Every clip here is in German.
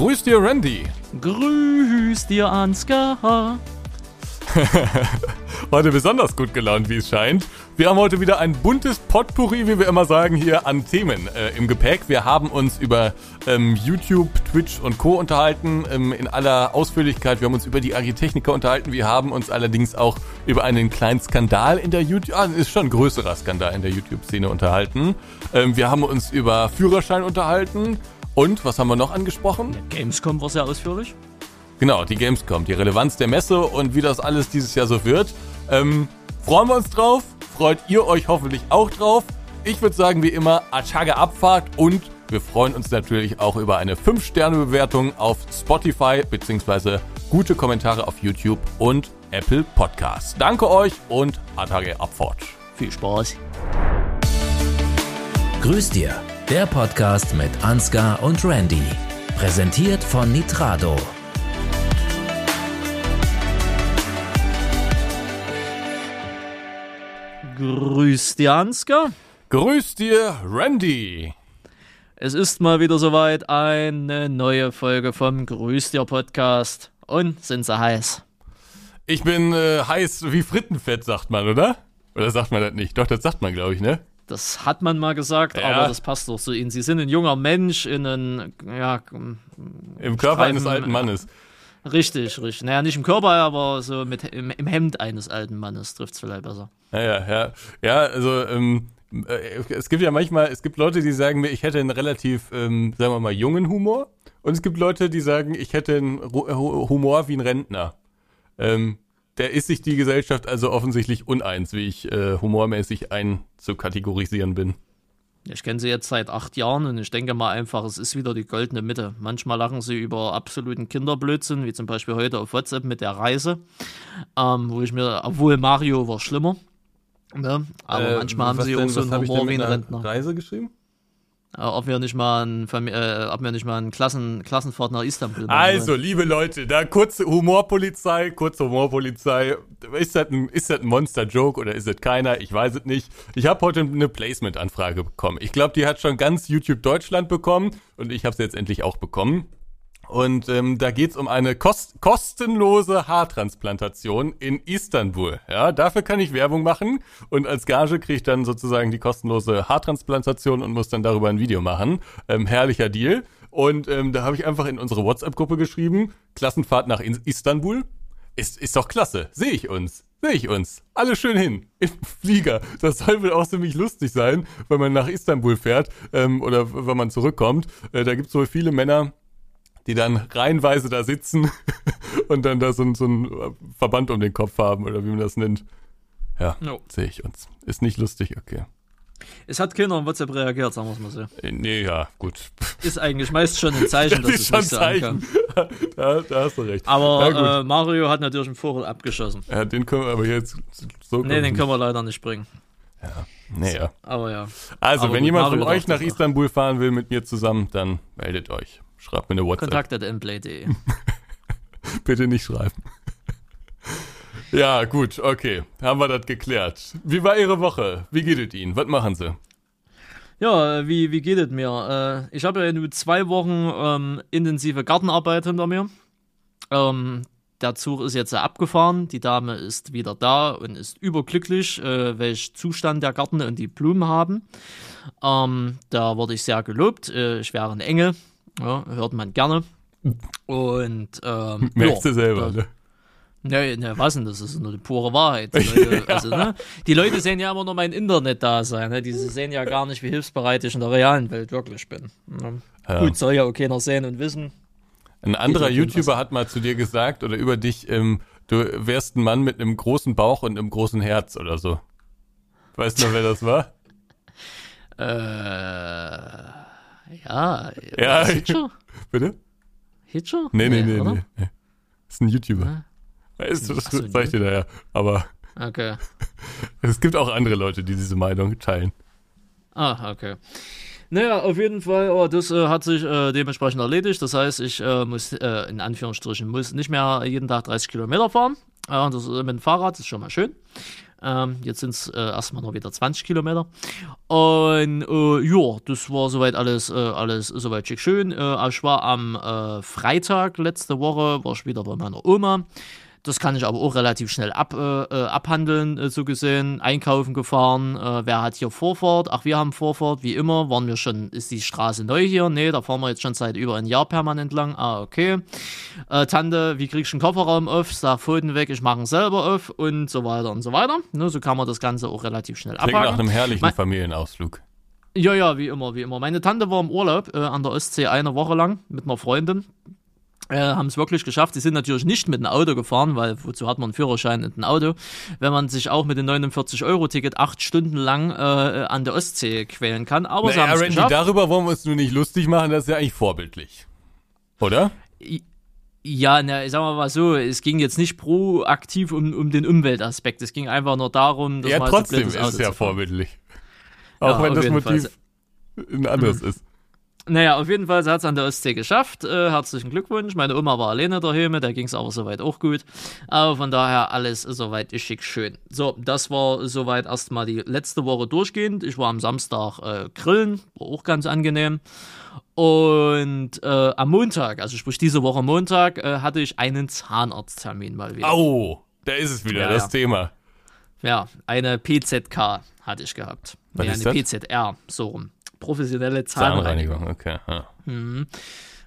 Grüß dir, Randy. Grüß dir, Ansgar. heute besonders gut gelaunt, wie es scheint. Wir haben heute wieder ein buntes Potpourri, wie wir immer sagen, hier an Themen äh, im Gepäck. Wir haben uns über ähm, YouTube, Twitch und Co. unterhalten ähm, in aller Ausführlichkeit. Wir haben uns über die Agritechniker unterhalten. Wir haben uns allerdings auch über einen kleinen Skandal in der YouTube, ah, ist schon ein größerer Skandal in der YouTube-Szene unterhalten. Ähm, wir haben uns über Führerschein unterhalten. Und was haben wir noch angesprochen? Gamescom war sehr ausführlich. Genau, die Gamescom, die Relevanz der Messe und wie das alles dieses Jahr so wird. Ähm, freuen wir uns drauf. Freut ihr euch hoffentlich auch drauf. Ich würde sagen, wie immer, Achaga Abfahrt und wir freuen uns natürlich auch über eine 5-Sterne-Bewertung auf Spotify bzw. gute Kommentare auf YouTube und Apple Podcasts. Danke euch und Atage Abfahrt. Viel Spaß. Grüß dir, der Podcast mit Ansgar und Randy. Präsentiert von Nitrado. Grüß dir, Ansgar. Grüß dir, Randy. Es ist mal wieder soweit eine neue Folge vom Grüß dir Podcast. Und sind sie heiß? Ich bin äh, heiß wie Frittenfett, sagt man, oder? Oder sagt man das nicht? Doch, das sagt man, glaube ich, ne? Das hat man mal gesagt, ja. aber das passt doch so in. Sie sind ein junger Mensch in einen, ja. Im Körper eines alten Mannes. Richtig, richtig. Naja, nicht im Körper, aber so mit im, im Hemd eines alten Mannes trifft es vielleicht besser. Ja, ja, ja. Ja, also, ähm, äh, es gibt ja manchmal, es gibt Leute, die sagen mir, ich hätte einen relativ, ähm, sagen wir mal, jungen Humor. Und es gibt Leute, die sagen, ich hätte einen Humor wie ein Rentner. Ähm, der ist sich die Gesellschaft also offensichtlich uneins, wie ich äh, humormäßig einzukategorisieren bin. Ich kenne sie jetzt seit acht Jahren und ich denke mal einfach, es ist wieder die goldene Mitte. Manchmal lachen sie über absoluten Kinderblödsinn, wie zum Beispiel heute auf WhatsApp mit der Reise, ähm, wo ich mir, obwohl Mario war schlimmer, ne? aber äh, manchmal haben sie denn, auch so einen Humor wie ein Rentner. Reise geschrieben? Äh, ob wir nicht mal ein, äh, ob wir nicht mal einen Klassen, Klassenfahrt nach Istanbul machen Also, liebe Leute, da kurze Humorpolizei, kurze Humorpolizei. Ist das ein, ist das ein Monster-Joke oder ist das keiner? Ich weiß es nicht. Ich habe heute eine Placement-Anfrage bekommen. Ich glaube, die hat schon ganz YouTube Deutschland bekommen und ich habe sie jetzt endlich auch bekommen. Und ähm, da geht's um eine kost kostenlose Haartransplantation in Istanbul. Ja, dafür kann ich Werbung machen und als Gage kriege ich dann sozusagen die kostenlose Haartransplantation und muss dann darüber ein Video machen. Ähm, herrlicher Deal. Und ähm, da habe ich einfach in unsere WhatsApp-Gruppe geschrieben, Klassenfahrt nach Istanbul. Ist, ist doch klasse. Sehe ich uns. Sehe ich uns. Alle schön hin. Im Flieger. Das soll wohl auch ziemlich lustig sein, wenn man nach Istanbul fährt ähm, oder wenn man zurückkommt. Äh, da gibt es wohl viele Männer, die dann reihenweise da sitzen und dann da so, so einen Verband um den Kopf haben oder wie man das nennt. Ja, no. sehe ich uns. Ist nicht lustig, okay. Es hat keiner auf WhatsApp reagiert, sagen wir es mal so. Äh, nee, ja, gut. Ist eigentlich meist schon ein Zeichen, dass es schon nicht so Zeichen. da, da, hast du recht. Aber äh, Mario hat natürlich einen Vogel abgeschossen. Ja, den können wir aber jetzt so. Nee, den können wir leider nicht bringen. Ja, naja. Aber ja. Also, aber wenn jemand Mario von euch nach Istanbul fahren will mit mir zusammen, dann meldet euch. Schreibt mir eine WhatsApp. Kontakt.mplay.de. Bitte nicht schreiben. ja, gut, okay. Haben wir das geklärt. Wie war Ihre Woche? Wie geht es Ihnen? Was machen Sie? Ja, wie, wie geht es mir? Äh, ich habe ja nur zwei Wochen ähm, intensive Gartenarbeit hinter mir. Ähm, der Zug ist jetzt abgefahren. Die Dame ist wieder da und ist überglücklich, äh, welch Zustand der Garten und die Blumen haben. Ähm, da wurde ich sehr gelobt. Äh, ich wäre ein Engel. Ja, hört man gerne. Und ähm, merkst ja, du selber, ne? Ne, ne, was denn? Das ist nur die pure Wahrheit. Die Leute, also, ne? die Leute sehen ja immer nur mein Internet da sein. Ne? Die sehen ja gar nicht, wie hilfsbereit ich in der realen Welt wirklich bin. Ne? Ja. Gut, soll ja auch keiner sehen und wissen. Ein anderer YouTuber hat mal zu dir gesagt oder über dich, ähm, du wärst ein Mann mit einem großen Bauch und einem großen Herz oder so. Weißt du, wer das war? äh. Ja, ja. Hitcher? Bitte? Hitcher? Nee, nee, nee, nee, nee. Das ist ein YouTuber. Ah. Ist, das so, zeig ich dir da ja. Aber okay. es gibt auch andere Leute, die diese Meinung teilen. Ah, okay. Naja, auf jeden Fall, oh, das äh, hat sich äh, dementsprechend erledigt. Das heißt, ich äh, muss, äh, in Anführungsstrichen, muss nicht mehr jeden Tag 30 Kilometer fahren. das mit dem Fahrrad ist schon mal schön. Ähm, jetzt sind es äh, erstmal noch wieder 20 Kilometer. Und äh, ja, das war soweit alles, äh, alles soweit schick schön. Äh, ich war am äh, Freitag letzte Woche, war ich wieder bei meiner Oma. Das kann ich aber auch relativ schnell ab, äh, äh, abhandeln, äh, so gesehen. Einkaufen gefahren. Äh, wer hat hier Vorfahrt? Ach, wir haben Vorfahrt. Wie immer waren wir schon, ist die Straße neu hier? Nee, da fahren wir jetzt schon seit über ein Jahr permanent lang. Ah, okay. Äh, Tante, wie kriegst du einen Kofferraum auf? Sag Pfoten weg, ich mache ihn selber auf und so weiter und so weiter. Ne, so kann man das Ganze auch relativ schnell Klingt abhaken. nach einem herrlichen Mein- Familienausflug. Ja, ja, wie immer, wie immer. Meine Tante war im Urlaub äh, an der Ostsee eine Woche lang mit einer Freundin. Äh, haben es wirklich geschafft. Sie sind natürlich nicht mit einem Auto gefahren, weil wozu hat man einen Führerschein und ein Auto, wenn man sich auch mit dem 49-Euro-Ticket acht Stunden lang äh, an der Ostsee quälen kann. Aber sie Naja, haben es geschafft. darüber wollen wir uns nur nicht lustig machen, das ist ja eigentlich vorbildlich. Oder? Ja, na, sagen wir mal so, es ging jetzt nicht proaktiv um, um den Umweltaspekt. Es ging einfach nur darum, dass ja, man trotzdem halt ist so blöd es ja vorbildlich. Ja, Auch wenn auf das Motiv Fall. ein anderes ist. Naja, auf jeden Fall, sie hat es an der Ostsee geschafft. Äh, herzlichen Glückwunsch. Meine Oma war alleine daheim, der ging es aber soweit auch gut. Aber von daher alles soweit schick schön. So, das war soweit erstmal die letzte Woche durchgehend. Ich war am Samstag äh, grillen, war auch ganz angenehm. Und äh, am Montag, also sprich diese Woche Montag, äh, hatte ich einen Zahnarzttermin mal wieder. Au, da ist es wieder, Ja, das ja. Thema. Ja, eine PZK hatte ich gehabt. Was nee, eine das? PZR, so rum. Professionelle Zahnreinigung. Zahnreinigung, okay. Ja.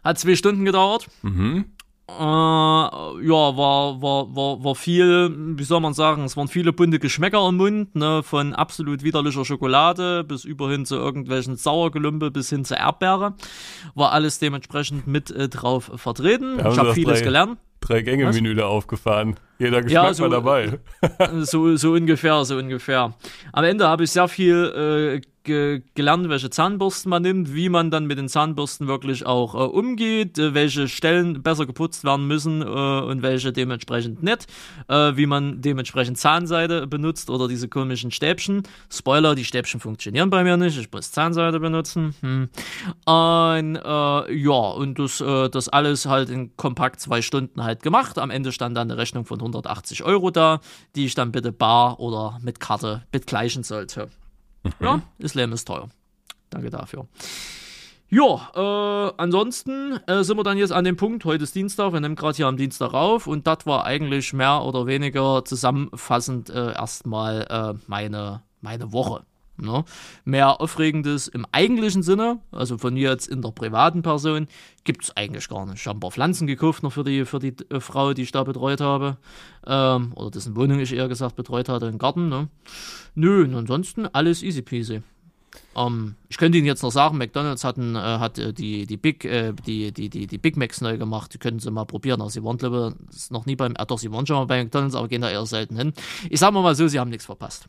Hat zwei Stunden gedauert. Mhm. Äh, ja, war, war, war, war viel, wie soll man sagen, es waren viele bunte Geschmäcker im Mund, ne, von absolut widerlicher Schokolade bis über hin zu irgendwelchen Sauergelümpe bis hin zur Erdbeere. War alles dementsprechend mit äh, drauf vertreten. ich sie habe vieles drei- gelernt. Drei Gänge-Menü da aufgefahren. Jeder Geschmack Ja, so- war dabei. so, so ungefähr, so ungefähr. Am Ende habe ich sehr viel äh, ge gelernt, welche Zahnbürsten man nimmt, wie man dann mit den Zahnbürsten wirklich auch äh, umgeht, äh, welche Stellen besser geputzt werden müssen äh, und welche dementsprechend nicht, äh, wie man dementsprechend Zahnseide benutzt oder diese komischen Stäbchen. Spoiler, die Stäbchen funktionieren bei mir nicht, ich muss Zahnseide benutzen. Hm. Und äh, ja, und das, äh, das alles halt in kompakt zwei Stunden halt gemacht. Am Ende stand dann eine Rechnung von 180 Euro da, die ich dann bitte bar oder mit Karte begleichen sollte. Ja, das Leben ist teuer. Danke dafür. Ja, äh, ansonsten äh, sind wir dann jetzt an dem Punkt, heute ist Dienstag, wir nehmen gerade hier am Dienstag auf und das war eigentlich mehr oder weniger zusammenfassend äh, erstmal äh, meine, meine Woche. Ne? Mehr Aufregendes im eigentlichen Sinne, also von mir jetzt in der privaten Person, gibt es eigentlich gar nicht. Ich habe ein paar Pflanzen gekauft noch für die, für die äh, Frau, die ich da betreut habe. Ähm, oder dessen Wohnung ich eher gesagt betreut hatte, im Garten. Ne? Nö, und ansonsten alles easy peasy. Ähm, ich könnte Ihnen jetzt noch sagen, McDonalds hatten, äh, hat äh, die, die, Big, äh, die, die, die, die Big Macs neu gemacht. Die können Sie mal probieren. Also sie waren, glaube ich, noch nie beim, äh, doch, sie waren schon mal bei McDonalds, aber gehen da eher selten hin. Ich sag mal so, sie haben nichts verpasst.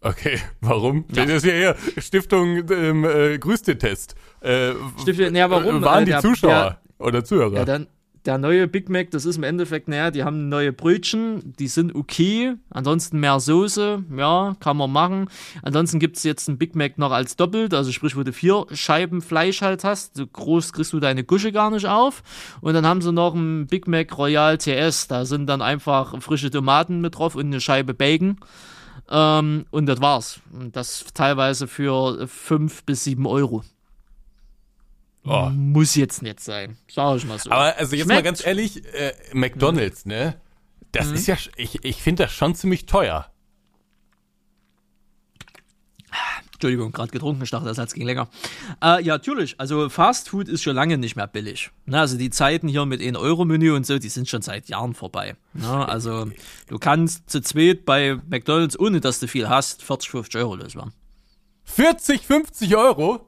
Okay, warum? Ja. Das ist ja eher Stiftung ähm, äh, Grüß den Test. Äh, Stiftung- ja, warum? äh, Waren Äh, die der- Zuschauer oder Zuhörer? Ja, dann, der neue Big Mac, das ist im Endeffekt, naja, die haben neue Brötchen, die sind okay. Ansonsten mehr Soße, ja, kann man machen. Ansonsten gibt es jetzt einen Big Mac noch als doppelt, also sprich, wo du vier Scheiben Fleisch halt hast. So groß kriegst du deine Gusche gar nicht auf. Und dann haben sie noch einen Big Mac Royal TS, da sind dann einfach frische Tomaten mit drauf und eine Scheibe Bacon. Ähm, und das war's. Und das teilweise für 5 bis 7 Euro. Oh. Muss jetzt nicht sein, sag ich mal so. Aber also jetzt mal Schmeckt. ganz ehrlich, äh, McDonalds, ne? Das ist ja, ich, ich finde das schon ziemlich teuer. Entschuldigung, gerade getrunken, ich dachte, der Satz ging länger. Äh, ja, natürlich, also Fast Food ist schon lange nicht mehr billig. Na, also die Zeiten hier mit 1-Euro-Menü und so, die sind schon seit Jahren vorbei. Na, also du kannst zu zweit bei McDonalds, ohne dass du viel hast, 40, 50 Euro loswerden. 40, 50 Euro?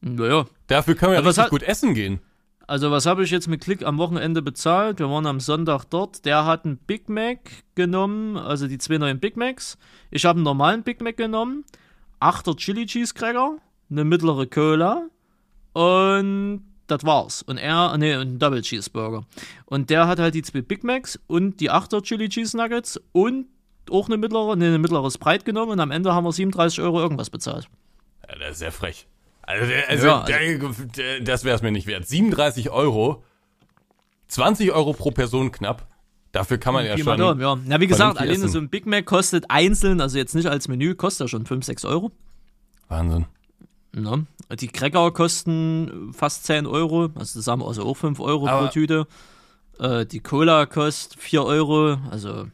Naja, Dafür kann man ja richtig gut essen gehen. also was habe ich jetzt mit Klick am Wochenende bezahlt? Wir waren am Sonntag dort. Der hat einen Big Mac genommen, also die zwei neuen Big Macs. Ich habe einen normalen Big Mac genommen, achter Chili Cheese Cracker, eine mittlere Cola und das war's. Und er, nee, einen Double Cheeseburger. Und der hat halt die zwei Big Macs und die achter Chili Cheese Nuggets und auch eine mittlere, nee, eine mittlere Sprite genommen und am Ende haben wir 37 Euro irgendwas bezahlt. Ja, das ist sehr frech. Also, also, Ja, der, der, das wäre es mir nicht wert. 37 Euro, 20 Euro pro Person knapp. Dafür kann man ja Pi schon. Daumen, ja. Na, wie gesagt, alleine essen. so ein Big Mac kostet einzeln, also jetzt nicht als Menü, kostet ja schon 5, 6 Euro. Wahnsinn. Ne? Die Cracker kosten fast 10 Euro, also zusammen also auch 5 Euro Aber- pro Tüte. Äh, die Cola kostet 4 Euro, also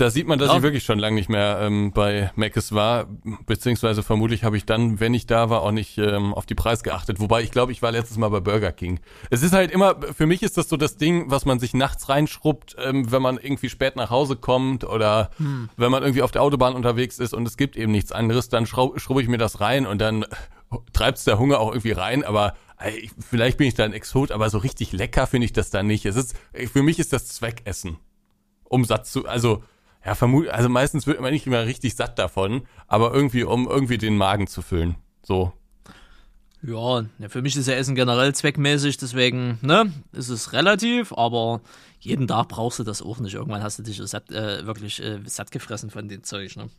Da sieht man, dass ich wirklich schon lange nicht mehr ähm, bei Mc's war, beziehungsweise vermutlich habe ich dann, wenn ich da war, auch nicht ähm, auf die Preis geachtet. Wobei ich glaube, ich war letztes Mal bei Burger King. Es ist halt immer, für mich ist das so das Ding, was man sich nachts reinschrubbt, ähm, wenn man irgendwie spät nach Hause kommt oder wenn man irgendwie auf der Autobahn unterwegs ist und es gibt eben nichts anderes, dann schrubbe ich mir das rein und dann treibt's der Hunger auch irgendwie rein, aber ey, ich- vielleicht bin ich da ein Exot, aber so richtig lecker finde ich das da nicht. Es ist, für mich ist das Zweckessen um satt zu, also ja, vermut, also meistens wird man nicht immer richtig satt davon, aber irgendwie, um irgendwie den Magen zu füllen. So. ja, ne, für mich ist ja Essen generell zweckmäßig, deswegen, ne, ist es relativ, aber jeden Tag brauchst du das auch nicht. Irgendwann hast du dich satt, äh, wirklich äh, satt gefressen von dem Zeug, ne?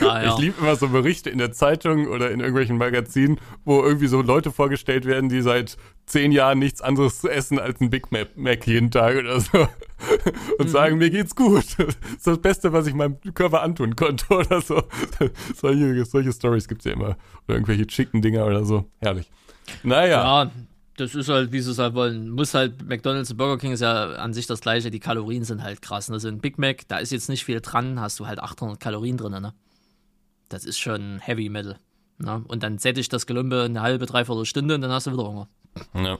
Daher. Ich liebe immer so Berichte in der Zeitung oder in irgendwelchen Magazinen, wo irgendwie so Leute vorgestellt werden, die seit zehn Jahren nichts anderes zu essen als ein Big Mac, Mac jeden Tag oder so. Und sagen, mir geht's gut. Das ist das Beste, was ich meinem Körper antun konnte oder so. Solche, solche Stories gibt's ja immer. Oder irgendwelche Chicken-Dinger oder so. Herrlich. Naja. Ja, das ist halt, wie sie es halt wollen. Muss halt, McDonalds und Burger King ist ja an sich das gleiche, die Kalorien sind halt krass. Also ein Big Mac, da ist jetzt nicht viel dran, hast du halt 800 Kalorien drin, ne? Das ist schon Heavy Metal. Ne? Und dann sättigt das Gelumpe eine halbe, dreiviertel Stunde und dann hast du wieder Hunger. Ja.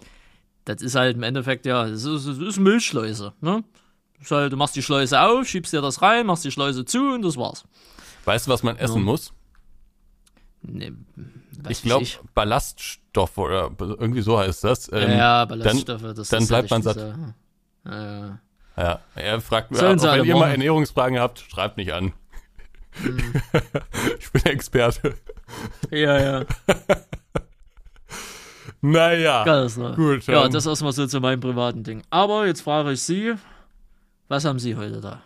Das ist halt im Endeffekt, ja, das ist, das ist Müllschleuse, ne? Das ist halt, du machst die Schleuse auf, schiebst dir das rein, machst die Schleuse zu und das war's. Weißt du, was man essen Ja. muss? Nee, Ich glaube, ich. Ballaststoff oder irgendwie so heißt das. Ähm, ja, Ballaststoffe, das dann ist bleibt halt man echt diese- Ja, Ja, er fragt sie wenn ihr mal. Ernährungsfragen habt, schreibt mich an. Hm. ich bin Experte. ja. ja. Naja, Geil, ne? gut. Ja, ähm, das erstmal so zu meinem privaten Ding. Aber jetzt frage ich Sie, was haben Sie heute da?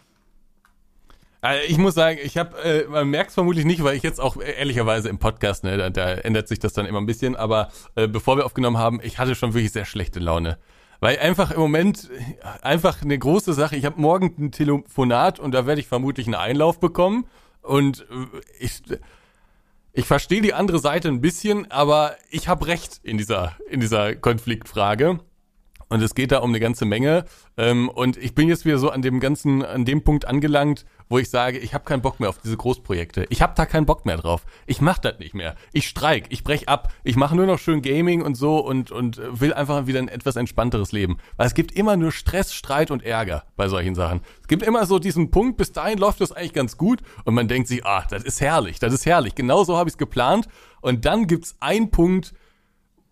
Also ich muss sagen, ich habe, äh, man merkt es vermutlich nicht, weil ich jetzt auch äh, ehrlicherweise im Podcast, ne, da, da ändert sich das dann immer ein bisschen, aber äh, bevor wir aufgenommen haben, ich hatte schon wirklich sehr schlechte Laune. Weil einfach im Moment äh, einfach eine große Sache, ich habe morgen ein Telefonat und da werde ich vermutlich einen Einlauf bekommen und äh, ich ich verstehe die andere Seite ein bisschen, aber ich habe recht in dieser in dieser Konfliktfrage. Und es geht da um eine ganze Menge. Ähm, und ich bin jetzt wieder so an dem ganzen, an dem Punkt angelangt, wo ich sage, ich habe keinen Bock mehr auf diese Großprojekte. Ich habe da keinen Bock mehr drauf. Ich mach das nicht mehr. Ich streik, ich brech ab. Ich mache nur noch schön Gaming und so und, und will einfach wieder ein etwas entspannteres Leben. Weil es gibt immer nur Stress, Streit und Ärger bei solchen Sachen. Es gibt immer so diesen Punkt, bis dahin läuft das eigentlich ganz gut und man denkt sich, ah, das ist herrlich, das ist herrlich. Genau so habe ich es geplant. Und dann gibt's einen Punkt,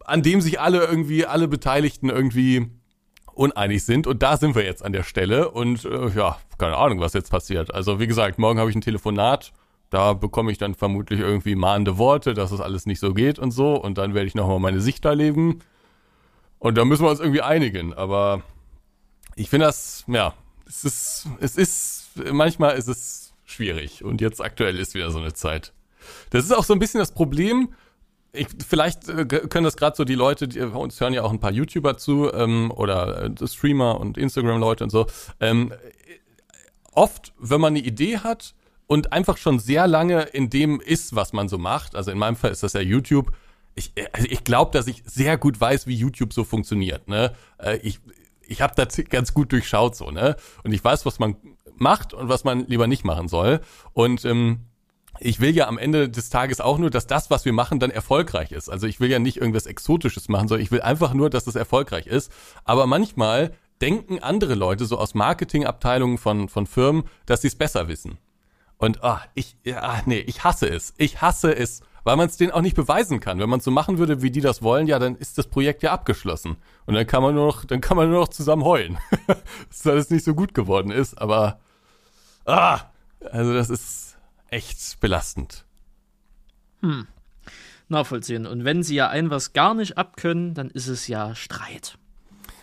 an dem sich alle irgendwie, alle Beteiligten irgendwie uneinig sind. Und da sind wir jetzt an der Stelle. Und äh, ja, keine Ahnung, was jetzt passiert. Also wie gesagt, morgen habe ich ein Telefonat. Da bekomme ich dann vermutlich irgendwie mahnende Worte, dass es alles nicht so geht und so. Und dann werde ich nochmal meine Sicht da leben. Und da müssen wir uns irgendwie einigen. Aber ich finde das, ja, es ist, es ist, manchmal ist es schwierig. Und jetzt aktuell ist wieder so eine Zeit. Das ist auch so ein bisschen das Problem, ich, vielleicht äh, können das gerade so die Leute, die uns hören ja auch ein paar YouTuber zu ähm, oder äh, Streamer und Instagram-Leute und so. Ähm, oft, wenn man eine Idee hat und einfach schon sehr lange in dem ist, was man so macht, also in meinem Fall ist das ja YouTube, ich, äh, also ich glaube, dass ich sehr gut weiß, wie YouTube so funktioniert. Ne? Äh, ich ich habe das ganz gut durchschaut so, ne? Und ich weiß, was man macht und was man lieber nicht machen soll. Und ähm, ich will ja am Ende des Tages auch nur, dass das, was wir machen, dann erfolgreich ist. Also ich will ja nicht irgendwas Exotisches machen, sondern ich will einfach nur, dass es erfolgreich ist. Aber manchmal denken andere Leute so aus Marketingabteilungen von, von Firmen, dass sie es besser wissen. Und ah, ich, ja, nee, ich hasse es. Ich hasse es, weil man es denen auch nicht beweisen kann. Wenn man es so machen würde, wie die das wollen, ja, dann ist das Projekt ja abgeschlossen. Und dann kann man nur noch, dann kann man nur noch zusammen heulen. dass alles nicht so gut geworden ist, aber ah, also das ist echt belastend. Nachvollziehen. Und wenn Sie ja ein was gar nicht abkönnen, dann ist es ja Streit.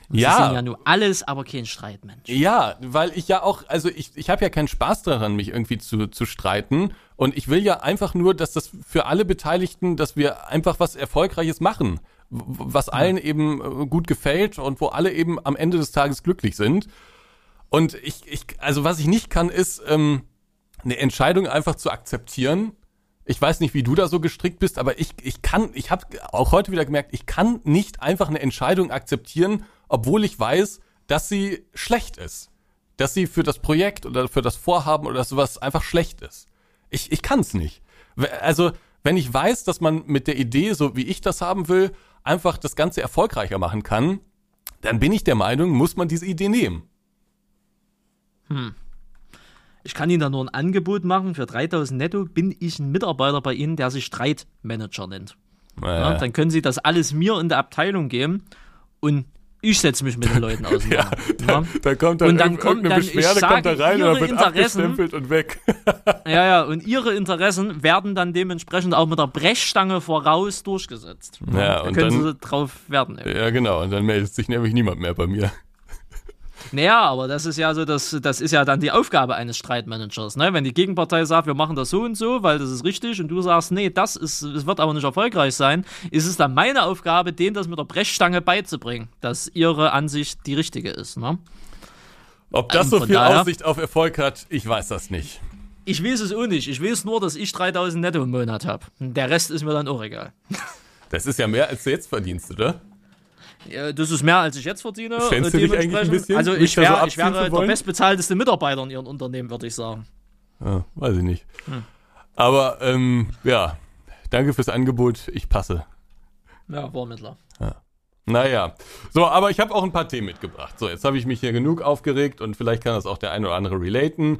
Und Ja. Sie sind ja nur alles, aber kein Streitmensch. Ja, weil ich ja auch, also ich, ich habe ja keinen Spaß daran, mich irgendwie zu, zu streiten. Und ich will ja einfach nur, dass das für alle Beteiligten, dass wir einfach was Erfolgreiches machen, was allen eben äh, gut gefällt und wo alle eben am Ende des Tages glücklich sind. Und ich, ich, also was ich nicht kann, ist ähm, eine Entscheidung einfach zu akzeptieren. Ich weiß nicht, wie du da so gestrickt bist, aber ich, ich kann, ich habe auch heute wieder gemerkt, ich kann nicht einfach eine Entscheidung akzeptieren, obwohl ich weiß, dass sie schlecht ist. Dass sie für das Projekt oder für das Vorhaben oder sowas einfach schlecht ist. Ich, ich kann es nicht. Also, wenn ich weiß, dass man mit der Idee, so wie ich das haben will, einfach das Ganze erfolgreicher machen kann, dann bin ich der Meinung, muss man diese Idee nehmen. Hm. Ich kann Ihnen da nur ein Angebot machen. Für 3000 netto bin ich ein Mitarbeiter bei Ihnen, der sich Streitmanager nennt. Ja, dann können Sie das alles mir in der Abteilung geben und ich setze mich mit den Leuten auseinander. ja, da, da kommt dann, Und dann kommt dann, ich Beschwerde, sage, kommt da rein und wird abgestempelt und weg. Ja, ja, und Ihre Interessen werden dann dementsprechend auch mit der Brechstange voraus durchgesetzt. Ja, da und können dann- Sie drauf werden. ja, genau. Und dann meldet sich nämlich niemand mehr bei mir. Naja, aber das ist ja so, das, das ist ja dann die Aufgabe eines Streitmanagers. Ne? Wenn die Gegenpartei sagt, wir machen das so und so, weil das ist richtig, und du sagst, nee, das ist, es wird aber nicht erfolgreich sein, ist es dann meine Aufgabe, denen das mit der Brechstange beizubringen, dass ihre Ansicht die richtige ist. Ne? Ob das Ähm, so viel daher- Aussicht auf Erfolg hat, ich weiß das nicht. Ich weiß es auch nicht. Ich weiß nur, dass ich 3000 netto im Monat habe. Der Rest ist mir dann auch egal. Das ist ja mehr, als du jetzt verdienst, oder? Ja, Das ist mehr, als ich jetzt verdiene. Schämst du äh, dich eigentlich ein bisschen, Also ich, da so wär, ich wäre der bestbezahlteste Mitarbeiter in Ihrem Unternehmen, würde ich sagen. Ja, weiß ich nicht. Hm. Aber ähm, ja, danke fürs Angebot. Ich passe. Ja, Warmittler. Naja, so, aber ich habe auch ein paar Themen mitgebracht. So, jetzt habe ich mich hier genug aufgeregt und vielleicht kann das auch der eine oder andere relaten.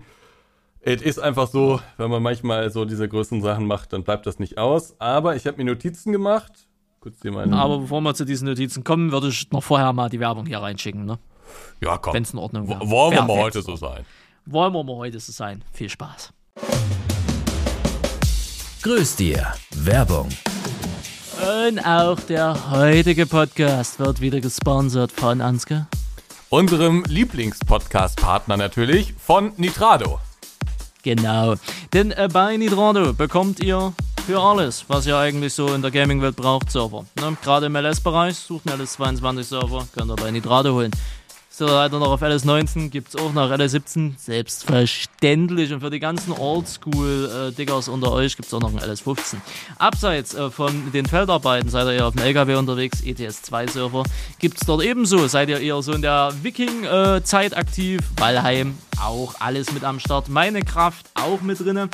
Es ist einfach so, wenn man manchmal so diese größeren Sachen macht, dann bleibt das nicht aus. Aber ich habe mir Notizen gemacht. Kurz hier meine. Aber bevor wir zu diesen Notizen kommen, würde ich noch vorher mal die Werbung hier reinschicken, ne? ja, komm. Wenn es in Ordnung wäre. Wollen wir mal heute so sein. Wollen wir mal heute so sein. Viel Spaß. Grüß dir. Werbung. Und auch der heutige Podcast wird wieder gesponsert von Ansgar. Unserem Lieblingspodcast-Partner natürlich von Nitrado. Genau. Denn äh, bei Nitrado bekommt ihr für alles, was ihr eigentlich so in der Gaming-Welt braucht, Server. Ne? Gerade im LS-Bereich, sucht einen LS22-Server, könnt ihr bei Nitrado holen. So, leider noch auf LS19 gibt es auch noch LS17, selbstverständlich. Und für die ganzen Oldschool-Diggers unter euch gibt es auch noch einen LS15. Abseits äh, von den Feldarbeiten, seid ihr eher auf dem LKW unterwegs, ETS2-Server, gibt es dort ebenso. Seid ihr eher so in der Viking-Zeit aktiv, Valheim, auch alles mit am Start. Meine Kraft auch mit drinne.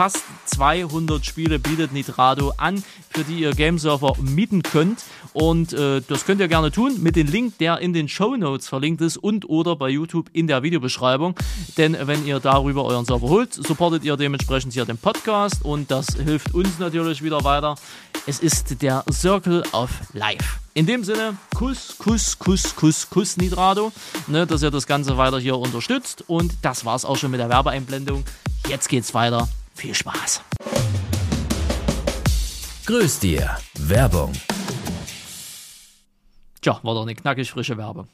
Fast 200 Spiele bietet Nitrado an, für die ihr Gameserver mieten könnt. Und äh, das könnt ihr gerne tun mit dem Link, der in den Show Notes verlinkt ist und oder bei YouTube in der Videobeschreibung. Denn wenn ihr darüber euren Server holt, supportet ihr dementsprechend hier den Podcast und das hilft uns natürlich wieder weiter. Es ist der Circle of Life. In dem Sinne, Kuss, Kuss, Kuss, Kuss, Kuss, Nitrado, ne, dass ihr das Ganze weiter hier unterstützt. Und das war's auch schon mit der Werbeeinblendung. Jetzt geht's weiter. Viel Spaß. Grüß dir. Werbung. Tja, war doch eine knackig frische Werbung.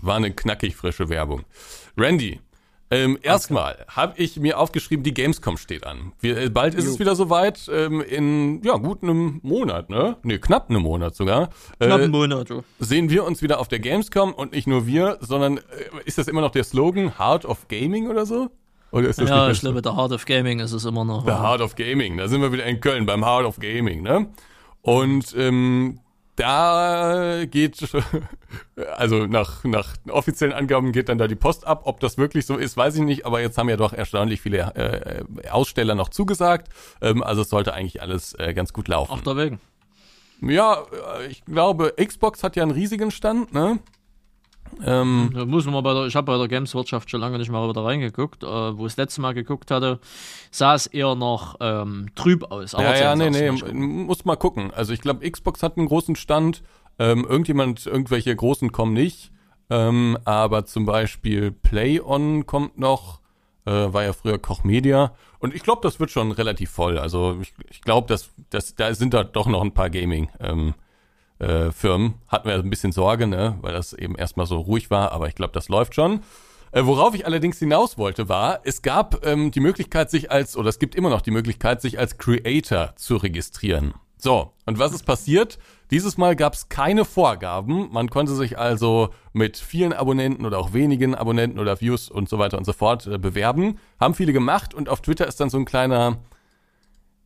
War eine knackig frische Werbung. Randy, ähm, erstmal habe ich mir aufgeschrieben, die Gamescom steht an. Wir, äh, bald ist es wieder soweit, ähm, in ja gut einem Monat, ne? Ne, knapp einem Monat sogar. Knapp Äh, einen Monat, du. sehen wir uns wieder auf der Gamescom und nicht nur wir, sondern äh, ist das immer noch der Slogan Heart of Gaming oder so? Oder ist das Ja, ich glaube, der Heart of Gaming ist es immer noch. der Heart of Gaming. Da sind wir wieder in Köln beim Heart of Gaming, ne? Und ähm, da geht, also nach, nach offiziellen Angaben geht dann da die Post ab. Ob das wirklich so ist, weiß ich nicht. Aber jetzt haben ja doch erstaunlich viele äh, Aussteller noch zugesagt. Ähm, also es sollte eigentlich alles äh, ganz gut laufen. Auf der Wegen. Ja, äh, ich glaube, Xbox hat ja einen riesigen Stand, ne? Ähm, Da muss man bei der, ich habe bei der Games-Wirtschaft schon lange nicht mal wieder reingeguckt. Äh, wo ich das letzte Mal geguckt hatte, sah es eher noch ähm, trüb aus. Aber ja, ja, nee, nee, muss mal gucken. Also ich glaube, Xbox hat einen großen Stand. Ähm, irgendjemand, irgendwelche großen kommen nicht. Ähm, aber zum Beispiel PlayOn kommt noch. Äh, war ja früher Koch Media. Und ich glaube, das wird schon relativ voll. Also ich, ich glaube, dass, dass, da sind da doch noch ein paar Gaming. Ähm, äh, Firmen. Hatten wir ein bisschen Sorge, ne, weil das eben erstmal so ruhig war, aber ich glaube, das läuft schon. Äh, worauf ich allerdings hinaus wollte, war, es gab ähm, die Möglichkeit, sich als, oder es gibt immer noch die Möglichkeit, sich als Creator zu registrieren. So, und was ist passiert? Dieses Mal gab es keine Vorgaben. Man konnte sich also mit vielen Abonnenten oder auch wenigen Abonnenten oder Views und so weiter und so fort äh, bewerben. Haben viele gemacht und auf Twitter ist dann so ein kleiner,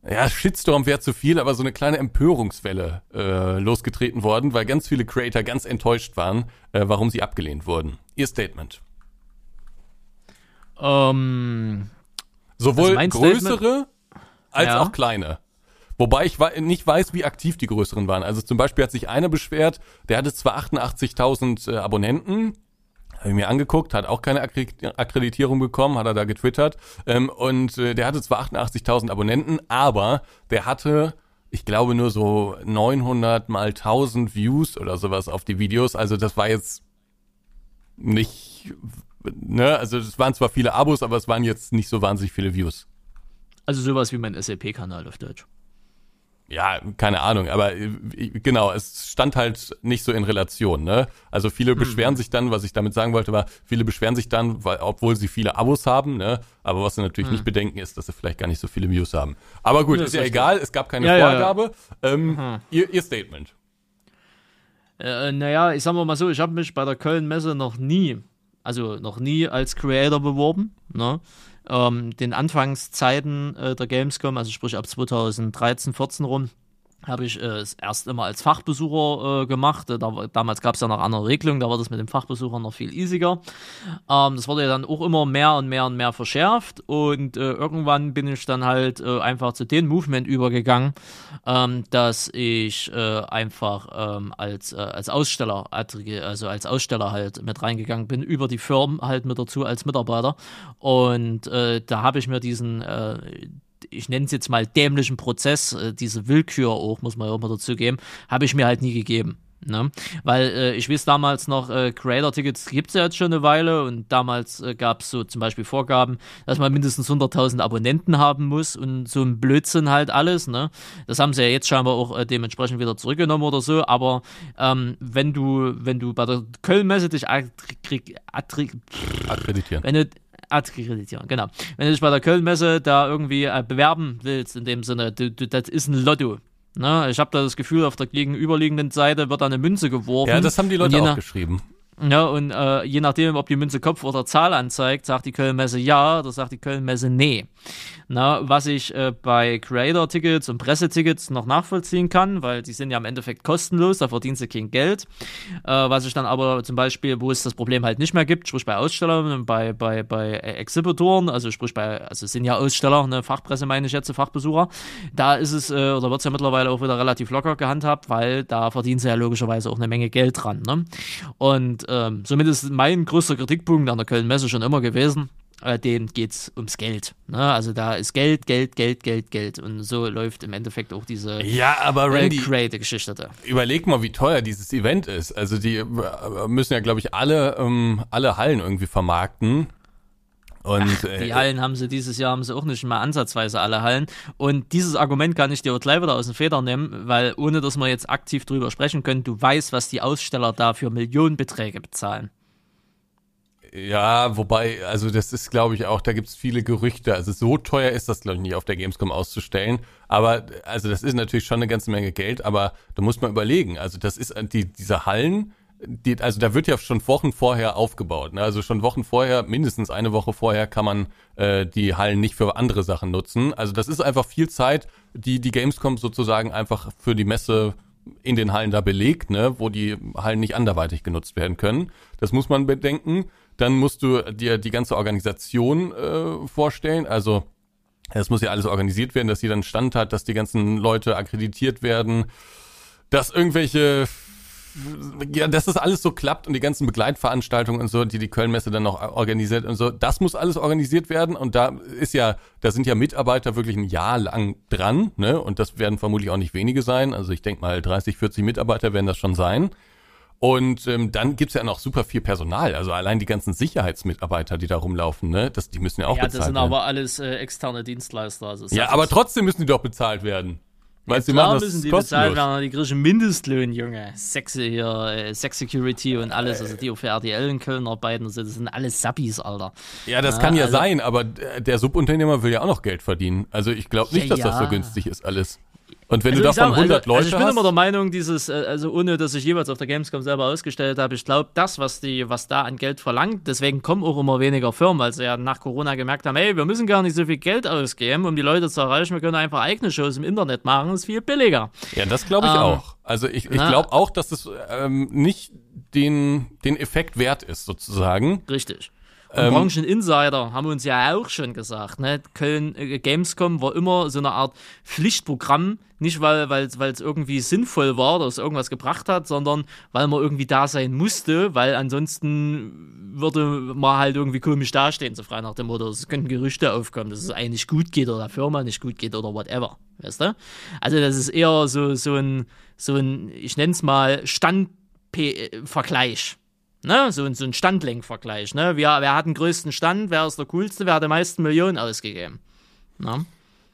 ja, Shitstorm wäre zu viel, aber so eine kleine Empörungswelle äh, losgetreten worden, weil ganz viele Creator ganz enttäuscht waren, äh, warum sie abgelehnt wurden. Ihr Statement. Ähm, Sowohl mein größere Statement- als Ja. auch kleine. Wobei ich nicht weiß, wie aktiv die größeren waren. Also zum Beispiel hat sich einer beschwert, der hatte zwar 88.000 äh, Abonnenten, habe ich mir angeguckt, hat auch keine Akkre- Akkreditierung bekommen, hat er da getwittert. Ähm, und äh, der hatte zwar 88.000 Abonnenten, aber der hatte, ich glaube, nur so 900 mal 1000 Views oder sowas auf die Videos. Also das war jetzt nicht, ne, also es waren zwar viele Abos, aber es waren jetzt nicht so wahnsinnig viele Views. also sowas wie mein SAP-Kanal auf Deutsch. Ja, keine Ahnung, aber äh, genau, es stand halt nicht so in Relation, ne? Also viele beschweren sich dann, was ich damit sagen wollte, war, viele beschweren sich dann, weil, obwohl sie viele Abos haben, ne? Aber was sie natürlich nicht bedenken, ist, dass sie vielleicht gar nicht so viele Views haben. Aber gut, Ja, ist ja richtig. egal, es gab keine Ja, ja, ja. Vorgabe. Ähm, ihr, ihr Statement. Äh, naja, ich sag mal so, ich habe mich bei der Köln-Messe noch nie, also noch nie als Creator beworben. Ne? Ähm, den Anfangszeiten äh, der Gamescom, also sprich ab 2013, 14 rum, habe ich äh, erst immer als Fachbesucher äh, gemacht. Äh, Da, damals gab es ja noch andere Regelungen, da war das mit dem Fachbesucher noch viel easiger. Ähm, das wurde ja dann auch immer mehr und mehr und mehr verschärft und äh, irgendwann bin ich dann halt äh, einfach zu dem Movement übergegangen, ähm, dass ich äh, einfach ähm, als, als Aussteller, also als Aussteller halt mit reingegangen bin, über die Firmen halt mit dazu als Mitarbeiter. Und da habe ich mir diesen, ich nenne es jetzt mal dämlichen Prozess, äh, diese Willkür auch, muss man ja auch mal dazu geben, habe ich mir halt nie gegeben. Ne? Weil äh, ich weiß damals noch, äh, Creator-Tickets gibt es ja jetzt schon eine Weile und damals äh, gab es so zum Beispiel Vorgaben, dass man mindestens 100.000 Abonnenten haben muss und so ein Blödsinn halt alles. Ne? Das haben sie ja jetzt scheinbar auch äh, dementsprechend wieder zurückgenommen oder so, aber ähm, wenn du wenn du bei der Köln-Messe dich attri- attri- Akkreditieren. wenn du akkreditieren, genau. Wenn du dich bei der Köln-Messe da irgendwie äh, bewerben willst, in dem Sinne, du, du, das ist ein Lotto. Ne? Ich habe da das Gefühl, auf der gegenüberliegenden Seite wird da eine Münze geworfen. Ja, das haben die Leute auch geschrieben. Ja, und äh, je nachdem, ob die Münze Kopf oder Zahl anzeigt, sagt die Kölnmesse ja oder sagt die Kölnmesse nee. Na, was ich äh, bei Creator-Tickets und Pressetickets noch nachvollziehen kann, weil die sind ja im Endeffekt kostenlos, da verdienst du kein Geld. Äh, was ich dann aber zum Beispiel, wo es das Problem halt nicht mehr gibt, sprich bei Ausstellern bei, bei, bei Exhibitoren, also sprich bei, also sind ja Aussteller, ne, Fachpresse meine ich jetzt, Fachbesucher, da ist es, äh, oder wird es ja mittlerweile auch wieder relativ locker gehandhabt, weil da verdienen sie ja logischerweise auch eine Menge Geld dran. Ne? Und ähm, ist mein größter Kritikpunkt an der Köln-Messe schon immer gewesen, äh, dem geht's ums Geld. Ne? Also da ist Geld, Geld, Geld, Geld, Geld. Und so läuft im Endeffekt auch diese Ja, aber äh, Randy, Creator-Geschichte da. überleg mal, wie teuer dieses Event ist. Also die äh, müssen ja, glaube ich, alle, ähm, alle Hallen irgendwie vermarkten. Und äh, Die Hallen haben sie dieses Jahr haben sie auch nicht mal ansatzweise alle Hallen. Und dieses Argument kann ich dir auch gleich wieder aus den Federn nehmen, weil ohne dass wir jetzt aktiv drüber sprechen können, du weißt, was die Aussteller da für Millionenbeträge bezahlen. Ja, wobei, also das ist, glaube ich, auch, da gibt's viele Gerüchte. Also so teuer ist das, glaube ich, nicht auf der Gamescom auszustellen. Aber, also das ist natürlich schon eine ganze Menge Geld, aber da muss man überlegen. Also das ist äh, die, diese Hallen, die, also da wird ja schon Wochen vorher aufgebaut. Ne? Also schon Wochen vorher, mindestens eine Woche vorher, kann man äh, die Hallen nicht für andere Sachen nutzen. Also das ist einfach viel Zeit, die die Gamescom sozusagen einfach für die Messe in den Hallen da belegt, ne, wo die Hallen nicht anderweitig genutzt werden können. Das muss man bedenken. Dann musst du dir die ganze Organisation äh, vorstellen. Also es muss ja alles organisiert werden, dass jeder einen Stand hat, dass die ganzen Leute akkreditiert werden, dass irgendwelche ja, dass das alles so klappt und die ganzen Begleitveranstaltungen und so, die die Kölnmesse dann noch organisiert und so, das muss alles organisiert werden und da ist ja, da sind ja Mitarbeiter wirklich ein Jahr lang dran, ne, und das werden vermutlich auch nicht wenige sein, also ich denke mal 30, 40 Mitarbeiter werden das schon sein. Und ähm, dann gibt's ja noch super viel Personal, also allein die ganzen Sicherheitsmitarbeiter, die da rumlaufen, ne, das, die müssen ja auch Ja, bezahlt das sind werden. aber alles äh, externe Dienstleister. Also ja, aber trotzdem müssen die doch bezahlt werden. Weil sie Klar machen das müssen die bezahlt werden, die kriegen Mindestlohn, Junge. Sexy hier, äh, Sex Security und alles, also die auch für RTL in Köln arbeiten, so, das sind alles Sappis, Alter. Ja, das Ja, kann ja also- sein, aber der Subunternehmer will ja auch noch Geld verdienen. Also ich glaube nicht, Ja, dass das so ja. günstig ist alles. Und wenn also du davon sag, 100 also, Leute also ich bin hast, immer der Meinung, dieses, äh, also ohne dass ich jeweils auf der Gamescom selber ausgestellt habe, ich glaube, das, was die, was da an Geld verlangt, deswegen kommen auch immer weniger Firmen, weil sie ja nach Corona gemerkt haben, hey, wir müssen gar nicht so viel Geld ausgeben, um die Leute zu erreichen, wir können einfach eigene Shows im Internet machen, ist viel billiger. Ja, das glaube ich ähm, auch. Also ich, ich glaube auch, dass es ähm, nicht den, den Effekt wert ist, sozusagen. Richtig. Ähm, Brancheninsider haben uns ja auch schon gesagt, ne? Köln äh, Gamescom war immer so eine Art Pflichtprogramm, nicht weil weil es irgendwie sinnvoll war oder es irgendwas gebracht hat, sondern weil man irgendwie da sein musste, weil ansonsten würde man halt irgendwie komisch dastehen, so frei nach dem Motto, es könnten Gerüchte aufkommen, dass es eigentlich gut geht oder der Firma nicht gut geht oder whatever, weißt du? Also das ist eher so so ein so ein ich nenne es mal Standvergleich Ne? So, so ein Standlenkvergleich. Ne? Wer, wer hat den größten Stand? Wer ist der coolste? Wer hat die meisten Millionen ausgegeben? Ne?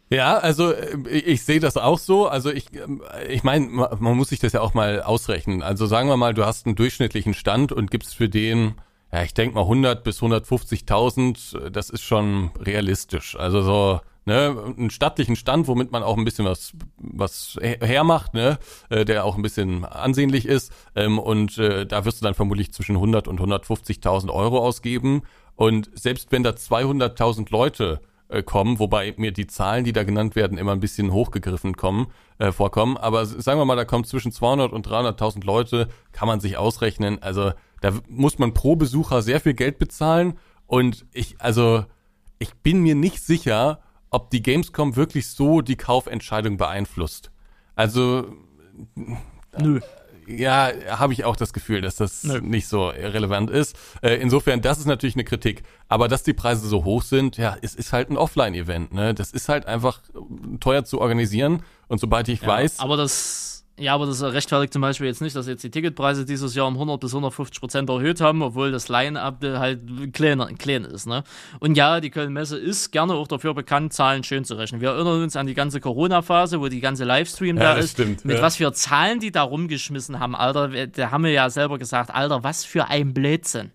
Ja, also äh, ich sehe das auch so. Also ich, ähm, ich meine, man muss sich das ja auch mal ausrechnen. Also sagen wir mal, du hast einen durchschnittlichen Stand und gibst für den, ja, ich denke mal 100 bis 150.000. Das ist schon realistisch. Also so ne, einen stattlichen Stand, womit man auch ein bisschen was, was hermacht, ne, äh, der auch ein bisschen ansehnlich ist. Ähm, und äh, da wirst du dann vermutlich zwischen 100 und 150.000 Euro ausgeben. Und selbst wenn da 200.000 Leute äh, kommen, wobei mir die Zahlen, die da genannt werden, immer ein bisschen hochgegriffen kommen, äh, vorkommen. Aber sagen wir mal, da kommen zwischen 200 und 300.000 Leute, kann man sich ausrechnen. Also da muss man pro Besucher sehr viel Geld bezahlen. Und ich, also ich bin mir nicht sicher, ob die Gamescom wirklich so die Kaufentscheidung beeinflusst. Also Nö. Ja, habe ich auch das Gefühl, dass das Nö. nicht so relevant ist. Äh, insofern, das ist natürlich eine Kritik. Aber dass die Preise so hoch sind, ja, es ist halt ein Offline-Event. Ne? Das ist halt einfach teuer zu organisieren. Und sobald ich ja, weiß. Aber das ja, aber das rechtfertigt zum Beispiel jetzt nicht, dass jetzt die Ticketpreise dieses Jahr um 100 bis 150 Prozent erhöht haben, obwohl das Line-Up halt kleiner, klein ist. Ne? Und ja, die Köln-Messe ist gerne auch dafür bekannt, Zahlen schön zu rechnen. Wir erinnern uns an die ganze Corona-Phase, wo die ganze Livestream ja, da ist. Stimmt, mit ja. was für Zahlen die da rumgeschmissen haben, Alter. Da haben wir ja selber gesagt, Alter, was für ein Blödsinn.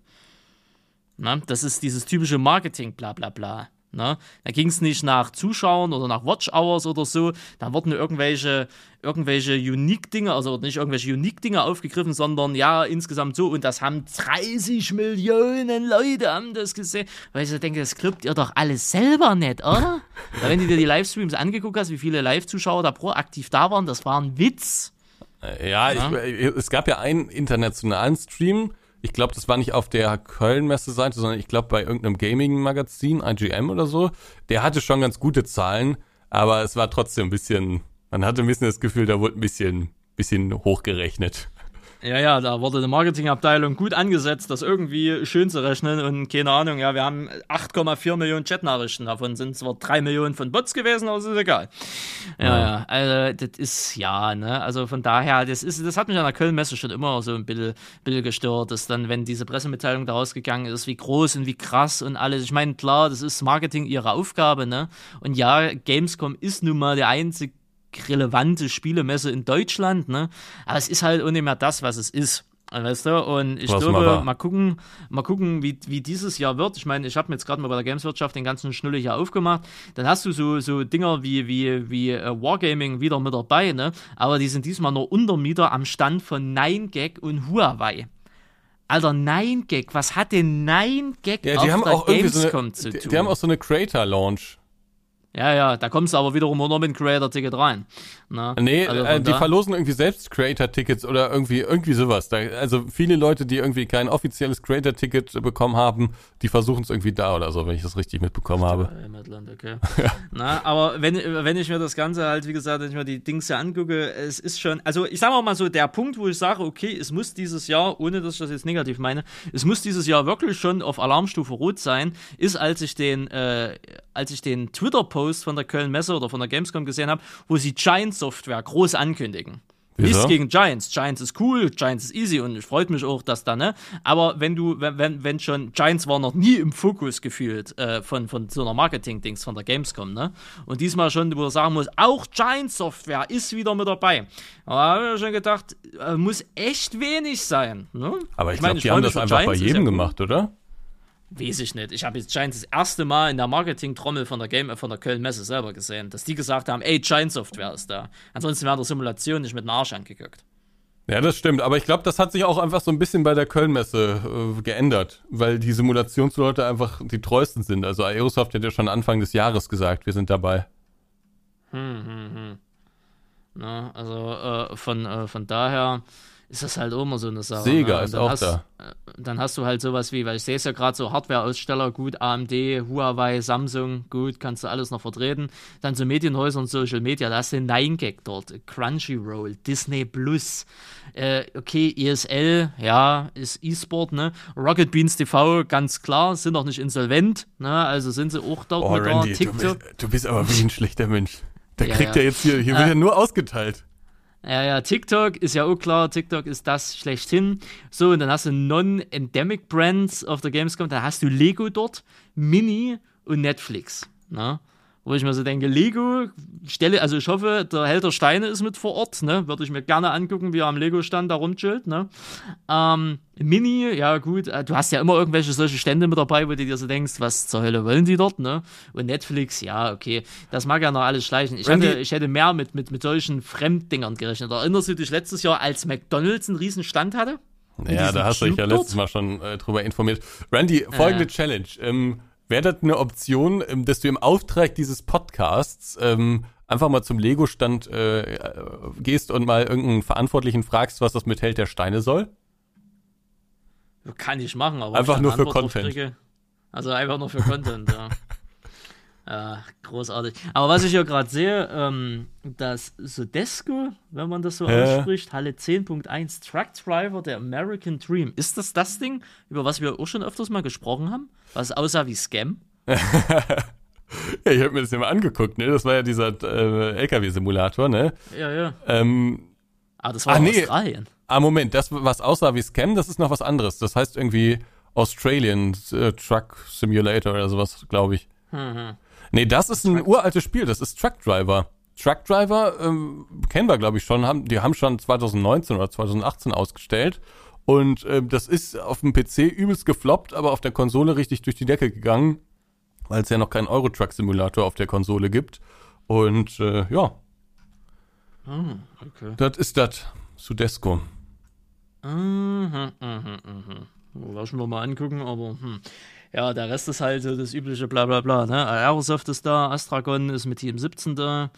Na, das ist dieses typische Marketing, bla bla bla. Ne? Da ging es nicht nach Zuschauern oder nach Watch Hours oder so. Da wurden irgendwelche, irgendwelche Unique-Dinge, also nicht irgendwelche Unique-Dinge aufgegriffen, sondern ja, insgesamt so. Und das haben 30 Millionen Leute haben das gesehen. Weil ich so denke, das klappt ihr doch alles selber nicht, oder? wenn du dir die Livestreams angeguckt hast, wie viele Live-Zuschauer da proaktiv da waren, das war ein Witz. Ja, ja? Ich, es gab ja einen internationalen Stream, ich glaube, das war nicht auf der Köln-Messe-Seite, sondern ich glaube bei irgendeinem Gaming-Magazin, IGM oder so. Der hatte schon ganz gute Zahlen, aber es war trotzdem ein bisschen, man hatte ein bisschen das Gefühl, da wurde ein bisschen, bisschen hochgerechnet. Ja, ja, da wurde eine Marketingabteilung gut angesetzt, das irgendwie schön zu rechnen und keine Ahnung, ja, wir haben 8,4 Millionen Chatnachrichten, davon sind zwar 3 Millionen von Bots gewesen, aber es ist egal. Ja, ja, also das ist, ja, ne, also von daher, das ist, das hat mich an der Köln-Messe schon immer so ein bisschen, bisschen gestört, dass dann, wenn diese Pressemitteilung da rausgegangen ist, wie groß und wie krass und alles, ich meine, klar, das ist Marketing ihre Aufgabe, ne, und ja, Gamescom ist nun mal der einzige relevante Spielemesse in Deutschland, ne? Aber es ist halt auch nicht mehr das, was es ist. Weißt du? Und ich was glaube, mal gucken, mal gucken, wie, wie dieses Jahr wird. Ich meine, ich habe mir jetzt gerade mal bei der Gameswirtschaft den ganzen Schnulle hier aufgemacht. Dann hast du so, so Dinger wie, wie, wie uh, Wargaming wieder mit dabei, ne? Aber die sind diesmal nur Untermieter am Stand von 9gag und Huawei. Alter, 9gag, was hat denn 9gag ja, die auf haben der auch Gamescom so eine, zu tun? Die, die haben auch so eine Creator-Launch. Ja, ja, da kommst du aber wiederum nur noch mit Creator-Ticket rein. Na? Ne? Nee, also äh, die verlosen irgendwie selbst Creator-Tickets oder irgendwie, irgendwie sowas. Da, also viele Leute, die irgendwie kein offizielles Creator-Ticket bekommen haben, die versuchen es irgendwie da oder so, wenn ich das richtig mitbekommen habe. okay. ja. Na, aber wenn, wenn ich mir das Ganze halt, wie gesagt, wenn ich mir die Dings hier angucke, es ist schon, also ich sage mal so, der Punkt, wo ich sage, okay, es muss dieses Jahr, ohne dass ich das jetzt negativ meine, es muss dieses Jahr wirklich schon auf Alarmstufe Rot sein, ist, als ich den, äh, als ich den Twitter-Post von der Köln Messe oder von der Gamescom gesehen habe, wo sie Giant Software groß ankündigen. Nichts gegen Giants. Giants ist cool, Giants ist easy und es freut mich auch, dass da, ne? Aber wenn du, wenn, wenn schon, Giants war noch nie im Fokus gefühlt äh, von, von so einer Marketing-Dings von der Gamescom, ne? Und diesmal schon, wo du sagen musst, auch Giants Software ist wieder mit dabei. Da habe ich schon gedacht, äh, muss echt wenig sein, ne? Aber ich, ich glaube, die haben das einfach Giants bei jedem gemacht, oder? Weiß ich nicht. Ich habe jetzt Giants das erste Mal in der Marketing-Trommel von der Game von der Köln-Messe selber gesehen, dass die gesagt haben, ey, Giant Software ist da. Ansonsten wäre der Simulation nicht mit dem Arsch angeguckt. Ja, das stimmt. Aber ich glaube, das hat sich auch einfach so ein bisschen bei der Köln-Messe äh, geändert, weil die Simulationsleute einfach die treuesten sind. Also Aerosoft hat ja schon Anfang des Jahres gesagt, wir sind dabei. Hm, hm, hm. Na, also äh, von, äh, von daher ist das halt immer so eine Sache. Sega ne? ist auch hast, da. Äh, dann hast du halt sowas wie, weil ich sehe es ja gerade so Hardware-Aussteller, gut, AMD, Huawei, Samsung, gut, kannst du alles noch vertreten. Dann so Medienhäuser und Social Media, da hast du Nine Gag dort, Crunchyroll, Disney Plus, äh, okay, ESL, ja, ist E-Sport, ne? Rocket Beans TV, ganz klar, sind noch nicht insolvent, ne? Also sind sie auch dort Oh, mit Randy, du TikTok. bist, du bist aber wie ein schlechter Mensch. Der Ja, kriegt ja. ja jetzt hier, hier wird Äh. ja nur ausgeteilt. Ja, ja, TikTok ist ja auch klar, TikTok ist das schlechthin. So, und dann hast du Non-Endemic Brands auf der Gamescom, da hast du Lego dort, Mini und Netflix. Ne? Wo ich mir so denke, Lego, stelle, also ich hoffe, der Held der Steine ist mit vor Ort, ne? Würde ich mir gerne angucken, wie er am Lego-Stand da rumchillt, ne? Ähm, Mini, ja gut, äh, du hast ja immer irgendwelche solche Stände mit dabei, wo du dir so denkst, was zur Hölle wollen die dort, ne? Und Netflix, ja, okay, das mag ja noch alles schleichen. Ich, Randy- hätte, ich hätte mehr mit, mit, mit solchen Fremddingern gerechnet. Erinnerst du dich letztes Jahr, als McDonalds einen riesen Stand hatte? Ja, da hast du dich ja letztes Mal schon äh, drüber informiert. Randy, folgende Ja. Challenge. Ähm, Wäre das eine Option, ähm, dass du im Auftrag dieses Podcasts ähm, einfach mal zum Lego-Stand äh, äh, gehst und mal irgendeinen Verantwortlichen fragst, was das mit Held der Steine soll? Kann ich machen, aber Einfach nur für Content. kriege- Also einfach nur für Content, ja. Ja, großartig. Aber was ich hier gerade sehe, ähm, das Sodesco, wenn man das so Ja. ausspricht, Halle 10.1 Truck Driver der American Dream. Ist das das Ding, über was wir auch schon öfters mal gesprochen haben? Was aussah wie Scam? Ja, ich habe mir das ja mal angeguckt, ne? Das war ja dieser äh, LKW-Simulator, ne? Ja, ja. Ähm, Ah, das war Ah, nee. Australien. ah, Moment, das, was aussah wie Scam, das ist noch was anderes. Das heißt irgendwie Australian äh, Truck Simulator oder sowas, glaube ich. Mhm. Nee, das ist ein uraltes Spiel, das ist Truck Driver. Truck Driver ähm, kennen wir, glaube ich, schon. Haben, die haben schon 2019 oder 2018 ausgestellt. Und ähm, das ist auf dem PC übelst gefloppt, aber auf der Konsole richtig durch die Decke gegangen, weil es ja noch keinen Euro Truck Simulator auf der Konsole gibt. Und äh, ja, Ah, okay. das ist das. Sudesco. Mhm, mhm, mhm. Lassen wir mal angucken, aber hm. Ja, der Rest ist halt so das übliche bla bla bla. Ne? Aerosoft ist da, Astragon ist mit Team 17 da,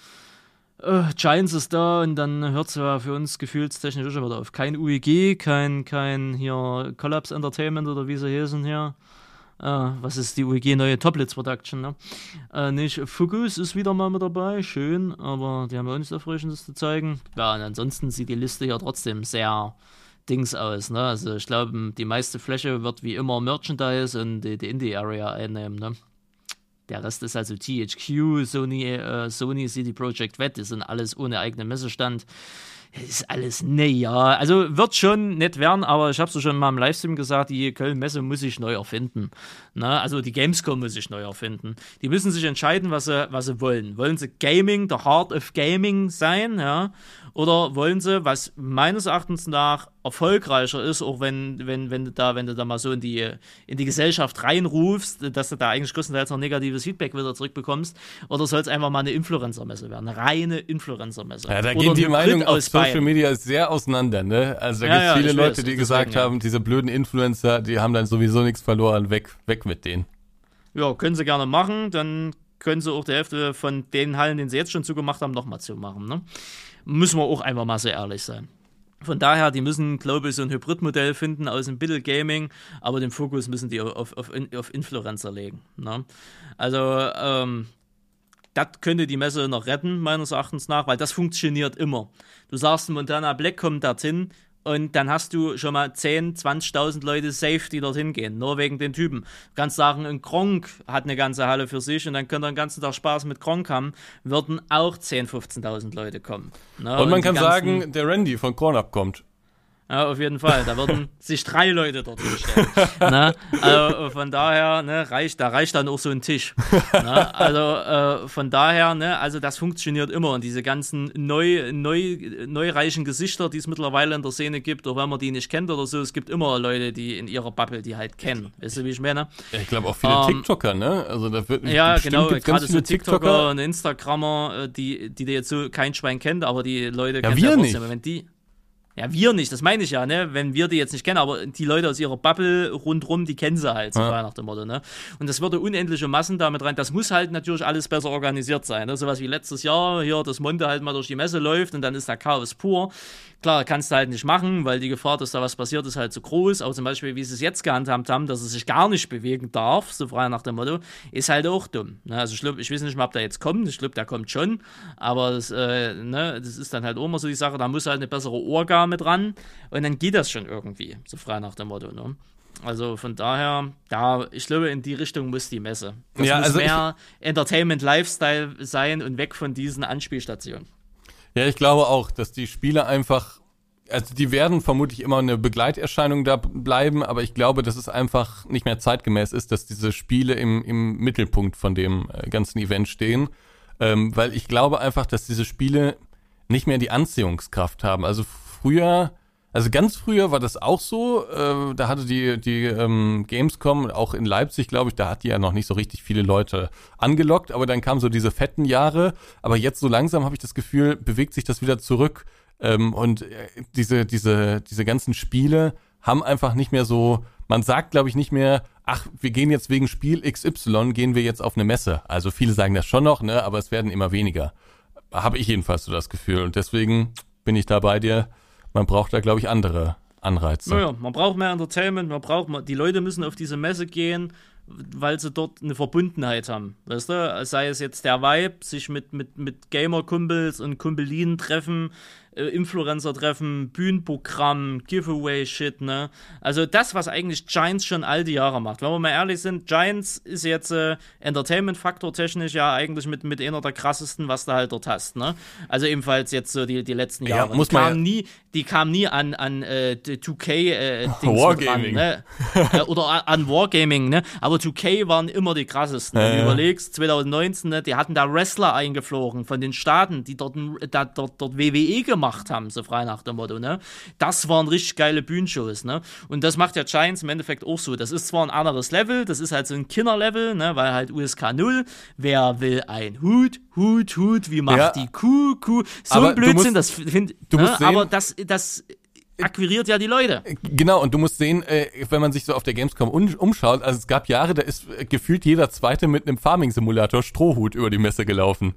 äh, Giants ist da und dann hört es ja für uns gefühlstechnisch schon wieder auf. Kein UEG, kein, kein hier Collapse Entertainment oder wie sie heißen hier. Äh, was ist die UEG neue Toplitz Production, ne? Äh, nicht Focus ist wieder mal mit dabei, schön, aber die haben ja auch nichts Erfrischendes zu zeigen. Ja, und ansonsten sieht die Liste ja trotzdem sehr Dings aus, ne? Also ich glaube, die meiste Fläche wird wie immer Merchandise und die, die Indie-Area einnehmen, ne? Der Rest ist also THQ, Sony, äh, Sony CD Projekt Red, die sind alles ohne eigenen Messestand. Ist alles, ne. Also wird schon nett werden, aber ich habe es schon mal im Livestream gesagt, die Köln-Messe muss sich neu erfinden. Ne? Also die Gamescom muss sich neu erfinden. Die müssen sich entscheiden, was sie, was sie wollen. Wollen sie Gaming, the Heart of Gaming sein, ja? Oder wollen sie, was meines Erachtens nach erfolgreicher ist, auch wenn, wenn, wenn du da, wenn du da mal so in die, in die Gesellschaft reinrufst, dass du da eigentlich größtenteils noch negatives Feedback wieder zurückbekommst, oder soll es einfach mal eine Influencer-Messe werden? Eine reine Influencer-Messe. Ja, da Oder gehen die ein Meinungen auf Social beiden. Media sehr auseinander, ne? Also da Ja, gibt es ja, viele Leute, weiß, die deswegen, gesagt ja. haben, diese blöden Influencer, die haben dann sowieso nichts verloren, weg, weg mit denen. Ja, können sie gerne machen. Dann können sie auch die Hälfte von den Hallen, den sie jetzt schon zugemacht haben, nochmal zumachen. Ne? Müssen wir auch einfach mal so ehrlich sein. Von daher, die müssen, glaube ich, so ein Hybridmodell finden aus dem Biddle Gaming, aber den Fokus müssen die auf, auf, auf Influencer legen. Ne? Also, ähm, das könnte die Messe noch retten, meines Erachtens nach, weil das funktioniert immer. Du sagst, Montana Black kommt dorthin und dann hast du schon mal 10, 20.000 Leute safe, die dorthin gehen, nur wegen den Typen. Du kannst sagen, ein Gronk hat eine ganze Halle für sich und dann könnt ihr den ganzen Tag Spaß mit Gronk haben, würden auch 10, 15.000 Leute kommen. Ne? Und man kann sagen, der Randy von Corn Up kommt. Ja, auf jeden Fall. Da würden sich drei Leute dort hinstellen. ne? Also von daher, ne, reicht, da reicht dann auch so ein Tisch. ne? Also äh, von daher, ne, also das funktioniert immer. Und diese ganzen neu, neu, neureichen Gesichter, die es mittlerweile in der Szene gibt, auch wenn man die nicht kennt oder so, es gibt immer Leute, die in ihrer Bubble die halt kennen. Weißt du, wie ich meine? Ja, ich glaube auch viele Ähm, TikToker, ne? Also da wird Ja, bestimmt genau, gerade so viele TikToker und Instagrammer, äh, die, die jetzt so kein Schwein kennt, aber die Leute kennen wir trotzdem. nicht. Wenn die, ja, wir nicht, das meine ich ja, ne? Wenn wir die jetzt nicht kennen, aber die Leute aus ihrer Bubble rundrum, die kennen sie halt, so Ja. nach dem Motto, ne? Und das würde unendliche Massen damit rein. Das muss halt natürlich alles besser organisiert sein. Ne? Sowas wie letztes Jahr, hier, das Monte halt mal durch die Messe läuft und dann ist da Chaos pur. Klar, kannst du halt nicht machen, weil die Gefahr, dass da was passiert, ist halt zu groß. Aber zum Beispiel, wie sie es jetzt gehandhabt haben, dass es sich gar nicht bewegen darf, so frei nach dem Motto, ist halt auch dumm. Ne? Also ich, glaub, ich weiß nicht mal, ob der jetzt kommt. Ich glaube, der kommt schon. Aber das, äh, ne, das ist dann halt auch immer so die Sache, da muss halt eine bessere Orga mit ran. Und dann geht das schon irgendwie, so frei nach dem Motto. Ne? Also von daher, ja, ich glaube, in die Richtung muss die Messe. Das Ja, muss also mehr Entertainment Lifestyle sein und weg von diesen Anspielstationen. Ja, ich glaube auch, dass die Spiele einfach, also die werden vermutlich immer eine Begleiterscheinung da bleiben, aber ich glaube, dass es einfach nicht mehr zeitgemäß ist, dass diese Spiele im, im Mittelpunkt von dem äh, ganzen Event stehen. Ähm, weil ich glaube einfach, dass diese Spiele nicht mehr die Anziehungskraft haben. Also früher, also ganz früher war das auch so. Äh, da hatte die, die ähm, Gamescom, auch in Leipzig, glaube ich, da hat die ja noch nicht so richtig viele Leute angelockt, aber dann kamen so diese fetten Jahre. Aber jetzt so langsam habe ich das Gefühl, bewegt sich das wieder zurück. Ähm, und äh, diese, diese, diese ganzen Spiele haben einfach nicht mehr so, man sagt, glaube ich, nicht mehr, ach, wir gehen jetzt wegen Spiel XY, gehen wir jetzt auf eine Messe. Also viele sagen das schon noch, ne, aber es werden immer weniger. Habe ich jedenfalls so das Gefühl. Und deswegen bin ich da bei dir. Man braucht da, glaube ich, andere Anreize. Naja, man braucht mehr Entertainment, man braucht, mal- die Leute müssen auf diese Messe gehen, weil sie dort eine Verbundenheit haben. Weißt du, sei es jetzt der Vibe, sich mit, mit, mit Gamer-Kumpels und Kumpelinen treffen, äh, Influencer treffen, Bühnenprogramm, Giveaway-Shit, ne? Also das, was eigentlich Giants schon all die Jahre macht. Wenn wir mal ehrlich sind, Giants ist jetzt äh, Entertainment-Faktor technisch ja eigentlich mit, mit einer der krassesten, was du halt dort hast, ne? Also ebenfalls jetzt so die, die letzten Ja, Jahre. muss die man kamen ja- nie, die kamen nie an, an äh, die 2K äh, Dings Wargaming. Mit ran, ne? äh, oder an Wargaming, ne? Aber 2K waren immer die krassesten. Wenn Ja, du ja. überlegst, 2019, ne, die hatten da Wrestler eingeflogen von den Staaten, die dort, da, dort, dort WWE gemacht haben, so frei nach dem Motto, ne? Das waren richtig geile Bühnenshows, ne? Und das macht ja Giants im Endeffekt auch so. Das ist zwar ein anderes Level, das ist halt so ein Kinderlevel, ne? Weil halt USK 0, wer will ein Hut, Hut, Hut, wie macht Ja. die Kuh, Kuh? So ein Blödsinn, musst- das finde du ne? Aber das, das akquiriert ja die Leute. Genau, und du musst sehen, äh, wenn man sich so auf der Gamescom umschaut, also es gab Jahre, da ist äh, gefühlt jeder Zweite mit einem Farming-Simulator Strohhut über die Messe gelaufen.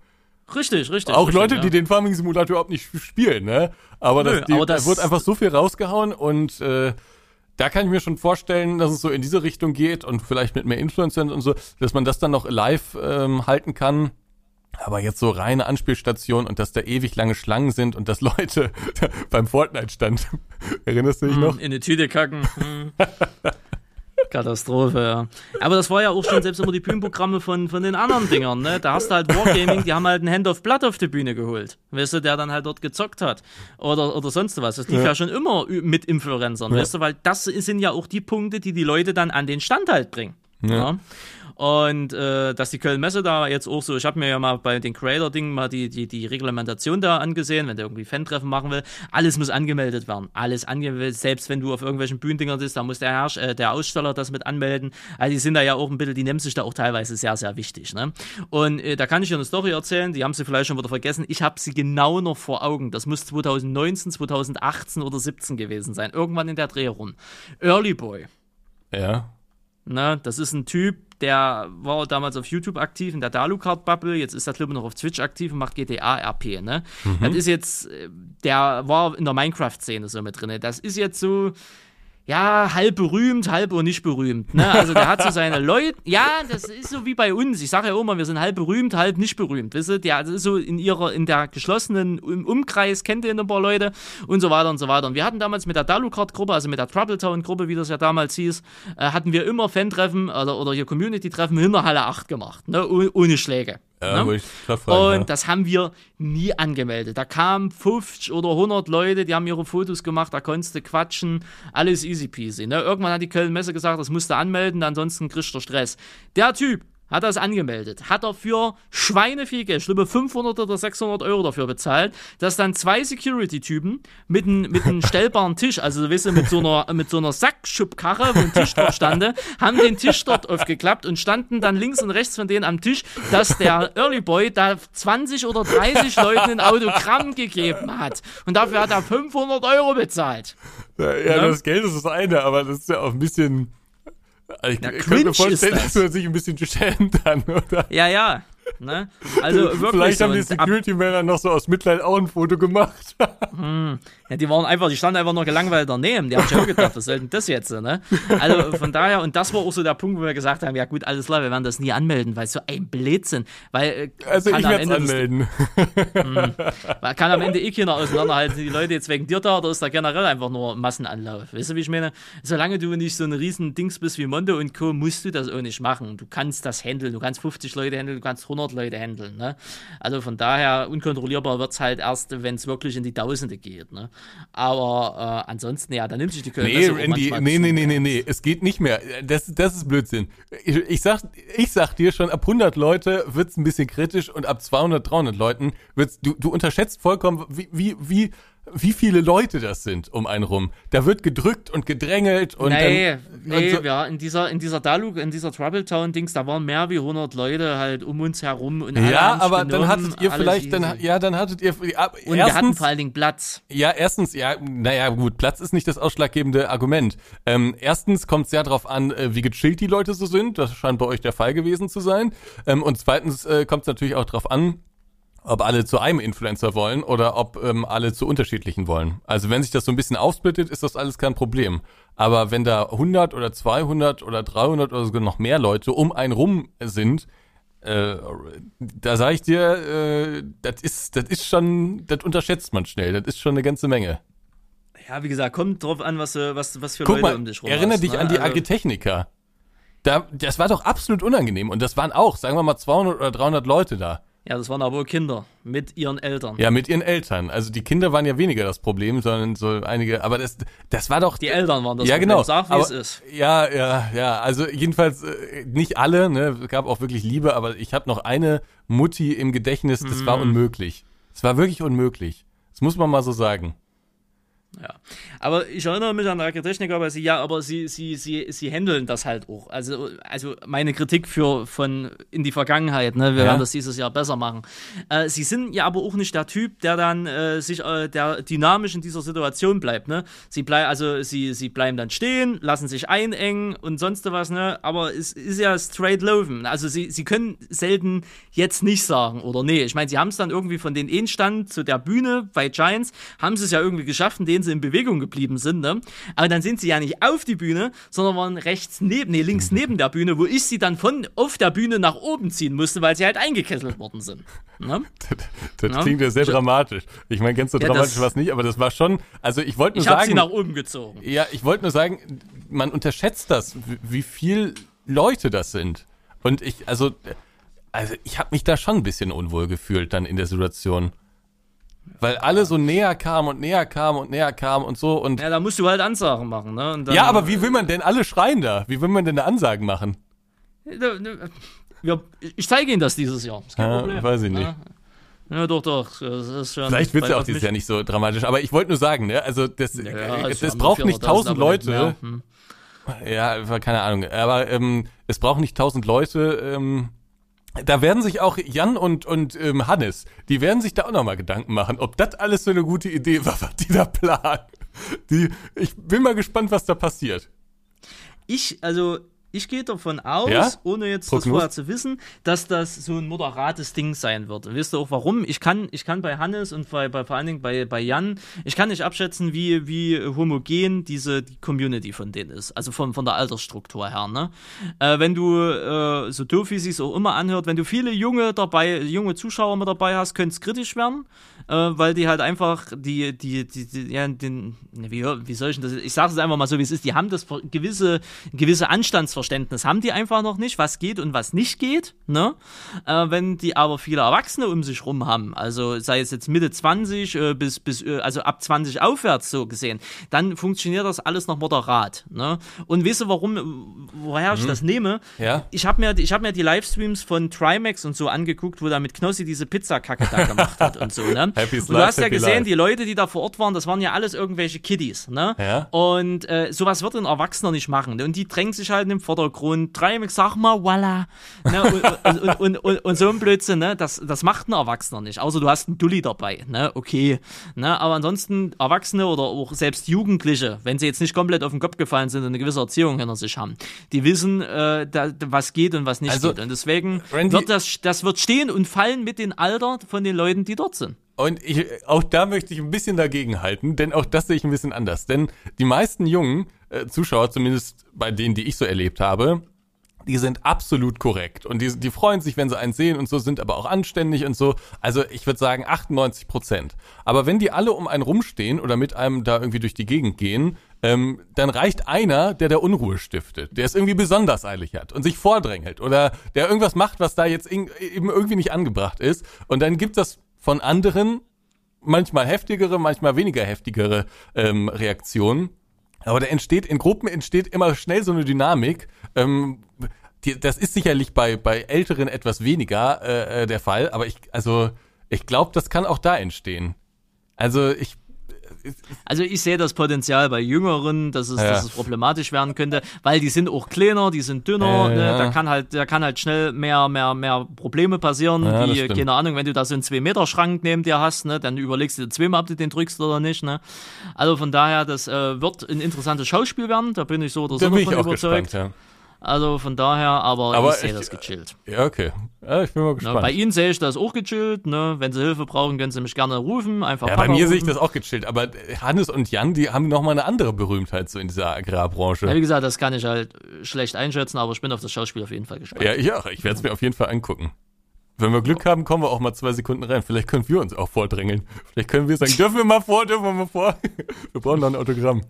Richtig, richtig. Auch richtig, Leute, ja. die den Farming-Simulator überhaupt nicht spielen, ne? Aber, Nö, das, die, aber das- da wird einfach so viel rausgehauen und äh, da kann ich mir schon vorstellen, dass es so in diese Richtung geht und vielleicht mit mehr Influencern und so, dass man das dann noch live ähm, halten kann. Aber jetzt so reine Anspielstation und dass da ewig lange Schlangen sind und dass Leute beim Fortnite-Stand, erinnerst du dich noch? in eine Tüte kacken. Katastrophe, ja. Aber das war ja auch schon selbst immer die Bühnenprogramme von, von den anderen Dingern, ne? Da hast du halt Wargaming, die haben halt einen Hand of Blood auf die Bühne geholt. Weißt du, der dann halt dort gezockt hat. Oder, oder sonst was. Das lief ja, schon immer mit Influencern, weißt du, weil das sind ja auch die Punkte, die die Leute dann an den Stand halt bringen. Ja. Und äh, dass die Köln-Messe da jetzt auch so, ich habe mir ja mal bei den Creator-Dingen mal die, die, die Reglementation da angesehen, wenn der irgendwie Fan-Treffen machen will, alles muss angemeldet werden. Alles angemeldet, selbst wenn du auf irgendwelchen Bühnendingern bist, da muss der Herrsch, äh, der Aussteller das mit anmelden. Also die sind da ja auch ein bisschen, die nehmen sich da auch teilweise sehr, sehr wichtig. Ne? Und äh, da kann ich dir eine Story erzählen, die haben sie vielleicht schon wieder vergessen. Ich habe sie genau noch vor Augen. Das muss 2019, 2018 oder 17 gewesen sein. Irgendwann in der Dreh rum. Early Boy. Ja. Ne, das ist ein Typ, der war damals auf YouTube aktiv in der Dalucard-Bubble, jetzt ist er, glaube ich, noch auf Twitch aktiv und macht GTA-RP, ne? Das ist jetzt, äh, der war in der Minecraft-Szene so mit drin. Das ist jetzt so, ja, halb berühmt, halb und nicht berühmt. Ne? Also der hat so seine Leute, ja, das ist so wie bei uns. Ich sage ja immer, wir sind halb berühmt, halb nicht berühmt. Wisst ihr? Der das ist so in ihrer, in der geschlossenen um Umkreis, kennt ihr ein paar Leute und so weiter und so weiter. Und wir hatten damals mit der Dalucard-Gruppe, also mit der Troubletown-Gruppe, wie das ja damals hieß, äh, hatten wir immer Fan-Treffen oder, oder hier Community-Treffen in der Halle 8 gemacht, ne? Oh- ohne Schläge. Ja, ne? fragen, und ja. das haben wir nie angemeldet. Da kamen 50 oder 100 Leute, die haben ihre Fotos gemacht, da konntest du quatschen, alles easy peasy. Ne? Irgendwann hat die Köln-Messe gesagt, das musst du anmelden, ansonsten kriegst du Stress. Der Typ hat das angemeldet, hat dafür Schweine viel Geld, ich glaube 500 oder 600 Euro dafür bezahlt, dass dann zwei Security-Typen mit einem mit einem stellbaren Tisch, also weißt du, mit so einer, mit so einer Sackschubkarre, wo ein Tisch drauf stande, haben den Tisch dort aufgeklappt und standen dann links und rechts von denen am Tisch, dass der Early Boy da 20 oder 30 Leuten ein Autogramm gegeben hat. Und dafür hat er 500 Euro bezahlt. Ja, ja, Ne? das Geld ist das eine, aber das ist ja auch ein bisschen. Also ich, ich könnte mir vorstellen, dass das. man sich ein bisschen schämt dann, oder? Ja, ja. Ne? Also wirklich Vielleicht so. haben die Security-Männer noch so aus Mitleid auch ein Foto gemacht. Ja, die waren einfach, die standen einfach nur gelangweilt daneben. Die haben auch gedacht, was soll denn das jetzt, ne? Also von daher, und das war auch so der Punkt, wo wir gesagt haben, ja gut, alles klar, wir werden das nie anmelden, weil so ein Blödsinn, weil äh, Also kann ich am werde Ende das- anmelden. weil kann am Ende eh keiner auseinanderhalten, die Leute jetzt wegen dir da oder ist da generell einfach nur Massenanlauf? Weißt du, wie ich meine? Solange du nicht so ein riesen Dings bist wie Mondo und Co., musst du das auch nicht machen. Du kannst das handeln, du kannst 50 Leute handeln, du kannst 100 Leute handeln, ne? Also von daher, unkontrollierbar wird's halt erst, wenn es wirklich in die Tausende geht, ne? Aber äh, ansonsten, ja, dann nimmt sich die Köln Nee, Randy, nee, nee, nee, nee, nee, es geht nicht mehr. Das, das ist Blödsinn. Ich, ich, sag, ich sag dir schon, ab 100 Leute wird's ein bisschen kritisch und ab 200, 300 Leuten wird's, du, du unterschätzt vollkommen, wie, wie, wie, wie viele Leute das sind um einen rum. Da wird gedrückt und gedrängelt und nee, dann, nee, und so, ja, in dieser, in dieser Dalu, in dieser Trouble Town Dings, da waren mehr wie 100 Leute halt um uns herum und alle ja, aber dann genommen, hattet ihr vielleicht, dann, ja, dann hattet ihr, ja, und wir hatten erstens, vor allen Dingen Platz. Ja, erstens, ja, naja, gut, Platz ist nicht das ausschlaggebende Argument. Ähm, erstens kommt es ja darauf an, äh, wie gechillt die Leute so sind. Das scheint bei euch der Fall gewesen zu sein. Ähm, und zweitens äh, kommt es natürlich auch darauf an, ob alle zu einem Influencer wollen oder ob ähm, alle zu unterschiedlichen wollen. Also wenn sich das so ein bisschen aufsplittet, ist das alles kein Problem. Aber wenn da 100 oder 200 oder 300 oder sogar noch mehr Leute um einen rum sind, äh, da sage ich dir, äh, das ist, das ist schon, das unterschätzt man schnell. Das ist schon eine ganze Menge. Ja, wie gesagt, kommt drauf an, was, du- was, was für Guck Leute mal, um dich rum erinnere hast, dich ne? an die Also, Agritechniker. Da, das war doch absolut unangenehm. Und das waren auch, sagen wir mal, 200 oder 300 Leute da. Ja, das waren aber Kinder mit ihren Eltern. Ja, mit ihren Eltern. Also die Kinder waren ja weniger das Problem, sondern so einige, aber das, das war doch. Die Eltern waren das ja, Problem. genau. Sag, wie aber, es ist. Ja, ja, ja. Also jedenfalls äh, nicht alle, ne? Es gab auch wirklich Liebe, aber ich habe noch eine Mutti im Gedächtnis, das Mhm. war unmöglich. Es war wirklich unmöglich. Das muss man mal so sagen. Ja. Aber ich erinnere mich an Agritechniker, aber sie, ja, aber sie, sie, sie, sie handeln das halt auch. Also, also meine Kritik für, von in die Vergangenheit, ne? Wir Ja. werden das dieses Jahr besser machen. Äh, sie sind ja aber auch nicht der Typ, der dann äh, sich, äh, der dynamisch in dieser Situation bleibt, ne? Sie bleiben, also sie, sie bleiben dann stehen, lassen sich einengen und sonst was, ne? Aber es ist ja straight laufen. Also sie, sie können selten jetzt nicht sagen, oder nee. Ich meine, sie haben es dann irgendwie von den Endstand zu der Bühne bei Giants, haben sie es ja irgendwie geschafft, indem sie in Bewegung geblieben sind, ne? Aber dann sind sie ja nicht auf die Bühne, sondern waren rechts neben, nee, links neben der Bühne, wo ich sie dann von auf der Bühne nach oben ziehen musste, weil sie halt eingekesselt worden sind. Ne? Das, das Ja. klingt ja sehr dramatisch. Ich meine, ganz so Ja, dramatisch war es nicht, aber das war schon, also ich wollte nur Ich habe sie sagen, nach oben gezogen. ja, ich wollte nur sagen, man unterschätzt das, wie, wie viel Leute das sind. Und ich, also, also ich habe mich da schon ein bisschen unwohl gefühlt dann in der Situation. Weil alle so näher kamen und näher kamen und näher kamen und so und Ja, da musst du halt Ansagen machen, ne? Ja, aber wie will man denn alle schreien da? Wie will man denn eine Ansagen machen? Wir, ich zeige Ihnen das dieses Jahr. Kein Ja, weiß ich nicht. Ja. Doch, doch. Das Vielleicht wird es ja auch dieses Jahr nicht so dramatisch, aber ich wollte nur sagen, ne, also das, Ja, äh, es das haben braucht nicht 400.000, tausend Leute. Hm. Ja, keine Ahnung. Aber ähm, es braucht nicht tausend Leute. Ähm, da werden sich auch Jan und, und ähm, Hannes, die werden sich da auch nochmal Gedanken machen, ob das alles so eine gute Idee war, was die da planen. Die, ich bin mal gespannt, was da passiert. Ich, also, ich gehe davon aus, Ja? ohne jetzt Prognose? das vorher zu wissen, dass das so ein moderates Ding sein wird. Wisst ihr auch warum? Ich kann, ich kann bei Hannes und bei, bei vor allen Dingen bei, bei Jan, ich kann nicht abschätzen, wie, wie homogen diese die Community von denen ist. Also von, von der Altersstruktur her, ne? Äh, wenn du, äh, so doof wie es sich auch immer anhört, wenn du viele junge dabei, junge Zuschauer mit dabei hast, könnte es kritisch werden. Äh, weil die halt einfach die, die, die, die ja, den, wie, wie soll ich denn das, ich sage es einfach mal so, wie es ist, die haben das gewisse, gewisse Anstandsverständnis, haben die einfach noch nicht, was geht und was nicht geht, ne? Äh, wenn die aber viele Erwachsene um sich rum haben, also sei es jetzt Mitte 20 äh, bis, bis, äh, also ab 20 aufwärts so gesehen, dann funktioniert das alles noch moderat, ne? Und weißt du, warum, woher ich mhm. das nehme? Ja. Ich habe mir, ich hab mir die Livestreams von Trimax und so angeguckt, wo da mit Knossi diese Pizzakacke da gemacht hat und so, ne? Happy und du hast ja gesehen, life. die Leute, die da vor Ort waren, das waren ja alles irgendwelche Kiddies, ne? Ja. Und äh, sowas wird ein Erwachsener nicht machen. Und die drängen sich halt im Vordergrund. Trimax, sag mal, voila. Ne? Und, und, und, und, und, so ein Blödsinn, ne? Das, das macht ein Erwachsener nicht. Außer du hast einen Dulli dabei, ne? Okay. Ne? Aber ansonsten Erwachsene oder auch selbst Jugendliche, wenn sie jetzt nicht komplett auf den Kopf gefallen sind und eine gewisse Erziehung hinter sich haben, die wissen, äh, da, was geht und was nicht also, geht. Und deswegen Randy, wird das, das wird stehen und fallen mit dem Alter von den Leuten, die dort sind. Und ich, auch da möchte ich ein bisschen dagegen halten, denn auch das sehe ich ein bisschen anders. Denn die meisten jungen äh, Zuschauer, zumindest bei denen, die ich so erlebt habe, die sind absolut korrekt. Und die, die freuen sich, wenn sie einen sehen und so, sind aber auch anständig und so. Also ich würde sagen 98 Prozent. Aber wenn die alle um einen rumstehen oder mit einem da irgendwie durch die Gegend gehen, ähm, dann reicht einer, der der Unruhe stiftet, der es irgendwie besonders eilig hat und sich vordrängelt oder der irgendwas macht, was da jetzt eben irgendwie nicht angebracht ist. Und dann gibt das von anderen manchmal heftigere, manchmal weniger heftigere ähm, Reaktionen. Aber da entsteht, in Gruppen entsteht immer schnell so eine Dynamik. Ähm, die, das ist sicherlich bei, bei Älteren etwas weniger äh, äh der Fall, aber ich, also, ich glaube, das kann auch da entstehen. Also ich also ich sehe das Potenzial bei Jüngeren, dass es, ja. dass es problematisch werden könnte, weil die sind auch kleiner, die sind dünner, äh, ne? ja. da kann halt, da kann halt schnell mehr, mehr, mehr Probleme passieren, ja, wie, keine Ahnung, wenn du da so einen 2-Meter-Schrank neben dir hast, ne, dann überlegst du dir zweimal, ob du den drückst oder nicht, ne. Also von daher, das äh, wird ein interessantes Schauspiel werden, da bin ich so oder so davon überzeugt. Gespannt, ja. Also von daher, aber, aber ich sehe das gechillt. Ja, okay. Ja, ich bin mal gespannt. Na, bei Ihnen sehe ich das auch gechillt. Ne? Wenn Sie Hilfe brauchen, können Sie mich gerne rufen. Einfach ja, bei mir sehe ich das auch gechillt. Aber Hannes und Jan, die haben nochmal eine andere Berühmtheit so in dieser Agrarbranche. Ja, wie gesagt, das kann ich halt schlecht einschätzen, aber ich bin auf das Schauspiel auf jeden Fall gespannt. Ja, ich auch. Ich werde es mir auf jeden Fall angucken. Wenn wir Glück haben, kommen wir auch mal zwei Sekunden rein. Vielleicht können wir uns auch vordrängeln. Vielleicht können wir sagen, dürfen wir mal vor, dürfen wir mal vor. Wir brauchen noch ein Autogramm.